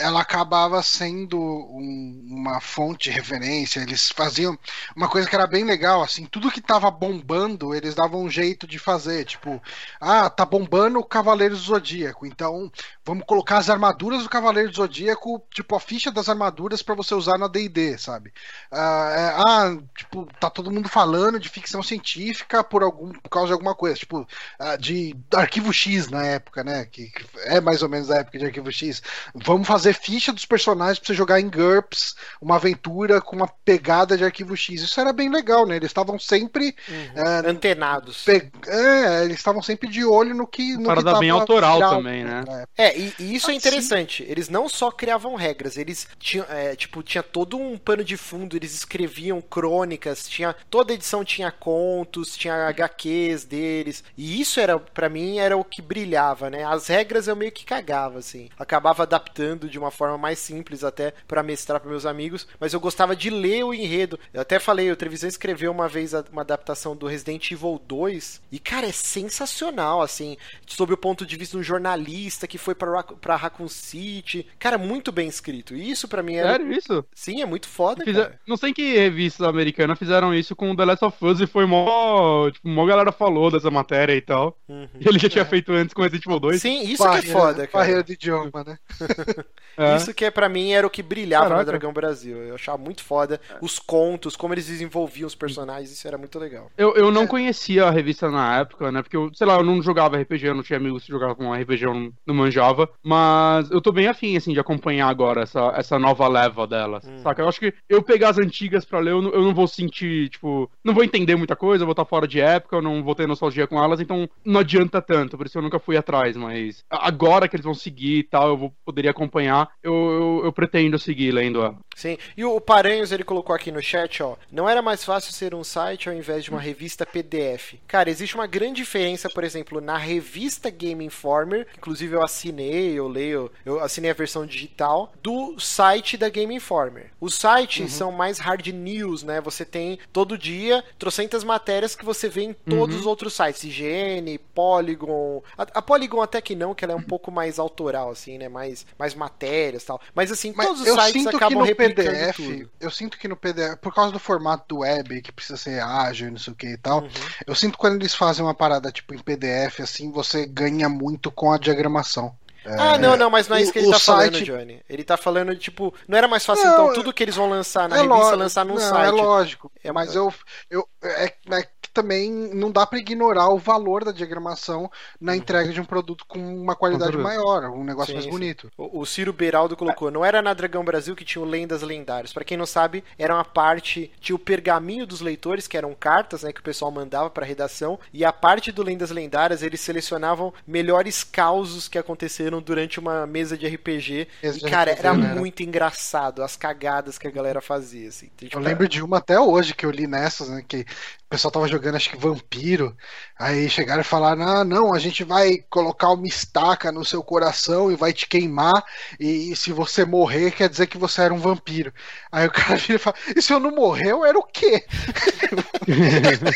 Speaker 1: ela acabava sendo um, uma fonte de referência. Eles faziam uma coisa que era bem legal, assim, tudo que tava bombando, eles davam um jeito de fazer. Tipo, ah, tá bombando o Cavaleiro do Zodíaco, então vamos colocar as armaduras do Cavaleiro do Zodíaco, tipo, a ficha das armaduras para você usar na DD, sabe? Ah, é, ah, tipo, tá todo mundo falando de ficção científica por, algum, por causa de alguma coisa, tipo, ah, de Arquivo X na época, né? Que, que é mais ou menos a época de Arquivo X. Vamos vamos fazer ficha dos personagens pra você jogar em GURPS, uma aventura com uma pegada de arquivo X. Isso era bem legal, né? Eles estavam sempre
Speaker 2: uhum. é, antenados.
Speaker 1: Pe... É, eles estavam sempre de olho no que. No
Speaker 3: Parada
Speaker 1: que
Speaker 3: bem autoral também, né?
Speaker 2: É, e, e isso é interessante. Eles não só criavam regras, eles tinham, é, tipo, tinha todo um pano de fundo, eles escreviam crônicas, tinha toda edição tinha contos, tinha HQs deles. E isso era, para mim, era o que brilhava, né? As regras eu meio que cagava, assim. Acabava adaptando de uma forma mais simples até para mestrar para meus amigos, mas eu gostava de ler o enredo. Eu até falei, o Trevisan escreveu uma vez uma adaptação do Resident Evil 2 e cara, é sensacional assim, sob o ponto de vista de um jornalista que foi para para Raccoon City. Cara, muito bem escrito. E isso para mim é
Speaker 3: Sério isso?
Speaker 2: Sim, é muito foda, Fizer...
Speaker 3: Não sei que revista americana fizeram isso com The Last of Us e foi mó, tipo, mó galera falou dessa matéria e tal. Uhum. E ele já tinha é. feito antes com Resident Evil 2.
Speaker 2: Sim, isso barreira, que é foda, cara.
Speaker 1: Barreira de idioma, né?
Speaker 2: É. Isso que é para mim era o que brilhava Caraca. no Dragão Brasil. Eu achava muito foda os contos, como eles desenvolviam os personagens, isso era muito legal.
Speaker 3: Eu, eu não é. conhecia a revista na época, né? Porque eu, sei lá, eu não jogava RPG, eu não tinha amigos que jogavam com RPG, eu não, não manjava. Mas eu tô bem afim, assim, de acompanhar agora essa, essa nova leva delas. Hum. Saca? Eu acho que eu pegar as antigas pra ler, eu não, eu não vou sentir, tipo, não vou entender muita coisa, eu vou estar fora de época, eu não vou ter nostalgia com elas, então não adianta tanto, por isso eu nunca fui atrás, mas agora que eles vão seguir e tal, eu vou, poderia acompanhar, eu, eu, eu pretendo seguir lendo ela.
Speaker 2: Sim, e o Paranhos ele colocou aqui no chat, ó, não era mais fácil ser um site ao invés de uma revista PDF. Cara, existe uma grande diferença, por exemplo, na revista Game Informer, inclusive eu assinei, eu leio, eu assinei a versão digital do site da Game Informer. Os sites uhum. são mais hard news, né? Você tem todo dia trocentas matérias que você vê em todos uhum. os outros sites, IGN, Polygon. A, a Polygon até que não, que ela é um pouco mais autoral assim, né? Mais mais matérias, tal. Mas assim, Mas todos os sites acabam replicando PDF, tudo.
Speaker 1: Eu sinto que no PDF, por causa do formato do web, que precisa ser ágil, não sei o que e tal, uhum. eu sinto que quando eles fazem uma parada tipo em PDF, assim, você ganha muito com a diagramação.
Speaker 2: Ah, não, não, mas não é isso que ele tá site... falando, Johnny. Ele tá falando, tipo, não era mais fácil, não, então, tudo que eles vão lançar na é revista, lógico, lançar num não, site. É
Speaker 1: lógico. É, mas eu, eu é, é, também não dá para ignorar o valor da diagramação na uhum. entrega de um produto com uma qualidade maior, um negócio sim, mais bonito.
Speaker 2: O, o, Ciro Beraldo colocou, não era na Dragão Brasil que tinha o Lendas Lendárias. Para quem não sabe, era uma parte, tinha o pergaminho dos leitores, que eram cartas, né, que o pessoal mandava para redação, e a parte do Lendas Lendárias, eles selecionavam melhores causos que aconteceram durante uma mesa de RPG. Mesa e, de cara, RPG, era né? muito engraçado as cagadas que a galera fazia, assim.
Speaker 1: Tipo, eu lembro de uma até hoje que eu li nessas, né, que o pessoal tava jogando, acho que vampiro. Aí chegaram e falaram: ah, não, a gente vai colocar uma estaca no seu coração e vai te queimar. E, e se você morrer, quer dizer que você era um vampiro. Aí o cara vira e fala: e se eu não morrer, eu era o quê?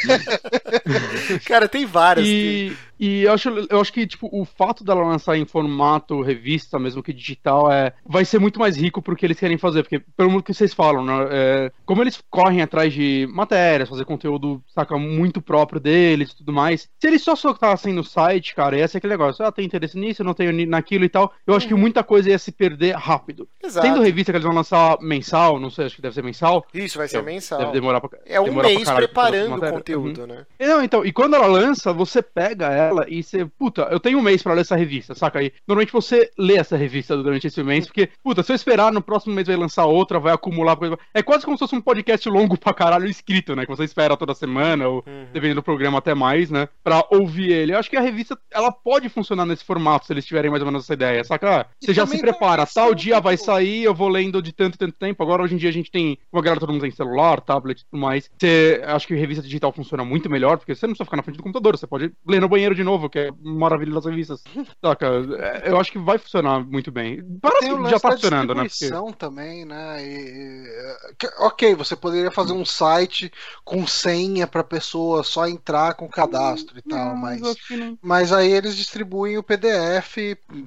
Speaker 2: cara, tem várias.
Speaker 3: E... Que... E eu acho, eu acho que, tipo, o fato dela lançar em formato revista, mesmo que digital, é, vai ser muito mais rico pro que eles querem fazer. Porque, pelo que vocês falam, né? É, como eles correm atrás de matérias, fazer conteúdo, saca, muito próprio deles e tudo mais. Se eles só soltassem no site, cara, ia ser aquele negócio. Ah, tem interesse nisso, não tenho naquilo e tal. Eu acho uhum. que muita coisa ia se perder rápido. Exato. Tendo revista que eles vão lançar mensal, não sei, acho que deve ser mensal.
Speaker 2: Isso, vai ser
Speaker 3: eu,
Speaker 2: mensal.
Speaker 3: Deve demorar pra
Speaker 2: É um mês preparando o conteúdo, uhum. né?
Speaker 3: Não, então, e quando ela lança, você pega ela ela e você, puta, eu tenho um mês pra ler essa revista, saca aí? Normalmente você lê essa revista durante esse mês, porque, puta, se eu esperar, no próximo mês vai lançar outra, vai acumular coisa. É quase como se fosse um podcast longo pra caralho escrito, né? Que você espera toda semana, ou uhum. dependendo do programa até mais, né? Pra ouvir ele. Eu acho que a revista, ela pode funcionar nesse formato, se eles tiverem mais ou menos essa ideia, saca? Você já se prepara, tal dia vai sair, eu vou lendo de tanto tanto tempo. Agora, hoje em dia, a gente tem, uma galera, todo mundo tem celular, tablet e tudo mais. Você, acho que revista digital funciona muito melhor, porque você não precisa ficar na frente do computador, você pode ler no banheiro de novo, que é maravilha das revistas. Saca? Eu acho que vai funcionar muito bem. Que já tá funcionando, né?
Speaker 1: Porque... também, né? E, ok, você poderia fazer um site com senha pra pessoa só entrar com cadastro e tal, mas, mas aí eles distribuem o PDF,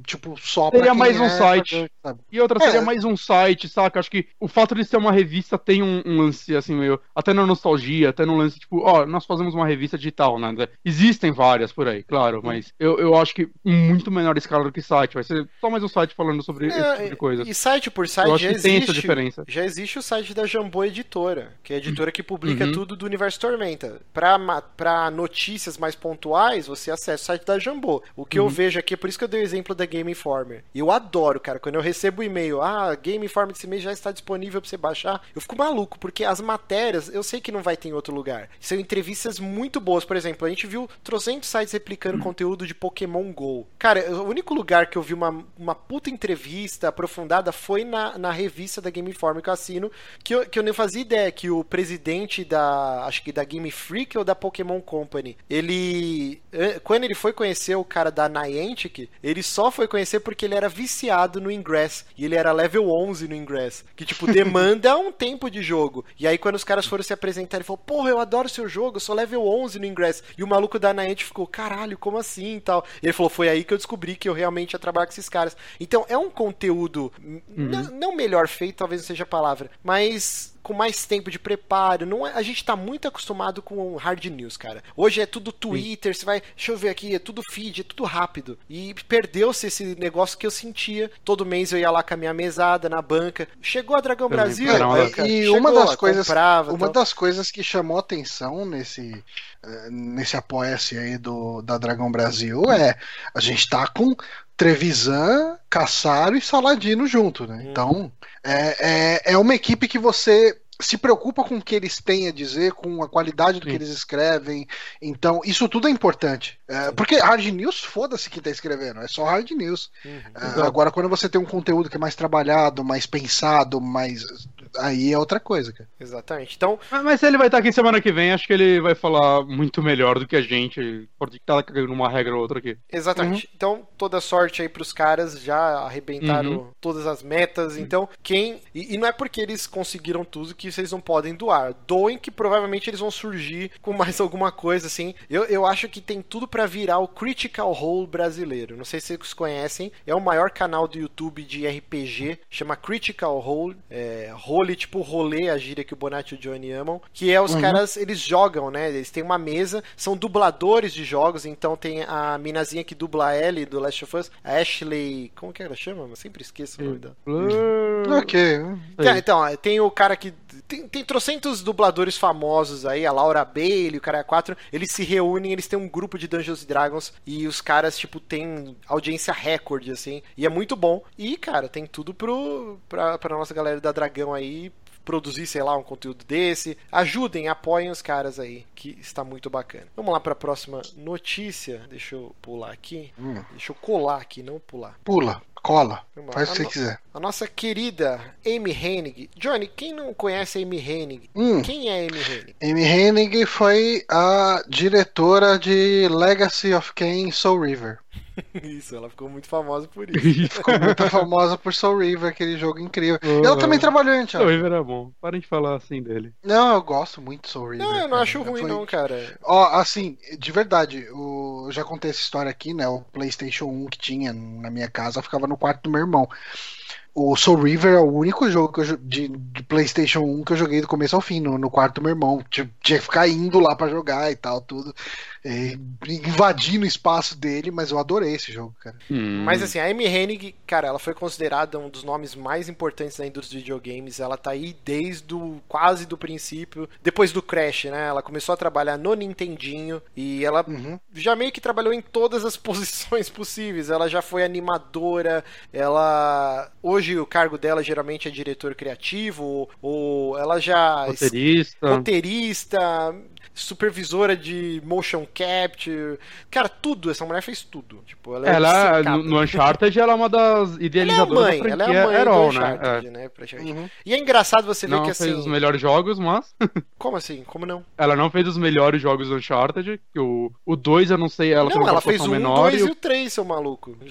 Speaker 1: tipo, só
Speaker 3: pra Seria mais um é, site. e outra, seria é. mais um site, saca? Acho que o fato de ser uma revista tem um, um lance, assim, meio. Até na nostalgia, até no lance, tipo, ó, nós fazemos uma revista digital, né? Existem várias por aí, claro, mas eu, eu acho que muito menor escala do que site. Vai ser só mais um site falando sobre é, esse tipo de coisa.
Speaker 2: E site por site eu já existe. Já existe o site da Jambô Editora, que é a editora que publica uhum. tudo do Universo Tormenta. Pra, pra notícias mais pontuais, você acessa o site da Jambô. O que uhum. eu vejo aqui, é por isso que eu dei o exemplo da Game Informer. Eu adoro, cara, quando eu recebo o e-mail, ah, Game Informer desse mês já está disponível pra você baixar, eu fico maluco, porque as matérias, eu sei que não vai ter em outro lugar. São entrevistas muito boas. Por exemplo, a gente viu trocentos sites replicando conteúdo de Pokémon GO. Cara, o único lugar que eu vi uma, uma puta entrevista aprofundada foi na, na revista da Game Informer que eu assino, que eu, que eu nem fazia ideia que o presidente da, acho que da Game Freak ou da Pokémon Company, ele, quando ele foi conhecer o cara da Niantic, ele só foi conhecer porque ele era viciado no Ingress, e ele era level 11 no Ingress, que tipo, demanda um tempo de jogo. E aí quando os caras foram se apresentar, ele falou, porra, eu adoro seu jogo, eu sou level 11 no Ingress. E o maluco da Niantic ficou, caralho, como assim e tal. E ele falou, foi aí que eu descobri que eu realmente ia trabalhar com esses caras. Então é um conteúdo, uhum. não melhor feito, talvez não seja a palavra, mas com mais tempo de preparo. Não é, a gente tá muito acostumado com hard news, cara. Hoje é tudo Twitter, Sim. você vai, deixa eu ver aqui, é tudo feed, é tudo rápido. E perdeu-se esse negócio que eu sentia. Todo mês eu ia lá com a minha mesada na banca. Chegou a Dragão Brasil,
Speaker 1: banca, e chegou, uma das coisas, comprava, uma das coisas que chamou atenção nesse eh, nesse apoia-se aí do da Dragão Brasil é a gente tá com Trevisan, Caçaro e Saladino junto, né? Hum. Então, é, é, é uma equipe que você se preocupa com o que eles têm a dizer, com a qualidade do Sim. que eles escrevem. Então, isso tudo é importante. É, porque hard news, foda-se quem tá escrevendo, é só hard news. Uhum. É, agora, quando você tem um conteúdo que é mais trabalhado, mais pensado, mais aí é outra coisa, cara.
Speaker 2: Exatamente. Então.
Speaker 3: Mas, mas se ele vai estar aqui semana que vem, acho que ele vai falar muito melhor do que a gente, porque tá cagando uma regra ou outra aqui.
Speaker 2: Exatamente. Uhum. Então, toda sorte aí pros caras, já arrebentaram uhum. todas as metas. Então, quem. E, e, não é porque eles conseguiram tudo que vocês não podem doar. Doem que provavelmente eles vão surgir com mais alguma coisa, assim. Eu, eu acho que tem tudo para virar o Critical Role brasileiro. Não sei se vocês conhecem. É o maior canal do YouTube de RPG, chama Critical Role. É, role rolê, tipo rolê, a gíria que o Bonatti e o Johnny amam, que é os uhum. caras, eles jogam, né? Eles têm uma mesa, são dubladores de jogos, então tem a minazinha que dubla a Ellie do Last of Us, a Ashley, como que ela chama? Eu sempre esqueço o nome dela.
Speaker 1: Ok.
Speaker 2: Então, então, tem o cara que tem, tem trocentos dubladores famosos aí, a Laura Bailey, o cara é quatro, eles se reúnem, eles têm um grupo de Dungeons Dragons e os caras, tipo, tem audiência recorde, assim, e é muito bom. E, cara, tem tudo pro, pra, pra nossa galera da Dragão aí produzir, sei lá, um conteúdo desse. Ajudem, apoiem os caras aí, que está muito bacana. Vamos lá para a próxima notícia. Deixa eu pular aqui. Hum. Deixa eu colar aqui, não pular.
Speaker 1: Pula. Cola. Faz o que você quiser.
Speaker 2: A nossa querida Amy Hennig. Johnny, quem não conhece Amy Hennig? Hum. Quem é Amy Hennig?
Speaker 1: Amy Hennig foi a diretora de Legacy of Kain Soul River.
Speaker 2: Isso, ela ficou muito famosa por isso.
Speaker 1: ficou muito famosa por Soul River, aquele jogo incrível. Oh, ela também trabalhou em
Speaker 3: Soul River é bom. Parem de falar assim dele.
Speaker 1: Não, eu gosto muito de Soul River.
Speaker 2: Não, eu não acho ruim, foi... não, cara.
Speaker 1: Ó, assim, de verdade, o... eu já contei essa história aqui, né? O PlayStation 1 que tinha na minha casa ficava no quarto do meu irmão. O Soul River é o único jogo eu, de, de, PlayStation 1 que eu joguei do começo ao fim, no, no quarto do meu irmão. Tinha, tinha que ficar indo lá para jogar e tal, tudo. É, invadindo o espaço dele, mas eu adorei esse jogo, cara.
Speaker 2: Hum. Mas assim, a Amy Hennig, cara, ela foi considerada um dos nomes mais importantes da indústria de videogames. Ela tá aí desde o, quase do princípio, depois do Crash, né? Ela começou a trabalhar no Nintendinho e ela uhum. já meio que trabalhou em todas as posições possíveis. Ela já foi animadora, ela hoje o cargo dela geralmente é diretor criativo ou ela já
Speaker 3: roteirista,
Speaker 2: roteirista supervisora de motion capture. Cara, tudo, essa mulher fez tudo. Tipo, ela,
Speaker 3: é ela no, no, Uncharted ela é uma das idealizadoras ela é a mãe, da franquia ela é a mãe Herol, né? É. né
Speaker 2: uhum. E é engraçado você ver
Speaker 3: não
Speaker 2: que assim.
Speaker 3: Não fez os melhores jogos, mas.
Speaker 2: Como assim? Como não?
Speaker 3: Ela não fez os melhores jogos do Uncharted. Que o 2 eu não sei, ela
Speaker 2: não, ela fez o 1, o 2 e o 3, seu maluco.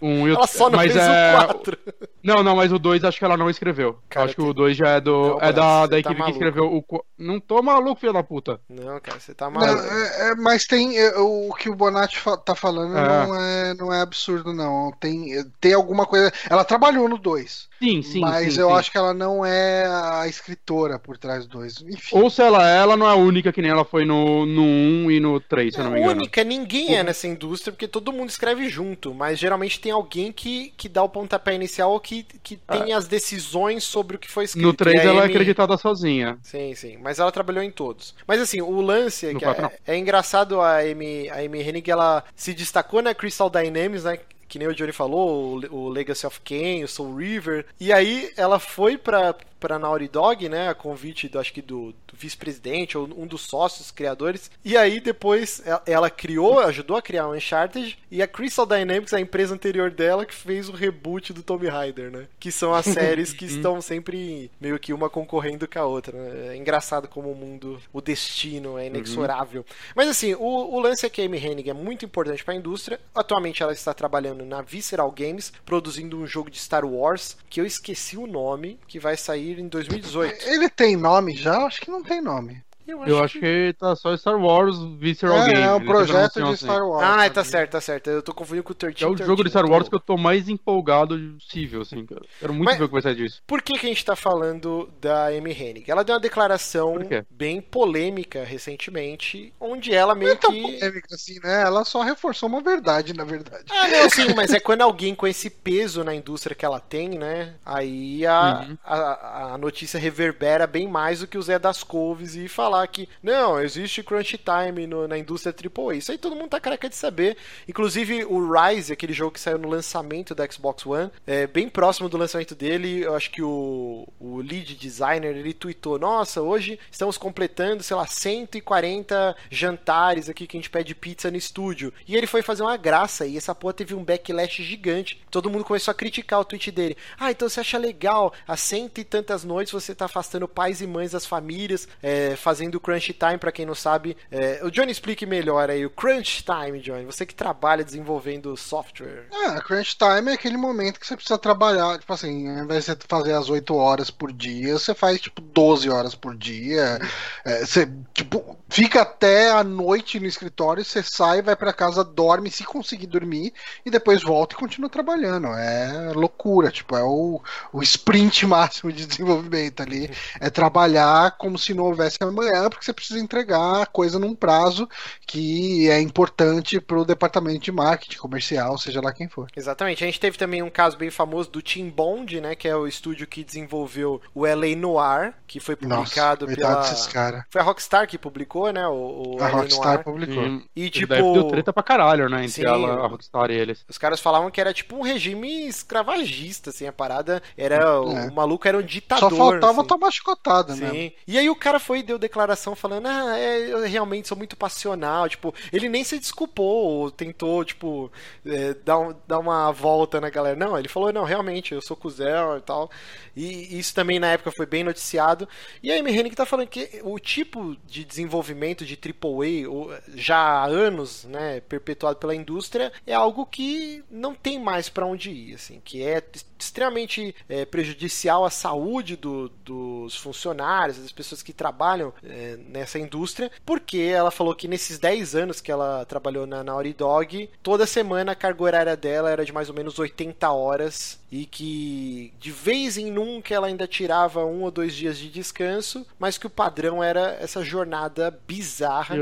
Speaker 2: Um e o... Ela só não mas fez é... o 4.
Speaker 3: Não, não, mas o 2 acho que ela não escreveu. Cara, acho que o 2 já é do. Não, é da, da tá equipe maluco. que escreveu o. Não tô maluco, filho da puta.
Speaker 2: Não, cara, você tá maluco.
Speaker 1: É, é, mas tem. É, o que o Bonatti tá falando é. não, é, não é absurdo, não. Tem, tem alguma coisa. Ela trabalhou no 2.
Speaker 3: Sim, sim.
Speaker 1: Mas
Speaker 3: sim,
Speaker 1: eu
Speaker 3: sim.
Speaker 1: acho que ela não é a escritora por trás do 2.
Speaker 3: Ou se ela é, ela não é a única que nem ela foi no, no 1 e no 3, se eu não me engano.
Speaker 2: única, ninguém é nessa indústria, porque todo mundo escreve junto. Mas geralmente tem alguém que, que dá o pontapé inicial ou que, que tem ah. as decisões sobre o que foi escrito.
Speaker 3: No 3 ela é acreditada sozinha.
Speaker 2: Sim, sim. Mas ela trabalhou em todos. Mas assim, o lance é, é, é, engraçado a Amy, a Amy Hennig, ela se destacou na Crystal Dynamics, né? Que nem o Johnny falou, o, o Legacy of Kain, o Soul River. E aí ela foi pra, pra Naughty Dog, né? A convite, do, acho que do, do vice-presidente ou um dos sócios criadores. E aí depois ela, ela, criou, ajudou a criar o Uncharted. E a Crystal Dynamics, a empresa anterior dela, que fez o reboot do Tomb Raider, né? Que são as séries que estão sempre meio que uma concorrendo com a outra. Né? É engraçado como o mundo, o destino é inexorável. Uhum. Mas assim, o, o lance é que a Amy Hennig é muito importante para a indústria. Atualmente ela está trabalhando na Visceral Games, produzindo um jogo de Star Wars, que eu esqueci o nome, que vai sair sair em 2018.
Speaker 1: Ele tem nome já? Acho que não tem nome.
Speaker 3: Eu acho, eu acho que... que... tá só Star Wars Visceral é, Game.
Speaker 1: É, o projeto de assim. Star Wars.
Speaker 2: Ah, tá certo, tá certo. Eu tô confundindo com o 13.
Speaker 3: É o jogo de Star Wars que eu tô mais empolgado possível, assim. Quero muito Mas, ver o que vai sair disso.
Speaker 2: Por que, que a gente tá falando da Amy Hennig? Ela deu uma declaração bem polêmica recentemente, onde ela meio não é tão que.
Speaker 1: polêmica assim, né? Ela só reforçou uma verdade, na verdade.
Speaker 2: Ah, não, sim, mas é quando alguém com esse peso na indústria que ela tem, né? Aí a, uhum. a, a notícia reverbera bem mais do que o Zé das Couves e falar que, não, não, existe crunch time no, na indústria AAA. Isso aí todo mundo tá careca de saber. Inclusive o Rise, aquele jogo que saiu no lançamento da Xbox One, é bem próximo do lançamento dele, eu acho que o, o lead designer, ele tweetou, nossa, hoje estamos completando, sei lá, 140 jantares aqui que a gente pede pizza no estúdio. E ele foi fazer uma graça e essa porra teve um backlash gigante. Todo mundo começou a criticar o tweet dele. Ah, então você acha legal, há cento e tantas noites você tá afastando pais e mães das famílias, é, fazendo crunch time para quem não sabe. É, o Johnny explique melhor aí o crunch time, Johnny. Você que trabalha desenvolvendo software.
Speaker 1: É, crunch time é aquele momento que você precisa trabalhar, tipo assim, ao invés de você fazer as 8 horas por dia, você faz tipo 12 horas por dia. É, você, tipo, fica até a noite no escritório, você sai, vai para casa, dorme, se conseguir dormir, e depois volta e continua trabalhando. É loucura, tipo, é o, o sprint máximo de desenvolvimento ali. É trabalhar como se não houvesse amanhã, porque você precisa entregar a coisa num prazo que é importante para o departamento de marketing comercial, seja lá quem for.
Speaker 2: Exatamente. A gente teve também um caso bem famoso do Team Bond, né, que é o estúdio que desenvolveu o LA Noir, que foi publicado Nossa, pela
Speaker 1: desses cara.
Speaker 2: Foi a Rockstar que publicou, né, o, o
Speaker 1: a LA Rockstar Noir. publicou.
Speaker 3: E, e tipo, deu treta pra caralho, né, entre sim, ela, a Rockstar e eles.
Speaker 2: Os caras falavam que era tipo um regime escravagista, assim, a parada era é. o maluco era um ditador.
Speaker 1: Só faltava
Speaker 2: assim.
Speaker 1: tomar chicotada,
Speaker 2: né? E aí o cara foi e deu declaração falando: "Ah, é, eu realmente sou muito passional. Tipo, ele nem se desculpou, ou tentou, tipo, é, dar, um, dar uma volta na galera. Não, ele falou, não, realmente, eu sou Kuzel e tal. E isso também na época foi bem noticiado. E a Amy Hennig tá falando que o tipo de desenvolvimento de AAA, já há anos, né, perpetuado pela indústria, é algo que não tem mais para onde ir, assim, que é extremamente é, prejudicial à saúde do, dos funcionários, das pessoas que trabalham é, nessa indústria, porque ela falou que nesses 10 anos que ela trabalhou na Naughty Dog, toda semana a carga horária dela era de mais ou menos 80 horas e que de vez em nunca ela ainda tirava um ou dois dias de descanso, mas que o padrão era essa jornada bizarra.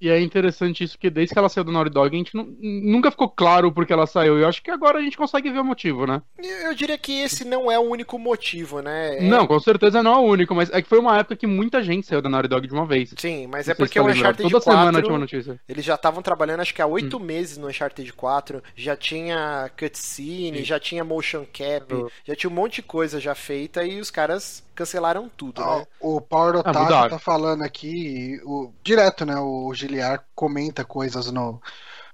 Speaker 3: E, é interessante isso, que desde que ela saiu do Naughty Dog, a gente nunca ficou claro por que ela saiu. Eu acho que agora a gente consegue ver o motivo, né?
Speaker 2: Eu, eu diria que esse não é o único motivo, né?
Speaker 3: É... Não, com certeza não é o único, mas é que foi uma época que muita gente saiu da Naughty Dog de uma vez.
Speaker 2: Sim, mas é porque o Uncharted Toda 4... semana tinha uma notícia. Eles já estavam trabalhando acho que há oito hum. meses no Uncharted 4, já tinha cutscene, Sim. já tinha motion cap, uhum. já tinha um monte de coisa já feita e os caras cancelaram tudo, ah, né?
Speaker 1: O Power ah, Otaku ah, tá falando aqui, o, direto, né? O Giliar comenta coisas no,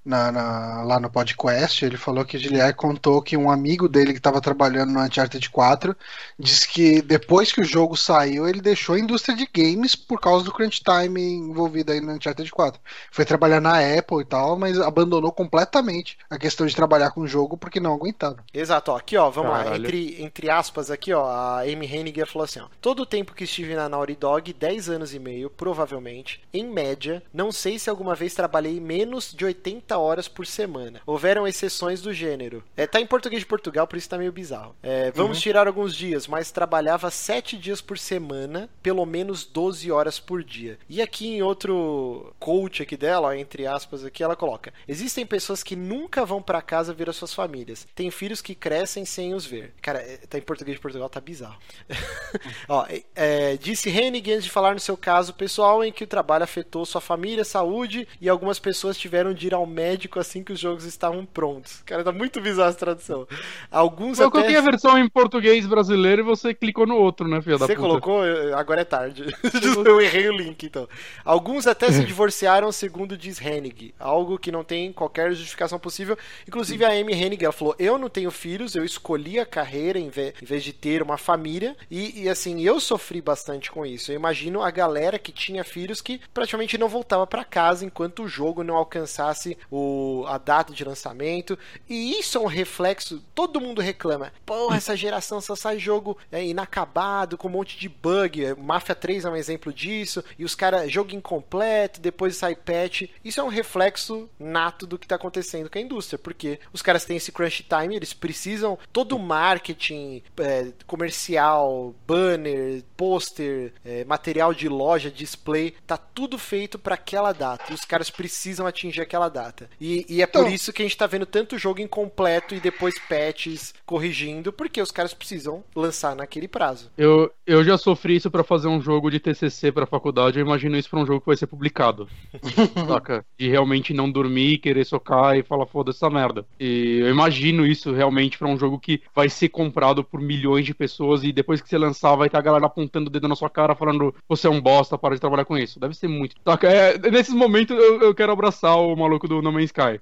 Speaker 1: na, na, lá no podcast, ele falou que Giliar contou que um amigo dele que estava trabalhando no Uncharted 4 disse que depois que o jogo saiu, ele deixou a indústria de games por causa do crunch time envolvido aí no Uncharted 4. Foi trabalhar na Apple e tal, mas abandonou completamente a questão de trabalhar com o jogo porque não aguentava.
Speaker 2: Exato, ó, aqui ó, vamos Caralho. lá, entre, entre aspas aqui ó, a Amy Henniger falou assim ó, todo o tempo que estive na Naughty Dog, 10 anos e meio, provavelmente, em média, não sei se alguma vez trabalhei menos de 80 horas por semana. Houveram exceções do gênero. É, tá em português de Portugal, por isso tá meio bizarro. É, vamos uhum. tirar alguns dias, mas trabalhava 7 dias por semana, pelo menos 12 horas por dia. E aqui em outro coach aqui dela, ó, entre aspas aqui, ela coloca: Existem pessoas que nunca vão para casa ver as suas famílias. Tem filhos que crescem sem os ver. Cara, é, tá em português de Portugal, tá bizarro. ó, é, disse Hennig antes de falar no seu caso pessoal em que o trabalho afetou sua família, saúde e algumas pessoas tiveram de ir ao médico assim que os jogos estavam prontos. Cara, tá muito bizarro essa tradução. Alguns
Speaker 3: Eu até... coloquei a versão em português brasileiro e você clicou no outro, né, filho
Speaker 2: da Você colocou? Agora é tarde. Eu errei o link, então. Alguns até se divorciaram, segundo diz Hennig. Algo que não tem qualquer justificação possível. Inclusive a Amy Hennig, ela falou, eu não tenho filhos, eu escolhi a carreira em vez, em vez de ter uma família. E, e, assim, eu sofri bastante com isso. Eu imagino a galera que tinha filhos que praticamente não voltava para casa enquanto o jogo não alcançasse o, a data de lançamento. E isso é um reflexo. Todo mundo reclama. Porra, essa geração só sai jogo é, inacabado, com um monte de bug. Mafia 3 é um exemplo disso. E os caras, jogo incompleto, depois sai patch. Isso é um reflexo nato do que está acontecendo com a indústria. Porque os caras têm esse crunch time, eles precisam todo o marketing é, comercial, banner, pôster, é, material de loja, display, tá tudo feito para aquela data. E os caras precisam atingir aquela data. E, e é por então, isso que a gente tá vendo tanto jogo incompleto e depois patches corrigindo, porque os caras precisam lançar naquele prazo.
Speaker 3: Eu, eu já sofri isso para fazer um jogo de TCC pra faculdade, eu imagino isso pra um jogo que vai ser publicado. saca? De realmente não dormir, querer socar e falar foda essa merda. E eu imagino isso realmente pra um jogo que vai ser comprado por milhões de pessoas e depois que você lançar vai estar a galera apontando o dedo na sua cara falando você é um bosta, para de trabalhar com isso. Deve ser muito. Saca? É, nesses momentos eu, eu quero abraçar o maluco do No Man's Sky.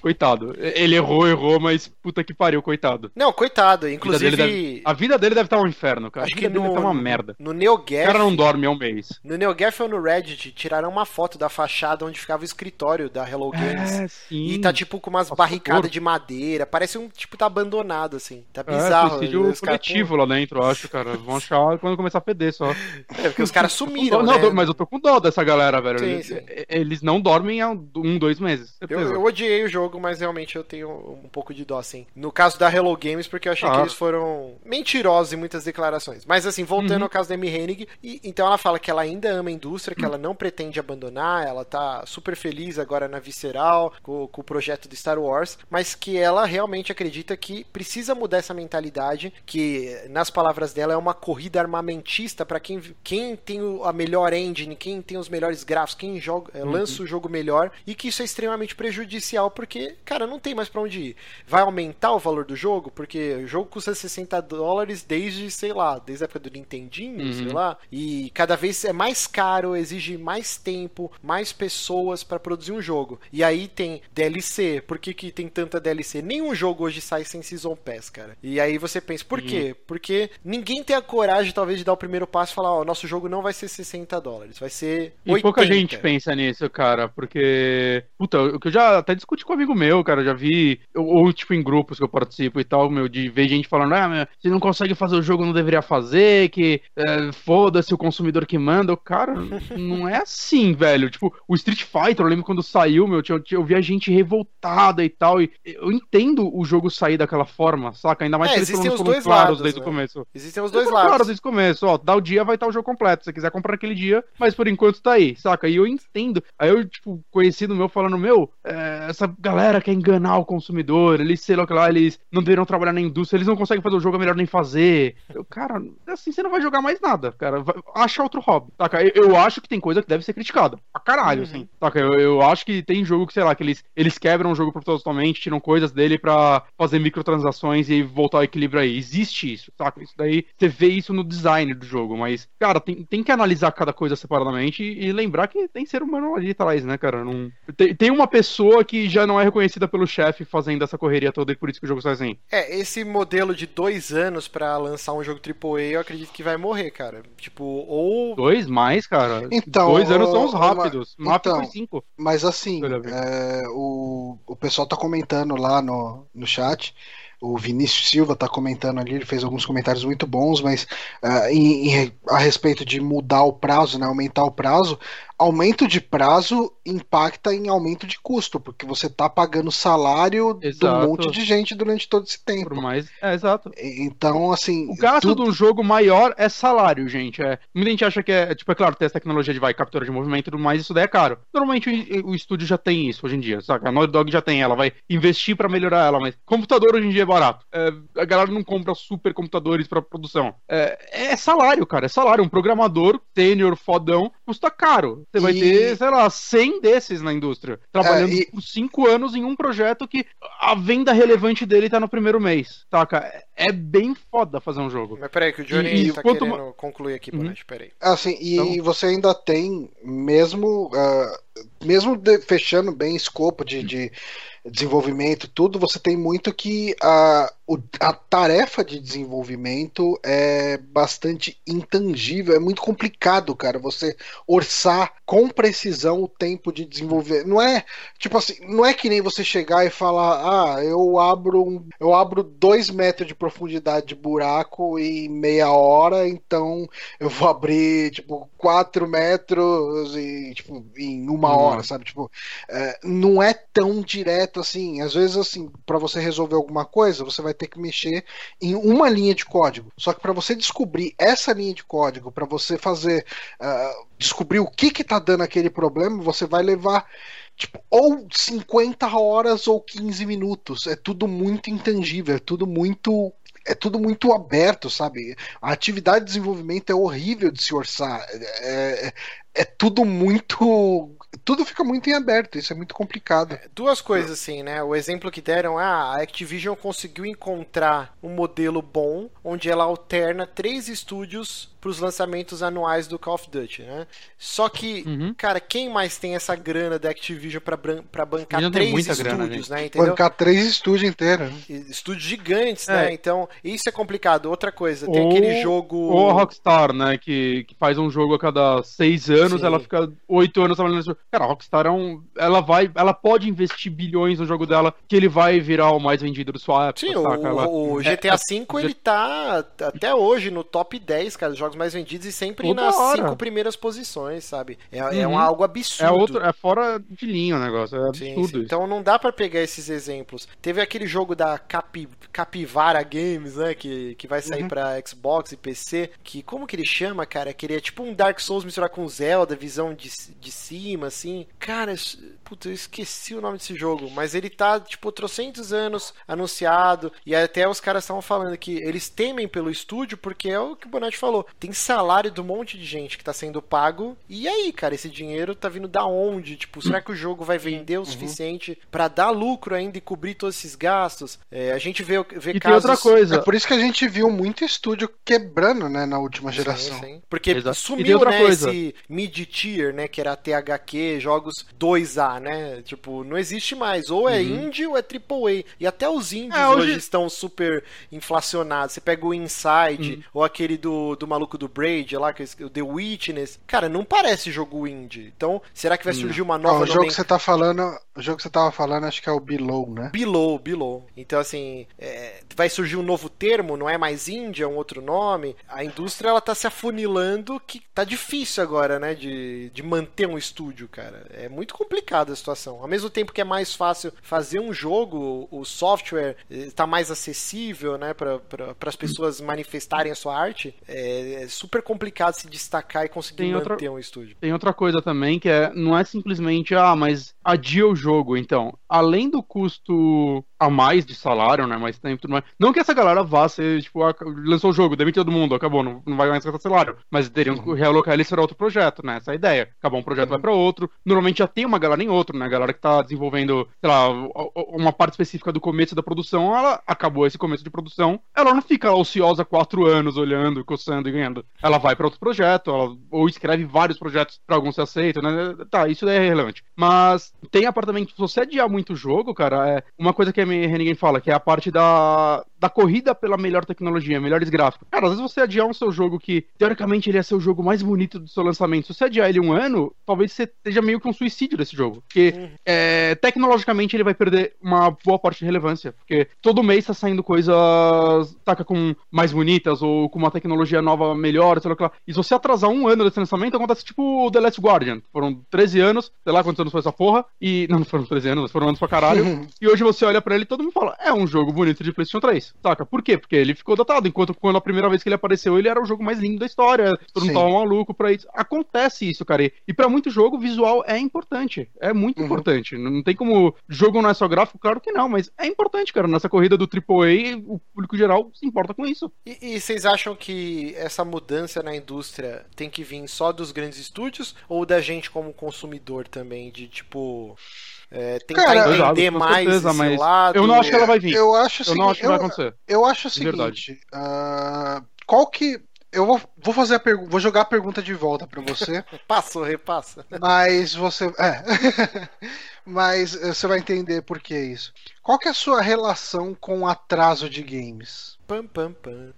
Speaker 3: Coitado. Ele errou, errou, mas puta que pariu, coitado.
Speaker 2: Não, coitado. Inclusive.
Speaker 3: A vida dele deve, a vida dele deve estar um inferno, cara. Acho a vida que no, dele deve estar uma merda.
Speaker 2: No NeoGaf.
Speaker 3: O cara não dorme há um mês.
Speaker 2: No NeoGaf ou no Reddit tiraram uma foto da fachada onde ficava o escritório da Hello é, Games. É, sim. E tá tipo com umas barricadas de madeira. Parece um tipo tá abandonado, assim. Tá é, bizarro.
Speaker 3: É, um coletivo lá dentro, eu acho, cara. Vão achar quando começar a feder só.
Speaker 2: É, porque os caras sumiram.
Speaker 3: não,
Speaker 2: né?
Speaker 3: mas eu tô com dó dessa galera, velho. Sim, eles, sim. eles não dormem há um, dois meses.
Speaker 2: Eu, eu, odiei o jogo, mas realmente eu tenho um pouco de dó, assim. No caso da Hello Games, porque eu achei ah. que eles foram mentirosos em muitas declarações. Mas assim, voltando uhum. ao caso da Amy Hennig, e, então ela fala que ela ainda ama a indústria, que ela não pretende abandonar, ela tá super feliz agora na Visceral, com, com o projeto de Star Wars, mas que ela realmente acredita que precisa mudar essa mentalidade, que nas palavras dela é uma corrida armamentista para quem, quem tem a melhor engine, quem tem os melhores gráficos, quem joga, uhum. lança o jogo melhor, e que isso é extremamente prejudicial, porque, cara, não tem mais para onde ir. Vai aumentar o valor do jogo, porque o jogo custa 60 dólares desde, sei lá, desde a época do Nintendinho, uhum. sei lá, e cada vez é mais caro, exige mais tempo, mais pessoas para produzir um jogo. E aí tem DLC, por que, que tem tanta DLC? Nenhum jogo hoje sai sem Season Pass, cara. E aí você pensa, por uhum. quê? Porque ninguém tem a coragem, talvez, de dar o primeiro passo e falar, ó, oh, nosso jogo não vai ser 60 dólares, vai ser 80.
Speaker 3: E pouca gente pensa nisso, cara, porque, puta, o que eu já até discuti com um amigo meu, cara, já vi, ou tipo em grupos que eu participo e tal, meu, de ver gente falando, ah, você não consegue fazer o jogo, não deveria fazer, que é, foda-se o consumidor que manda. Cara, não é assim, velho. Tipo, o Street Fighter, eu lembro quando saiu, meu, eu, eu via gente revoltada e tal, e eu entendo o jogo sair daquela forma, saca? Ainda mais é,
Speaker 2: que eles existem os dois claros lados,
Speaker 3: desde né? o começo.
Speaker 2: Existem os dois lados. Claro,
Speaker 3: desde o começo, ó, dá o dia, vai estar o jogo completo, se você quiser comprar naquele dia, mas por enquanto tá aí, saca? E eu entendo. Aí eu, tipo, conhecido meu falando, meu, é, essa galera quer enganar o consumidor, eles, sei lá, lá, eles não deveriam trabalhar na indústria, eles não conseguem fazer o jogo, é melhor nem fazer. Eu, cara, assim você não vai jogar mais nada, cara. Vai, acha outro hobby, saca? Eu, eu, acho que tem coisa que deve ser criticada. Pra caralho, uhum. assim. Saca? Eu, eu acho que tem jogo que, sei lá, que eles, eles quebram o jogo propositalmente, tiram coisas dele pra fazer microtransações e voltar ao equilíbrio aí. Existe isso, saca? Isso daí, você vê isso no design do jogo, mas, cara, tem, tem que analisar cada coisa separadamente e, e lembrar que tem ser humano ali atrás, né, cara? Não... Tem, tem uma pessoa que já não é reconhecida pelo chefe fazendo essa correria toda e por isso que o jogo sai assim.
Speaker 2: É, esse modelo de dois anos para lançar um jogo AAA, eu acredito que vai morrer, cara. Tipo, ou.
Speaker 3: Dois mais, cara.
Speaker 1: Então.
Speaker 3: Dois anos são os rápidos. Uma... Mapa
Speaker 1: então, cinco. Mas assim, é, o, o pessoal tá comentando lá no, no chat o Vinícius Silva está comentando ali, ele fez alguns comentários muito bons, mas uh, em, em, a respeito de mudar o prazo, né, aumentar o prazo, aumento de prazo impacta em aumento de custo, porque você está pagando salário exato. de um monte de gente durante todo esse tempo.
Speaker 3: Por mais, é, exato.
Speaker 1: Então, assim.
Speaker 3: O gasto tudo... de um jogo maior é salário, gente. É, muita gente acha que é, tipo, é claro, tem essa tecnologia de vai, captura de movimento e tudo mais, isso daí é caro. Normalmente o, estúdio já tem isso hoje em dia, sabe? A Naughty Dog já tem, ela vai investir para melhorar ela, mas computador hoje em dia é barato. É, a galera não compra super computadores para produção. É, é, salário, cara, é salário. Um programador sênior, fodão, custa caro. Você vai ter, sei lá, 100 desses na indústria, trabalhando é, e... por 5 anos em um projeto que a venda relevante dele tá no primeiro mês, saca? É bem foda fazer um jogo.
Speaker 2: Mas peraí, que o Johnny e, tá quanto... querendo concluir aqui, uhum. peraí.
Speaker 1: Assim, e então... você ainda tem, mesmo, uh, mesmo de, fechando bem escopo de, de desenvolvimento, tudo, você tem muito que a, a tarefa de desenvolvimento é bastante intangível, é muito complicado, cara, você orçar com precisão o tempo de desenvolver. Não é tipo assim, não é que nem você chegar e falar, ah, eu abro um, eu abro dois metros de profundidade de buraco em meia hora, então eu vou abrir tipo quatro metros e tipo em uma hora, sabe? Tipo, é, não é tão direto assim. Às vezes assim, para você resolver alguma coisa, você vai ter que mexer em uma linha de código. Só que para você descobrir essa linha de código, para você fazer uh, descobrir o que que tá dando aquele problema, você vai levar tipo, ou 50 horas ou 15 minutos. É tudo muito intangível, é tudo muito é tudo muito aberto, sabe? A atividade de desenvolvimento é horrível de se orçar. É, é, tudo muito tudo fica muito em aberto, isso é muito complicado. É,
Speaker 2: duas coisas assim, né? O exemplo que deram, ah, a Activision conseguiu encontrar um modelo bom onde ela alterna três estúdios para os lançamentos anuais do Call of Duty, né? Só que, uhum. cara, quem mais tem essa grana da Activision para bancar três estúdios, grana, né?
Speaker 1: Entendeu? Bancar três estúdios inteiros. Né?
Speaker 2: Estúdios gigantes, é. né? Então, isso é complicado. Outra coisa, tem ou, aquele jogo.
Speaker 3: Ou a Rockstar, né? Que, que faz um jogo a cada seis anos, Sim. ela fica oito anos trabalhando nesse Cara, a Rockstar é um. Ela vai. Ela pode investir bilhões no jogo dela, que ele vai virar o mais vendido do sua época.
Speaker 2: Sim, saca? o, o GTA V, é, ele tá até hoje no top 10, cara, dos jogos mais vendidos e sempre nas hora. cinco primeiras posições, sabe? É, é uhum. é um, algo absurdo.
Speaker 3: É, outro, é fora de linha o negócio, é absurdo. Sim, sim.
Speaker 2: Então não dá para pegar esses exemplos. Teve aquele jogo da Capi, Capivara Games, né? Que, que vai sair uhum. pra Xbox e PC. Que como que ele chama, cara? Que ele é tipo um Dark Souls misturar com Zelda, visão de, de cima, assim. Cara, puta, eu esqueci o nome desse jogo, mas ele tá, tipo, trocentos anos anunciado, e até os caras estavam falando que eles temem pelo estúdio, porque é o que o Bonatti falou, tem salário de um monte de gente que tá sendo pago, e aí, cara, esse dinheiro tá vindo da onde? Tipo, será que o jogo vai vender o uhum. suficiente para dar lucro ainda e cobrir todos esses gastos? É, a gente vê, vê
Speaker 1: e casos... outra coisa. É por isso que a gente viu muito estúdio quebrando, né, na última geração. Sim, sim.
Speaker 2: Porque Exato. sumiu, né, coisa. esse mid-tier, né? Que era THQ, jogos 2A, né? Tipo, não existe mais. Ou é uhum. indie ou é AAA. E até os indies é, hoje... hoje... estão super inflacionados. Você pega o Inside, uhum. ou aquele do, do maluco do Braid lá, que é o The Witness. Cara, não parece jogo indie. Então, será que vai surgir uma nova...
Speaker 1: o jogo que você tá falando, o jogo que você tava falando, acho que é o Below, né?
Speaker 2: Below, Below. Então, assim, é, vai surgir um novo termo, não é mais indie, é um outro nome. A indústria, ela tá se afunilando que tá difícil agora, né, de, de manter um estúdio, cara. É muito complicada a situação. Ao mesmo tempo que é mais fácil fazer um jogo, o software está mais acessível, né, para pra, as pessoas manifestarem a sua arte, é, é, super complicado se destacar e conseguir tem manter outra, um estúdio.
Speaker 3: Tem outra coisa também que é, não é simplesmente, ah, mas adia o jogo, então. Além do custo a mais de salário, né, mais tempo, tudo mais. Não que essa galera vá ser, tipo, lançou o jogo, demitiu todo mundo, acabou, não, não vai mais gastar salário. Mas teriam que realocar eles para outro projeto, né? Essa é a ideia. Acabou um projeto, vai para outro. Normalmente já tem uma galera em outro, né? A galera que tá desenvolvendo, sei lá, uma parte específica do começo da produção, ela acabou esse começo de produção. Ela não fica ociosa quatro anos olhando, coçando e ganhando. Ela vai para outro projeto, ela, ou escreve vários projetos para alguns se aceitam, né? Tá, isso é relevante. Mas tem apartamento, se você adiar muito o jogo, cara, é uma coisa que a ninguém fala, que é a parte da, da corrida pela melhor tecnologia, melhores gráficos. Cara, às vezes você adiar um seu jogo que, teoricamente, ele é seu jogo mais bonito do seu lançamento. Se você adiar ele um ano, talvez você esteja meio que um suicídio desse jogo. Porque é, tecnologicamente ele vai perder uma boa parte de relevância. Porque todo mês tá saindo coisas, saca, com mais bonitas ou com uma tecnologia nova melhor, sei lá. E se você atrasar um ano desse lançamento, acontece tipo o The Last Guardian. Foram 13 anos, sei lá quantos anos foi essa porra. E. Não, não foram 13 anos, foram anos pra caralho. e hoje você olha para ele e todo mundo fala: é um jogo bonito de PlayStation 3 saca? Por quê? Porque ele ficou datado, enquanto quando a primeira vez que ele apareceu, ele era o jogo mais lindo da história, todo mundo tava maluco pra isso. Acontece isso, cara. E para muito jogo, visual é importante. É muito uhum. importante. Não tem como. Jogo não é só gráfico, claro que não, mas é importante, cara. Nessa corrida do AAA, o público geral se importa com isso.
Speaker 2: E, e vocês acham que essa mudança na indústria tem que vir só dos grandes estúdios ou da gente como consumidor também? De tipo é, tentar Cara, entender exato, mais certeza, esse mas lado.
Speaker 3: Eu não acho que ela vai vir.
Speaker 1: Eu acho,
Speaker 3: eu não acho que vai acontecer.
Speaker 1: Eu acho o seguinte: uh, qual que. Eu vou, vou fazer a pergunta. Vou jogar a pergunta de volta para você.
Speaker 2: Passou, repassa.
Speaker 1: Mas você. É. mas eh, você vai entender por que isso. Qual que é a sua relação com o atraso de games?
Speaker 2: Pam, pam, pam.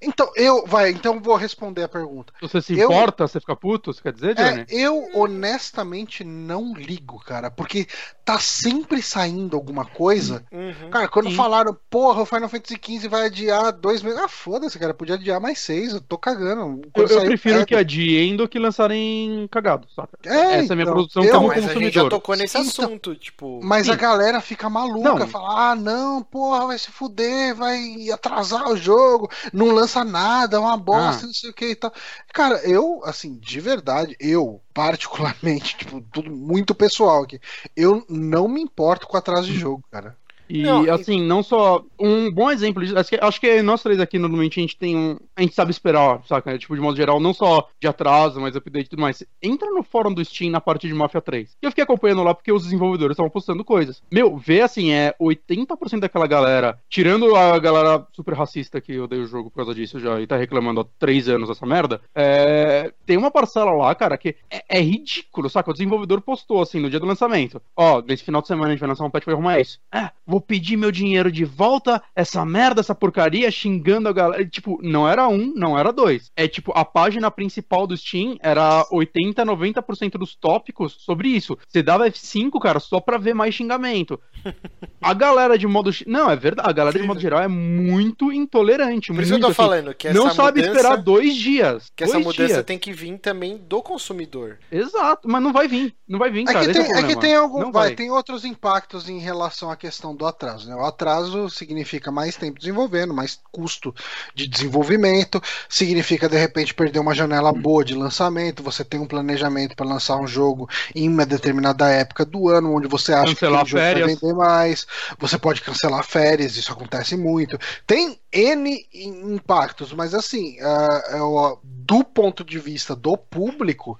Speaker 1: Então, eu. Vai, então vou responder a pergunta.
Speaker 3: Você se eu, importa? Você fica puto? Você quer dizer,
Speaker 1: é, Johnny? É, eu honestamente não ligo, cara. Porque tá sempre saindo alguma coisa. Uhum, cara, quando sim. falaram, porra, o Final Fantasy XV vai adiar dois meses. Ah, foda-se, cara. Podia adiar mais seis. Eu tô cagando.
Speaker 3: Eu, eu prefiro que adiem do que lançarem cagado, saca? É, Essa então, é a minha então, produção eu, como mas consumidor. A gente já
Speaker 2: tocou nesse então, assunto, tipo.
Speaker 1: Mas sim. a galera fica maluca. Não. Fala, ah, não, porra, vai se fuder, vai atrasar o jogo. Não lança nada, é uma bosta, ah. não sei o que e tal. Cara, eu, assim, de verdade, eu, particularmente, tipo, tudo muito pessoal aqui, eu não me importo com atraso de jogo, cara.
Speaker 3: E não, assim, não só. Um bom exemplo disso. Acho que, acho que nós três aqui normalmente a gente tem um. A gente sabe esperar, saca? Tipo, de modo geral, não só de atraso, mas update e tudo mais. Entra no fórum do Steam na parte de Mafia 3. E eu fiquei acompanhando lá porque os desenvolvedores estavam postando coisas. Meu, vê assim, é 80% daquela galera, tirando a galera super racista que odeia o jogo por causa disso já e tá reclamando há três anos dessa merda. É, tem uma parcela lá, cara, que é, é, ridículo, saca? O desenvolvedor postou assim no dia do lançamento. Ó, nesse final de semana a gente vai lançar um patch pra arrumar isso. É, vou pedir meu dinheiro de volta, essa merda, essa porcaria, xingando a galera. Tipo, não era um, não era dois. É tipo, a página principal do Steam era 80, 90% dos tópicos sobre isso. Você dava F5, cara, só pra ver mais xingamento. A galera de modo. Não, é verdade. A galera de modo geral é muito intolerante. Por muito,
Speaker 2: isso eu tô assim, falando que
Speaker 3: Não sabe mudança, esperar dois dias.
Speaker 2: Que essa mudança
Speaker 3: dias.
Speaker 2: tem que vir também do consumidor.
Speaker 3: Exato, mas não vai vir. Não vai vir, é cara.
Speaker 1: Que tem, é, é, que tem algum. Vai, vai, tem outros impactos em relação à questão do atraso. Né? O atraso significa mais tempo desenvolvendo, mais custo de desenvolvimento, significa de repente perder uma janela boa de lançamento. Você tem um planejamento para lançar um jogo em uma determinada época do ano, onde você acha
Speaker 3: cancelar que o jogo vai
Speaker 1: vender mais. Você pode cancelar férias, isso acontece muito. Tem N impactos, mas assim, uh, do ponto de vista do público,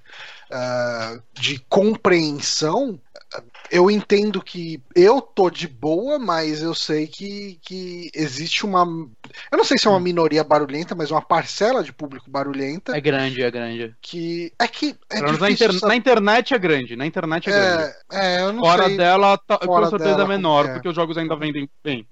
Speaker 1: uh, de compreensão, eu entendo que eu tô de boa, mas eu sei que, que existe uma. Eu não sei se é uma uhum. minoria barulhenta, mas uma parcela de público barulhenta.
Speaker 3: É grande, é grande.
Speaker 1: Que. É que. É
Speaker 3: na, inter... na, internet é grande. Na internet é, é grande. É, eu não Fora sei. dela, tá... Fora com certeza dela, é menor, é. porque os jogos ainda vendem bem.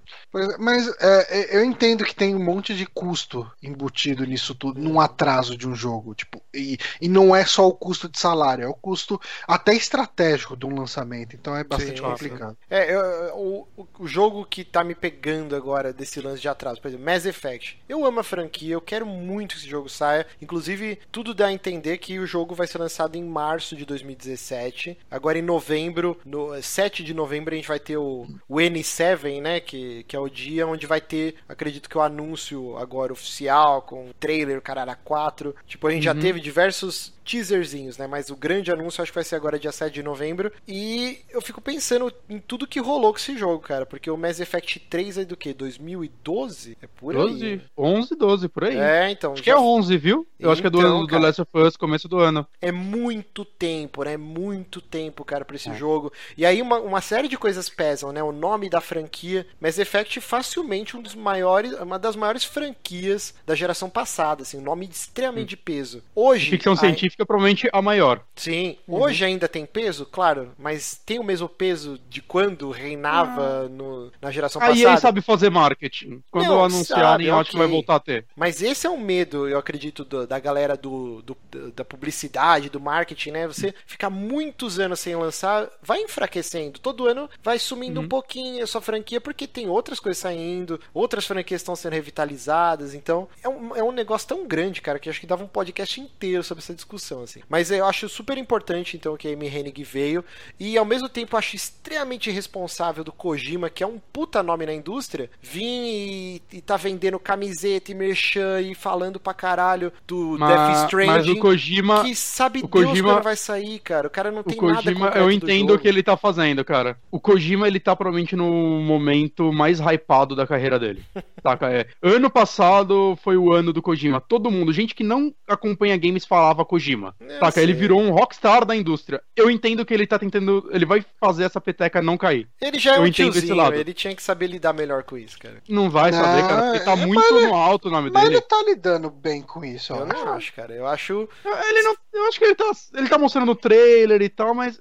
Speaker 1: Mas é, eu entendo que tem um monte de custo embutido nisso tudo, num atraso de um jogo. Tipo, e, e não é só o custo de salário, é o custo até estratégico de um lançamento. Então é bastante Sim, complicado.
Speaker 2: É, eu, o, o jogo que tá me pegando agora desse lance de atraso, por exemplo, Mass Effect. Eu amo a franquia, eu quero muito que esse jogo saia. Inclusive, tudo dá a entender que o jogo vai ser lançado em março de 2017. Agora em novembro, no 7 de novembro, a gente vai ter o, o N7, né? Que, que é o dia onde vai ter, acredito que o anúncio agora oficial, com trailer, caralho, 4. Tipo, a gente uhum. já teve diversos teaserzinhos, né? Mas o grande anúncio acho que vai ser agora dia 7 de novembro. E eu fico pensando em tudo que rolou com esse jogo, cara. Porque o Mass Effect 3 é do que? 2012? É por 12, aí.
Speaker 3: 11, 12, por aí.
Speaker 2: É, então.
Speaker 3: Acho já... que é 11, viu? Eu então, acho que é do, então, do Last of Us, começo do ano.
Speaker 2: É muito tempo, né? Muito tempo, cara, pra esse é. jogo. E aí uma, uma série de coisas pesam, né? O nome da franquia. Mass Effect facilmente um dos maiores, uma das maiores franquias da geração passada, assim. Um nome extremamente hum. de peso. Hoje.
Speaker 3: Ficção a... científica científica, provavelmente a maior.
Speaker 2: Sim. Uhum. Hoje ainda tem peso, claro, mas tem o mesmo peso de quando reinava ah. no, na geração passada.
Speaker 3: A EA sabe fazer marketing. Quando Não, anunciarem, sabe, acho que vai voltar a ter.
Speaker 2: Mas esse é um medo, eu acredito, do, da galera do, do, da publicidade, do marketing, né? Você ficar muitos anos sem lançar, vai enfraquecendo. Todo ano vai sumindo uhum. um pouquinho a sua franquia, porque tem outras coisas saindo, outras franquias estão sendo revitalizadas. Então, é um, é um negócio tão grande, cara, que acho que dava um podcast inteiro sobre essa discussão discussão, assim. Mas eu acho super importante, então, que a Amy Hennig veio. E ao mesmo tempo acho extremamente irresponsável do Kojima, que é um puta nome na indústria, vir e, e tá vendendo camiseta e merchan e falando pra caralho do mas, Death Stranding. Mas
Speaker 3: o Kojima.
Speaker 2: Que sabe o Deus Kojima, quando vai sair, cara. O cara não tem o Kojima,
Speaker 3: nada Eu entendo o que ele tá fazendo, cara. O Kojima, ele tá provavelmente no momento mais hypado da carreira dele. Saca? É. Ano passado foi o ano do Kojima. Todo mundo, gente que não acompanha games, falava Kojima. Kojima. saca? Ele virou um rockstar da indústria. Eu entendo que ele tá tentando. Ele vai fazer essa peteca não cair.
Speaker 2: Ele já é eu um tiozinho, ele tinha que saber lidar melhor com isso, cara.
Speaker 3: Não vai saber, cara, porque tá é, muito no alto o nome
Speaker 1: mas
Speaker 3: dele.
Speaker 1: Mas ele tá lidando bem com isso,
Speaker 2: eu,
Speaker 1: eu
Speaker 2: não acho, cara. Eu acho.
Speaker 3: Ele não. Eu acho que ele tá. Ele tá mostrando o trailer e tal, mas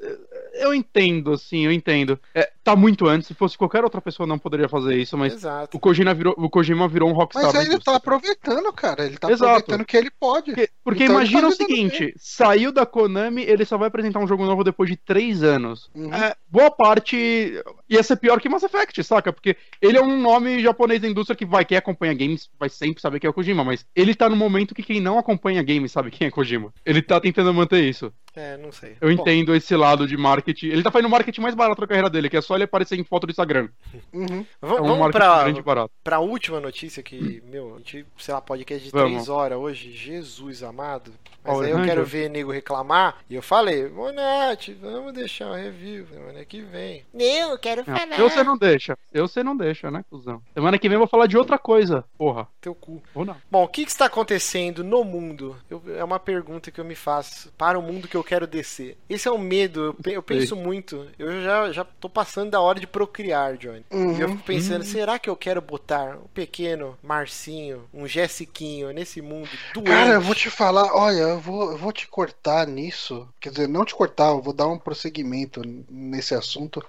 Speaker 3: eu entendo, assim, eu entendo. É, tá muito antes, se fosse qualquer outra pessoa não poderia fazer isso, mas Exato. o Kojima virou, o Kojima virou um rockstar.
Speaker 1: Mas ele tá aproveitando, cara, ele tá Exato. aproveitando que ele pode.
Speaker 3: Porque, porque então imagina tá o seguinte, bem. saiu da Konami, ele só vai apresentar um jogo novo depois de três anos. Uhum. É, boa parte ia ser pior que Mass Effect, saca? Porque ele é um nome japonês da indústria que vai, quem acompanha games vai sempre saber quem é o Kojima, mas ele tá no momento que quem não acompanha games sabe quem é Kojima. Ele tá tentando manter isso.
Speaker 2: É, não sei.
Speaker 3: Eu Bom. entendo esse lado de marketing. Ele tá fazendo o marketing mais barato da carreira dele, que é só ele aparecer em foto do Instagram.
Speaker 2: Uhum. É um vamos pra, pra última notícia que, meu, a gente, sei lá, podcast de vamos. três horas hoje. Jesus amado. Mas aí eu quero ver nego reclamar. E eu falei, Monete, vamos deixar o review semana que vem.
Speaker 4: Não, eu quero
Speaker 3: não,
Speaker 4: falar.
Speaker 3: Eu você não deixa. Eu você não deixa, né, cuzão? Semana que vem eu vou falar de outra coisa, porra.
Speaker 2: Teu cu.
Speaker 3: Ou não.
Speaker 2: Bom, o que, que está acontecendo no mundo? Eu, é uma pergunta que eu me faço. Para o mundo que eu quero descer. Esse é um medo. Eu, eu penso muito. Eu já, já tô passando da hora de procriar, Johnny. Uhum. E eu fico pensando, uhum. será que eu quero botar um pequeno Marcinho, um Jessiquinho nesse mundo doente?
Speaker 1: Cara, eu vou te falar, olha, eu vou, eu vou te cortar nisso. Quer dizer, não te cortar, eu vou dar um prosseguimento nesse assunto.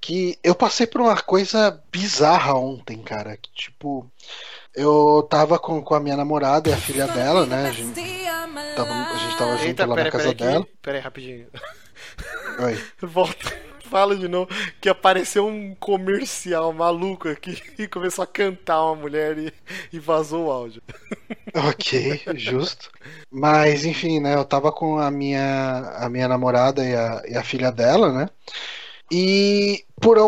Speaker 1: Que eu passei por uma coisa bizarra ontem, cara. Que, tipo, eu tava com, com a minha namorada e a filha dela, né? A gente tava, a gente tava junto Eita, lá pera, na casa
Speaker 2: pera
Speaker 1: dela.
Speaker 2: Pera aí, rapidinho.
Speaker 1: Oi.
Speaker 2: Volta fala de novo que apareceu um comercial maluco aqui e começou a cantar uma mulher e, e vazou o áudio.
Speaker 1: Ok, justo. Mas enfim, né? Eu tava com a minha, a minha namorada e a, e a filha dela, né? E por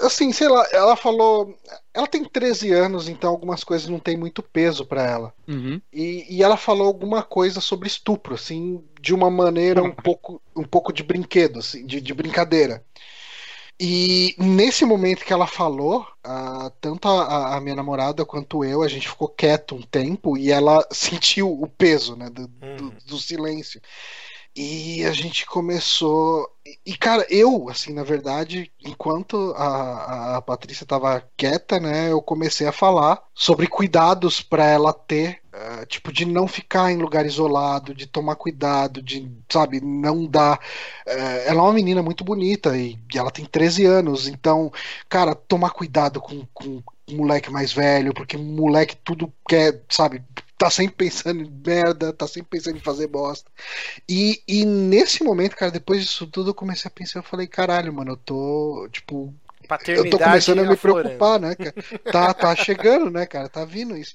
Speaker 1: assim, sei lá, ela falou. Ela tem 13 anos, então algumas coisas não tem muito peso para ela.
Speaker 3: Uhum.
Speaker 1: E, e, ela falou alguma coisa sobre estupro, assim, de uma maneira um pouco, um pouco de brinquedo, assim, de, de brincadeira. E nesse momento que ela falou, uh, tanto a, a, minha namorada quanto eu, a gente ficou quieto um tempo e ela sentiu o peso né, do, uhum. do, do silêncio. E a gente começou. E, cara, eu, assim, na verdade, enquanto a, a Patrícia tava quieta, né, eu comecei a falar sobre cuidados para ela ter, uh, tipo, de não ficar em lugar isolado, de tomar cuidado, de, sabe, não dar. Uh, ela é uma menina muito bonita e, e, ela tem 13 anos, então, cara, tomar cuidado com, com moleque mais velho, porque moleque tudo quer, sabe, tá sempre pensando em merda, tá sempre pensando em fazer bosta. E, e nesse momento, cara, depois disso tudo, eu comecei a pensar, eu falei, caralho, mano, eu tô, tipo. Eu tô começando a me preocupar, né, cara? Tá, tá chegando, né, cara? Tá vindo isso.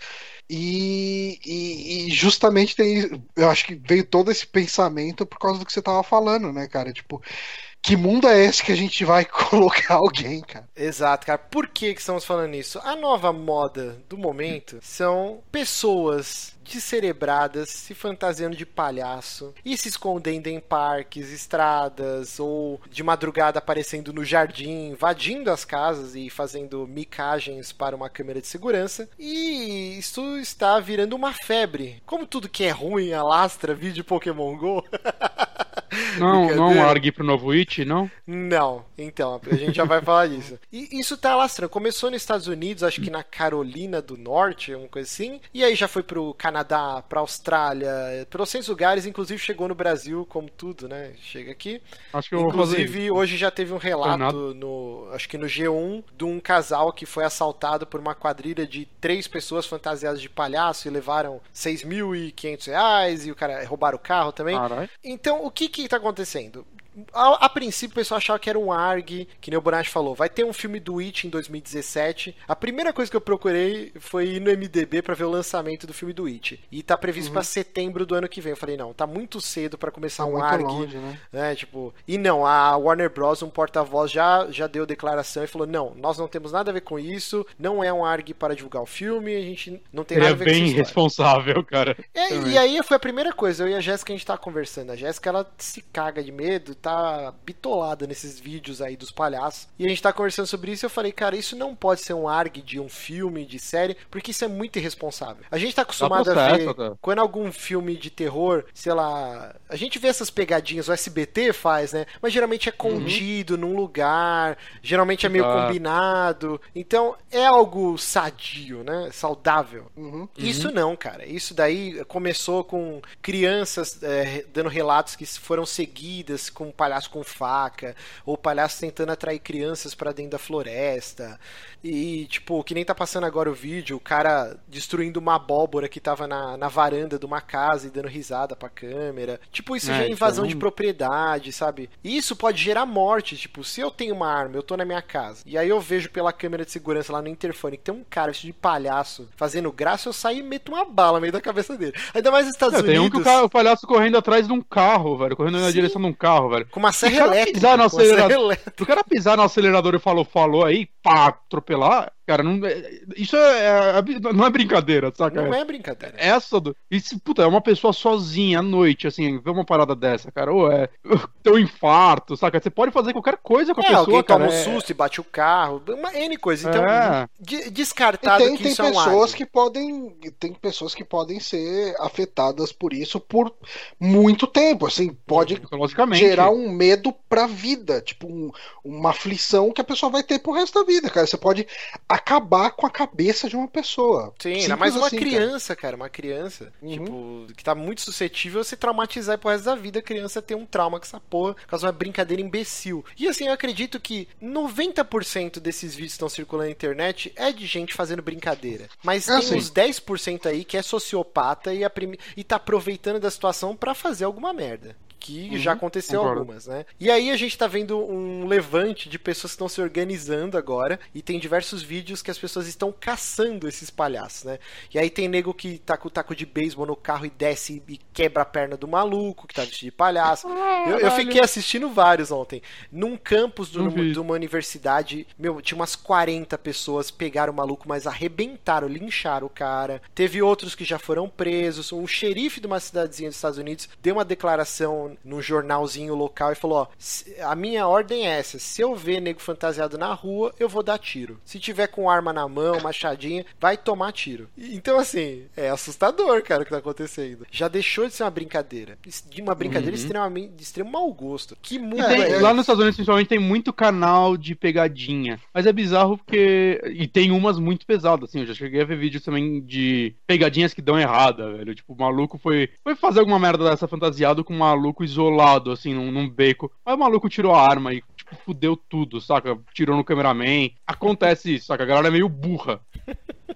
Speaker 1: E, e, e, justamente tem. Eu acho que veio todo esse pensamento por causa do que você tava falando, né, cara? Tipo, que mundo é esse que a gente vai colocar alguém, cara?
Speaker 2: Exato, cara. Por que, que estamos falando isso? A nova moda do momento são pessoas descerebradas se fantasiando de palhaço e se escondendo em parques, estradas ou de madrugada aparecendo no jardim, invadindo as casas e fazendo micagens para uma câmera de segurança. E isso está virando uma febre. Como tudo que é ruim alastra vídeo Pokémon Go.
Speaker 3: Não, não ARG pro novo It, não?
Speaker 2: Não, então, a gente já vai falar disso. E isso tá lastrando. Começou nos Estados Unidos, acho que na Carolina do Norte, uma coisa assim. E aí já foi pro Canadá, pra Austrália, pelos seis lugares, inclusive chegou no Brasil, como tudo, né? Chega aqui.
Speaker 3: Acho que eu
Speaker 2: inclusive, hoje já teve um relato no. Acho que no G1 de um casal que foi assaltado por uma quadrilha de três pessoas fantasiadas de palhaço e levaram 6.500 reais e o cara roubaram o carro também. Carai. Então, o que que tá acontecendo? A, a, princípio o pessoal achava que era um ARG, que nem o Bonatti falou. Vai ter um filme do It em 2017. A primeira coisa que eu procurei foi ir no MDB para ver o lançamento do filme do It. E tá previsto uhum. para setembro do ano que vem. Eu falei, não, tá muito cedo para começar tá um ARG. Longe, né? né? Tipo, e não, a Warner Bros, um porta-voz, já, já deu declaração e falou: não, nós não temos nada a ver com isso, não é um ARG para divulgar o filme, a gente não tem
Speaker 3: Ele
Speaker 2: nada a
Speaker 3: ver é com isso. É bem responsável, cara.
Speaker 2: É, e aí foi a primeira coisa, eu e a Jéssica a gente tá conversando. A Jéssica ela se caga de medo tá bitolada nesses vídeos aí dos palhaços. E a gente tá conversando sobre isso e eu falei, cara, isso não pode ser um ARG de um filme, de série, porque isso é muito irresponsável. A gente tá acostumado a ver cara. quando algum filme de terror, sei lá, a gente vê essas pegadinhas, o SBT faz, né? Mas geralmente é uhum. contido uhum. num lugar, geralmente é meio ah. combinado. Então é algo sadio, né? Saudável. Uhum. Isso uhum. não, cara. Isso daí começou com crianças é, dando relatos que foram seguidas com palhaço com faca, ou palhaço tentando atrair crianças para dentro da floresta. E, tipo, que nem tá passando agora o vídeo, o cara destruindo uma abóbora que tava na, na varanda de uma casa e dando risada pra câmera. Tipo, isso é, já é invasão então... de propriedade, sabe? E isso pode gerar morte. Tipo, se eu tenho uma arma, eu tô na minha casa, e aí eu vejo pela câmera de segurança lá no interfone que tem um cara vestido de palhaço fazendo graça, eu saio e meto uma bala no meio da cabeça dele. Ainda mais nos Estados Unidos.
Speaker 3: Tem um que o, cara, o, palhaço correndo atrás de um carro, velho. Correndo Sim. na direção de um carro, velho.
Speaker 2: Com uma serra elétrica. Pisar no
Speaker 3: acelerador, o cara pisar no acelerador e falou, falou aí, pá, atropelar, Cara, não, é, isso é, é, não é brincadeira, saca?
Speaker 2: Não é brincadeira.
Speaker 3: Essa do. Isso, puta, é uma pessoa sozinha à noite, assim, vê uma parada dessa, cara. Ou é. Tem um infarto, saca? Você pode fazer qualquer coisa com a é, pessoa. Alguém
Speaker 2: cara,
Speaker 3: toma
Speaker 2: um é... susto e bate o carro. Uma N coisa. Então, é. descartado e tem, que
Speaker 1: tem
Speaker 2: isso
Speaker 1: pessoas
Speaker 2: é um
Speaker 1: que podem. Tem pessoas que podem ser afetadas por isso por muito tempo. Assim, pode gerar um medo pra vida. Tipo, um, uma aflição que a pessoa vai ter pro resto da vida, cara. Você pode acabar com a cabeça de uma pessoa.
Speaker 2: Sim, ainda mais uma assim, criança, cara. cara. uma criança, uhum. tipo, que tá muito suscetível a se traumatizar pro resto da vida, a criança ter um trauma com essa porra, por causa de uma brincadeira imbecil. E assim, eu acredito que 90% desses vídeos que estão circulando na internet é de gente fazendo brincadeira. Mas é tem assim. uns 10% aí que é sociopata e, a prim... e tá aproveitando da situação para fazer alguma merda que uhum, já aconteceu concordo. algumas, né? E aí a gente tá vendo um levante de pessoas que estão se organizando agora e tem diversos vídeos que as pessoas estão caçando esses palhaços, né? E aí tem nego que tá com o taco de beisebol no carro e desce e quebra a perna do maluco que tá vestido de palhaço. Ah, eu, eu, fiquei assistindo vários ontem. Num campus do, de uma universidade, meu, tinha umas 40 pessoas, pegaram o maluco, mas arrebentaram, lincharam o cara. Teve outros que já foram presos. Um xerife de uma cidadezinha dos Estados Unidos deu uma declaração num jornalzinho local e falou: ó, a minha ordem é essa. Se eu ver nego fantasiado na rua, eu vou dar tiro. Se tiver com arma na mão, machadinha, vai tomar tiro. Então, assim, é assustador, cara, o que tá acontecendo. Já deixou de ser uma brincadeira. De uma brincadeira uhum. extremamente de extremo mau gosto. Que mundo
Speaker 3: é, é Lá nos Estados Unidos, principalmente, tem muito canal de pegadinha. Mas é bizarro porque. E tem umas muito pesadas, assim. Eu já cheguei a ver vídeos também de pegadinhas que dão errada, velho. Tipo, o maluco foi, foi fazer alguma merda dessa fantasiado com um maluco isolado, assim, num, num beco. Aí o maluco tirou a arma e, tipo, fudeu tudo, saca? Tirou no cameraman. Acontece isso, saca? A galera é meio burra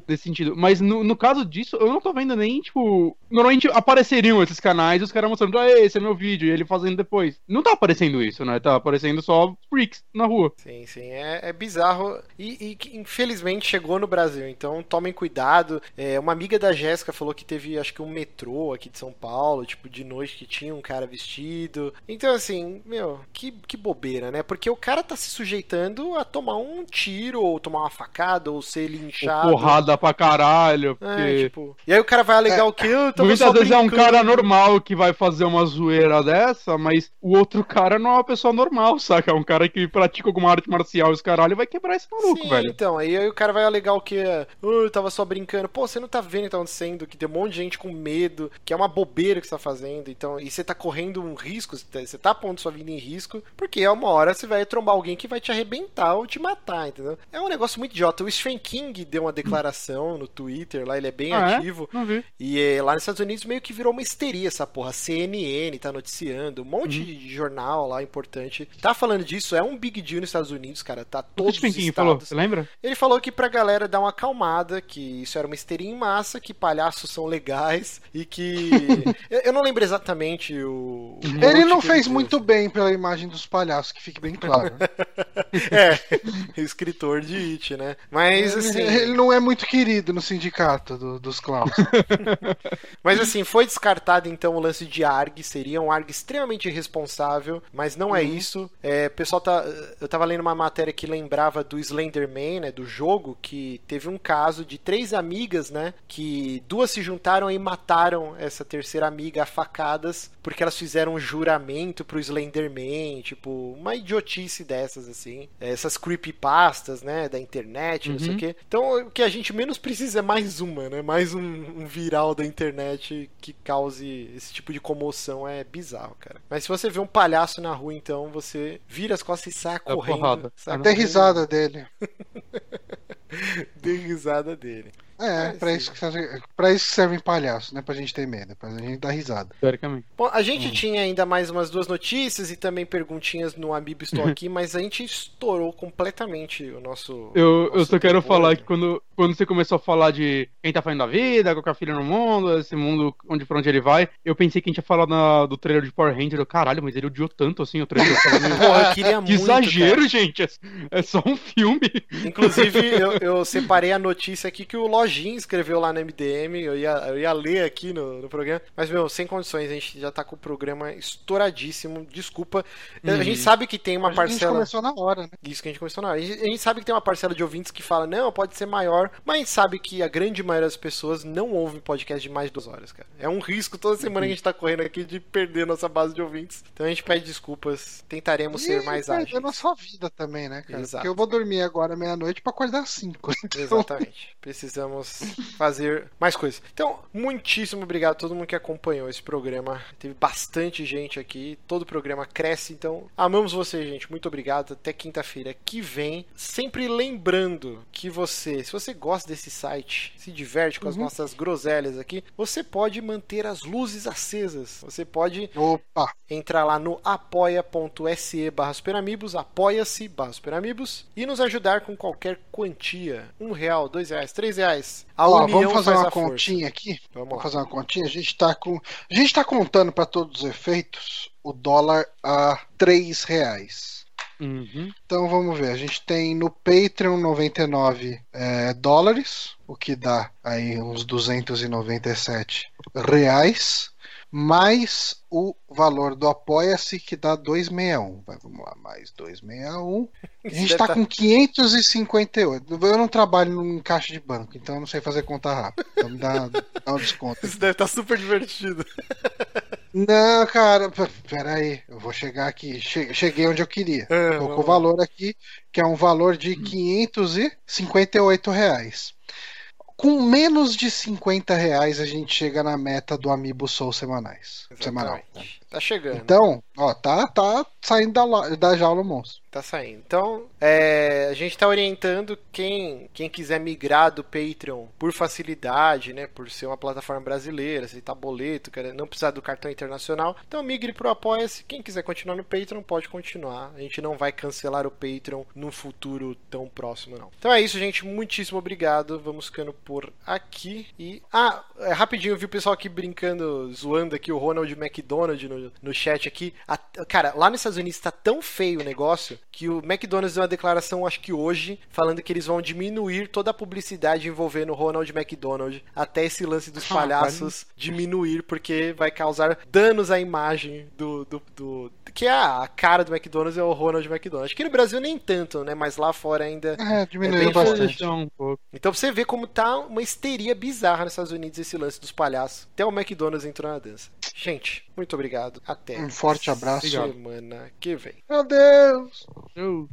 Speaker 3: nesse sentido. Mas no, no caso disso, eu não tô vendo nem, tipo. Normalmente apareceriam esses canais os caras mostrando, ah, esse é meu vídeo, e ele fazendo depois. Não tá aparecendo isso, né? Tá aparecendo só freaks na rua.
Speaker 2: Sim, sim. É, é bizarro. E, e, infelizmente chegou no Brasil. Então tomem cuidado. É, uma amiga da Jéssica falou que teve, acho que um metrô aqui de São Paulo, tipo, de noite que tinha um cara vestido. Então, assim, meu, que, que bobeira, né? Porque o cara tá se sujeitando a tomar um tiro, ou tomar uma facada, ou ser linchado.
Speaker 3: Porrada pra caralho. É, porque... É, tipo...
Speaker 2: E aí o cara vai alegar é, o quê?
Speaker 3: Muitas vezes brincando. é um cara normal que vai fazer uma zoeira dessa, mas o outro cara não é uma pessoa normal, saca? É um cara que pratica alguma arte marcial e os caralho vai quebrar esse maluco, Sim, velho.
Speaker 2: Então, aí, aí o cara vai alegar o quê? Oh, eu tava só brincando. Pô, você não tá vendo o que tá acontecendo, que tem um monte de gente com medo, que é uma bobeira que você tá fazendo, então, e você tá correndo um risco, você tá pondo sua vida em risco, porque é uma hora você vai trombar alguém que vai te arrebentar ou te matar, entendeu? É um negócio muito idiota. O Stephen King deu uma declaração no Twitter, lá ele é bem ah, é? ativo. É? E é, lá nos Estados Unidos meio que virou uma histeria essa porra. A CNN tá noticiando, um monte uhum. de jornal lá importante tá falando disso. É um big deal nos Estados Unidos, cara. Tá todos o os estados.
Speaker 3: falou? Você lembra?
Speaker 2: Ele falou que pra galera dar uma acalmada, que isso era uma histeria em massa, que palhaços são legais e que. eu não lembro exatamente o.
Speaker 1: o ele não fez muito bem pela imagem dos palhaços, que fique bem claro.
Speaker 2: é, escritor de It, né? Mas assim.
Speaker 1: Ele não é muito querido no sindicato do, dos clowns.
Speaker 2: mas assim, foi descartado então o lance de ARG, seria um ARG extremamente irresponsável, mas não é uhum. é isso. É, pessoal tá. Eu tava lendo uma matéria que lembrava do Slenderman, né? Do jogo, que teve um caso de três amigas, né? Que duas se juntaram e mataram essa terceira amiga a facadas porque elas fizeram um juramento pro Slenderman, tipo, uma idiotice dessas, assim. Essas creepypastas, né? Da internet, não sei o uhum. quê. Então, o que a gente menos precisa é mais uma, né? Mais um, um viral da internet que cause esse tipo de comoção. É bizarro, cara. Mas se você vê um palhaço na rua, então, você vira as costas e sai é correndo.
Speaker 1: Sai Até risada dele.
Speaker 2: Dê risada dele.
Speaker 1: É, pra isso, que serve, pra isso que servem palhaços, né? Pra gente ter medo, pra gente dar risada.
Speaker 3: Teoricamente.
Speaker 2: Bom, a gente hum. tinha ainda mais umas duas notícias e também perguntinhas no Amiibo Estou aqui, mas a gente estourou completamente o nosso.
Speaker 3: Eu, nosso eu só quero falar que quando, quando você começou a falar de quem tá fazendo a vida, com a filha no mundo, esse mundo onde pra onde ele vai, eu pensei que a gente ia falar na, do trailer de Power Ranger. Eu, caralho, mas ele odiou tanto assim o trailer.
Speaker 2: Pô, eu queria
Speaker 3: que
Speaker 2: muito.
Speaker 3: exagero, cara. gente. É, é, só um filme.
Speaker 2: Inclusive, eu, eu separei a notícia aqui que o Lojinha escreveu lá no MDM. Eu ia, eu ia ler aqui no, no programa. Mas, meu, sem condições, a gente já tá com o programa estouradíssimo. Desculpa. Uhum. A gente sabe que tem uma parcela. A gente
Speaker 1: começou na hora, né?
Speaker 2: Isso que a gente começou na hora. A gente, a gente sabe que tem uma parcela de ouvintes que fala, não, pode ser maior. Mas a gente sabe que a grande maioria das pessoas não ouve podcast de mais de duas horas, cara. É um risco toda semana que a gente tá correndo aqui de perder nossa base de ouvintes. Então a gente pede desculpas. Tentaremos e ser mais ágeis. E
Speaker 1: na sua vida também, né, cara? Exato. Porque eu vou dormir agora meia-noite para acordar às cinco.
Speaker 2: Então... Exatamente. Precisamos fazer mais coisas. Então, muitíssimo obrigado a todo mundo que acompanhou esse programa. Teve bastante gente aqui. Todo o programa cresce. Então, amamos você, gente. Muito obrigado. Até quinta-feira que vem. Sempre lembrando que você, se você gosta desse site, se diverte com as uhum. nossas groselhas aqui, você pode manter as luzes acesas. Você pode
Speaker 1: Opa.
Speaker 2: entrar lá no apoia.se barra superamigos, apoia-se barra superamigos e nos ajudar com qualquer quantia. Um real, dois reais, três reais.
Speaker 1: A Ó, união vamos fazer uma continha força. aqui. Vamos, vamos fazer uma continha. A gente está com, a gente tá contando para todos os efeitos o dólar a três reais.
Speaker 3: Uhum.
Speaker 1: Então vamos ver, a gente tem no Patreon 99 é, dólares, o que dá aí uns 297 reais, mais o valor do Apoia-se, que dá 261. Vai, vamos lá, mais 261. A gente está tá... com 558. Eu não trabalho em caixa de banco, então eu não sei fazer conta rápida. Então me dá, dá um desconto.
Speaker 2: Isso deve estar tá super divertido.
Speaker 1: Não, cara, pera aí, eu vou chegar aqui. Cheguei onde eu queria. É, Tô com o valor aqui, que é um valor de 558 reais. Com menos de 50 reais a gente chega na meta do Amiibo Soul semanais. Semanal.
Speaker 2: Tá chegando.
Speaker 1: Então, ó, tá, tá saindo da, da jaula o monstro.
Speaker 2: Tá saindo. Então, é, a gente tá orientando quem, quem quiser migrar do Patreon por facilidade, né? Por ser uma plataforma brasileira, aceitar boleto, não precisar do cartão internacional. Então, migre pro Apoia-se. Quem quiser continuar no Patreon, pode continuar. A gente não vai cancelar o Patreon no futuro tão próximo, não. Então é isso, gente. Muitíssimo obrigado. Vamos ficando por aqui. E. Ah, é, rapidinho, eu vi o pessoal aqui brincando, zoando aqui o Ronald McDonald no, no chat aqui. A, cara, lá nos Estados Unidos tá tão feio o negócio que o McDonald's deu uma declaração, acho que hoje, falando que eles vão diminuir toda a publicidade envolvendo o Ronald McDonald até esse lance dos ah, palhaços ah, diminuir, porque vai causar danos à imagem do, do, do que é a cara do McDonald's é o Ronald McDonald. Aqui no Brasil nem tanto, né? Mas lá fora ainda.
Speaker 1: É, diminuiu é bastante.
Speaker 2: Um pouco. Então você vê como tá uma histeria bizarra nos Estados Unidos esse lance dos palhaços. Até o McDonald's entrou na dança. Gente, muito obrigado. Até.
Speaker 1: Um forte abraço.
Speaker 2: Semana que vem.
Speaker 1: Meu Deus! Dude.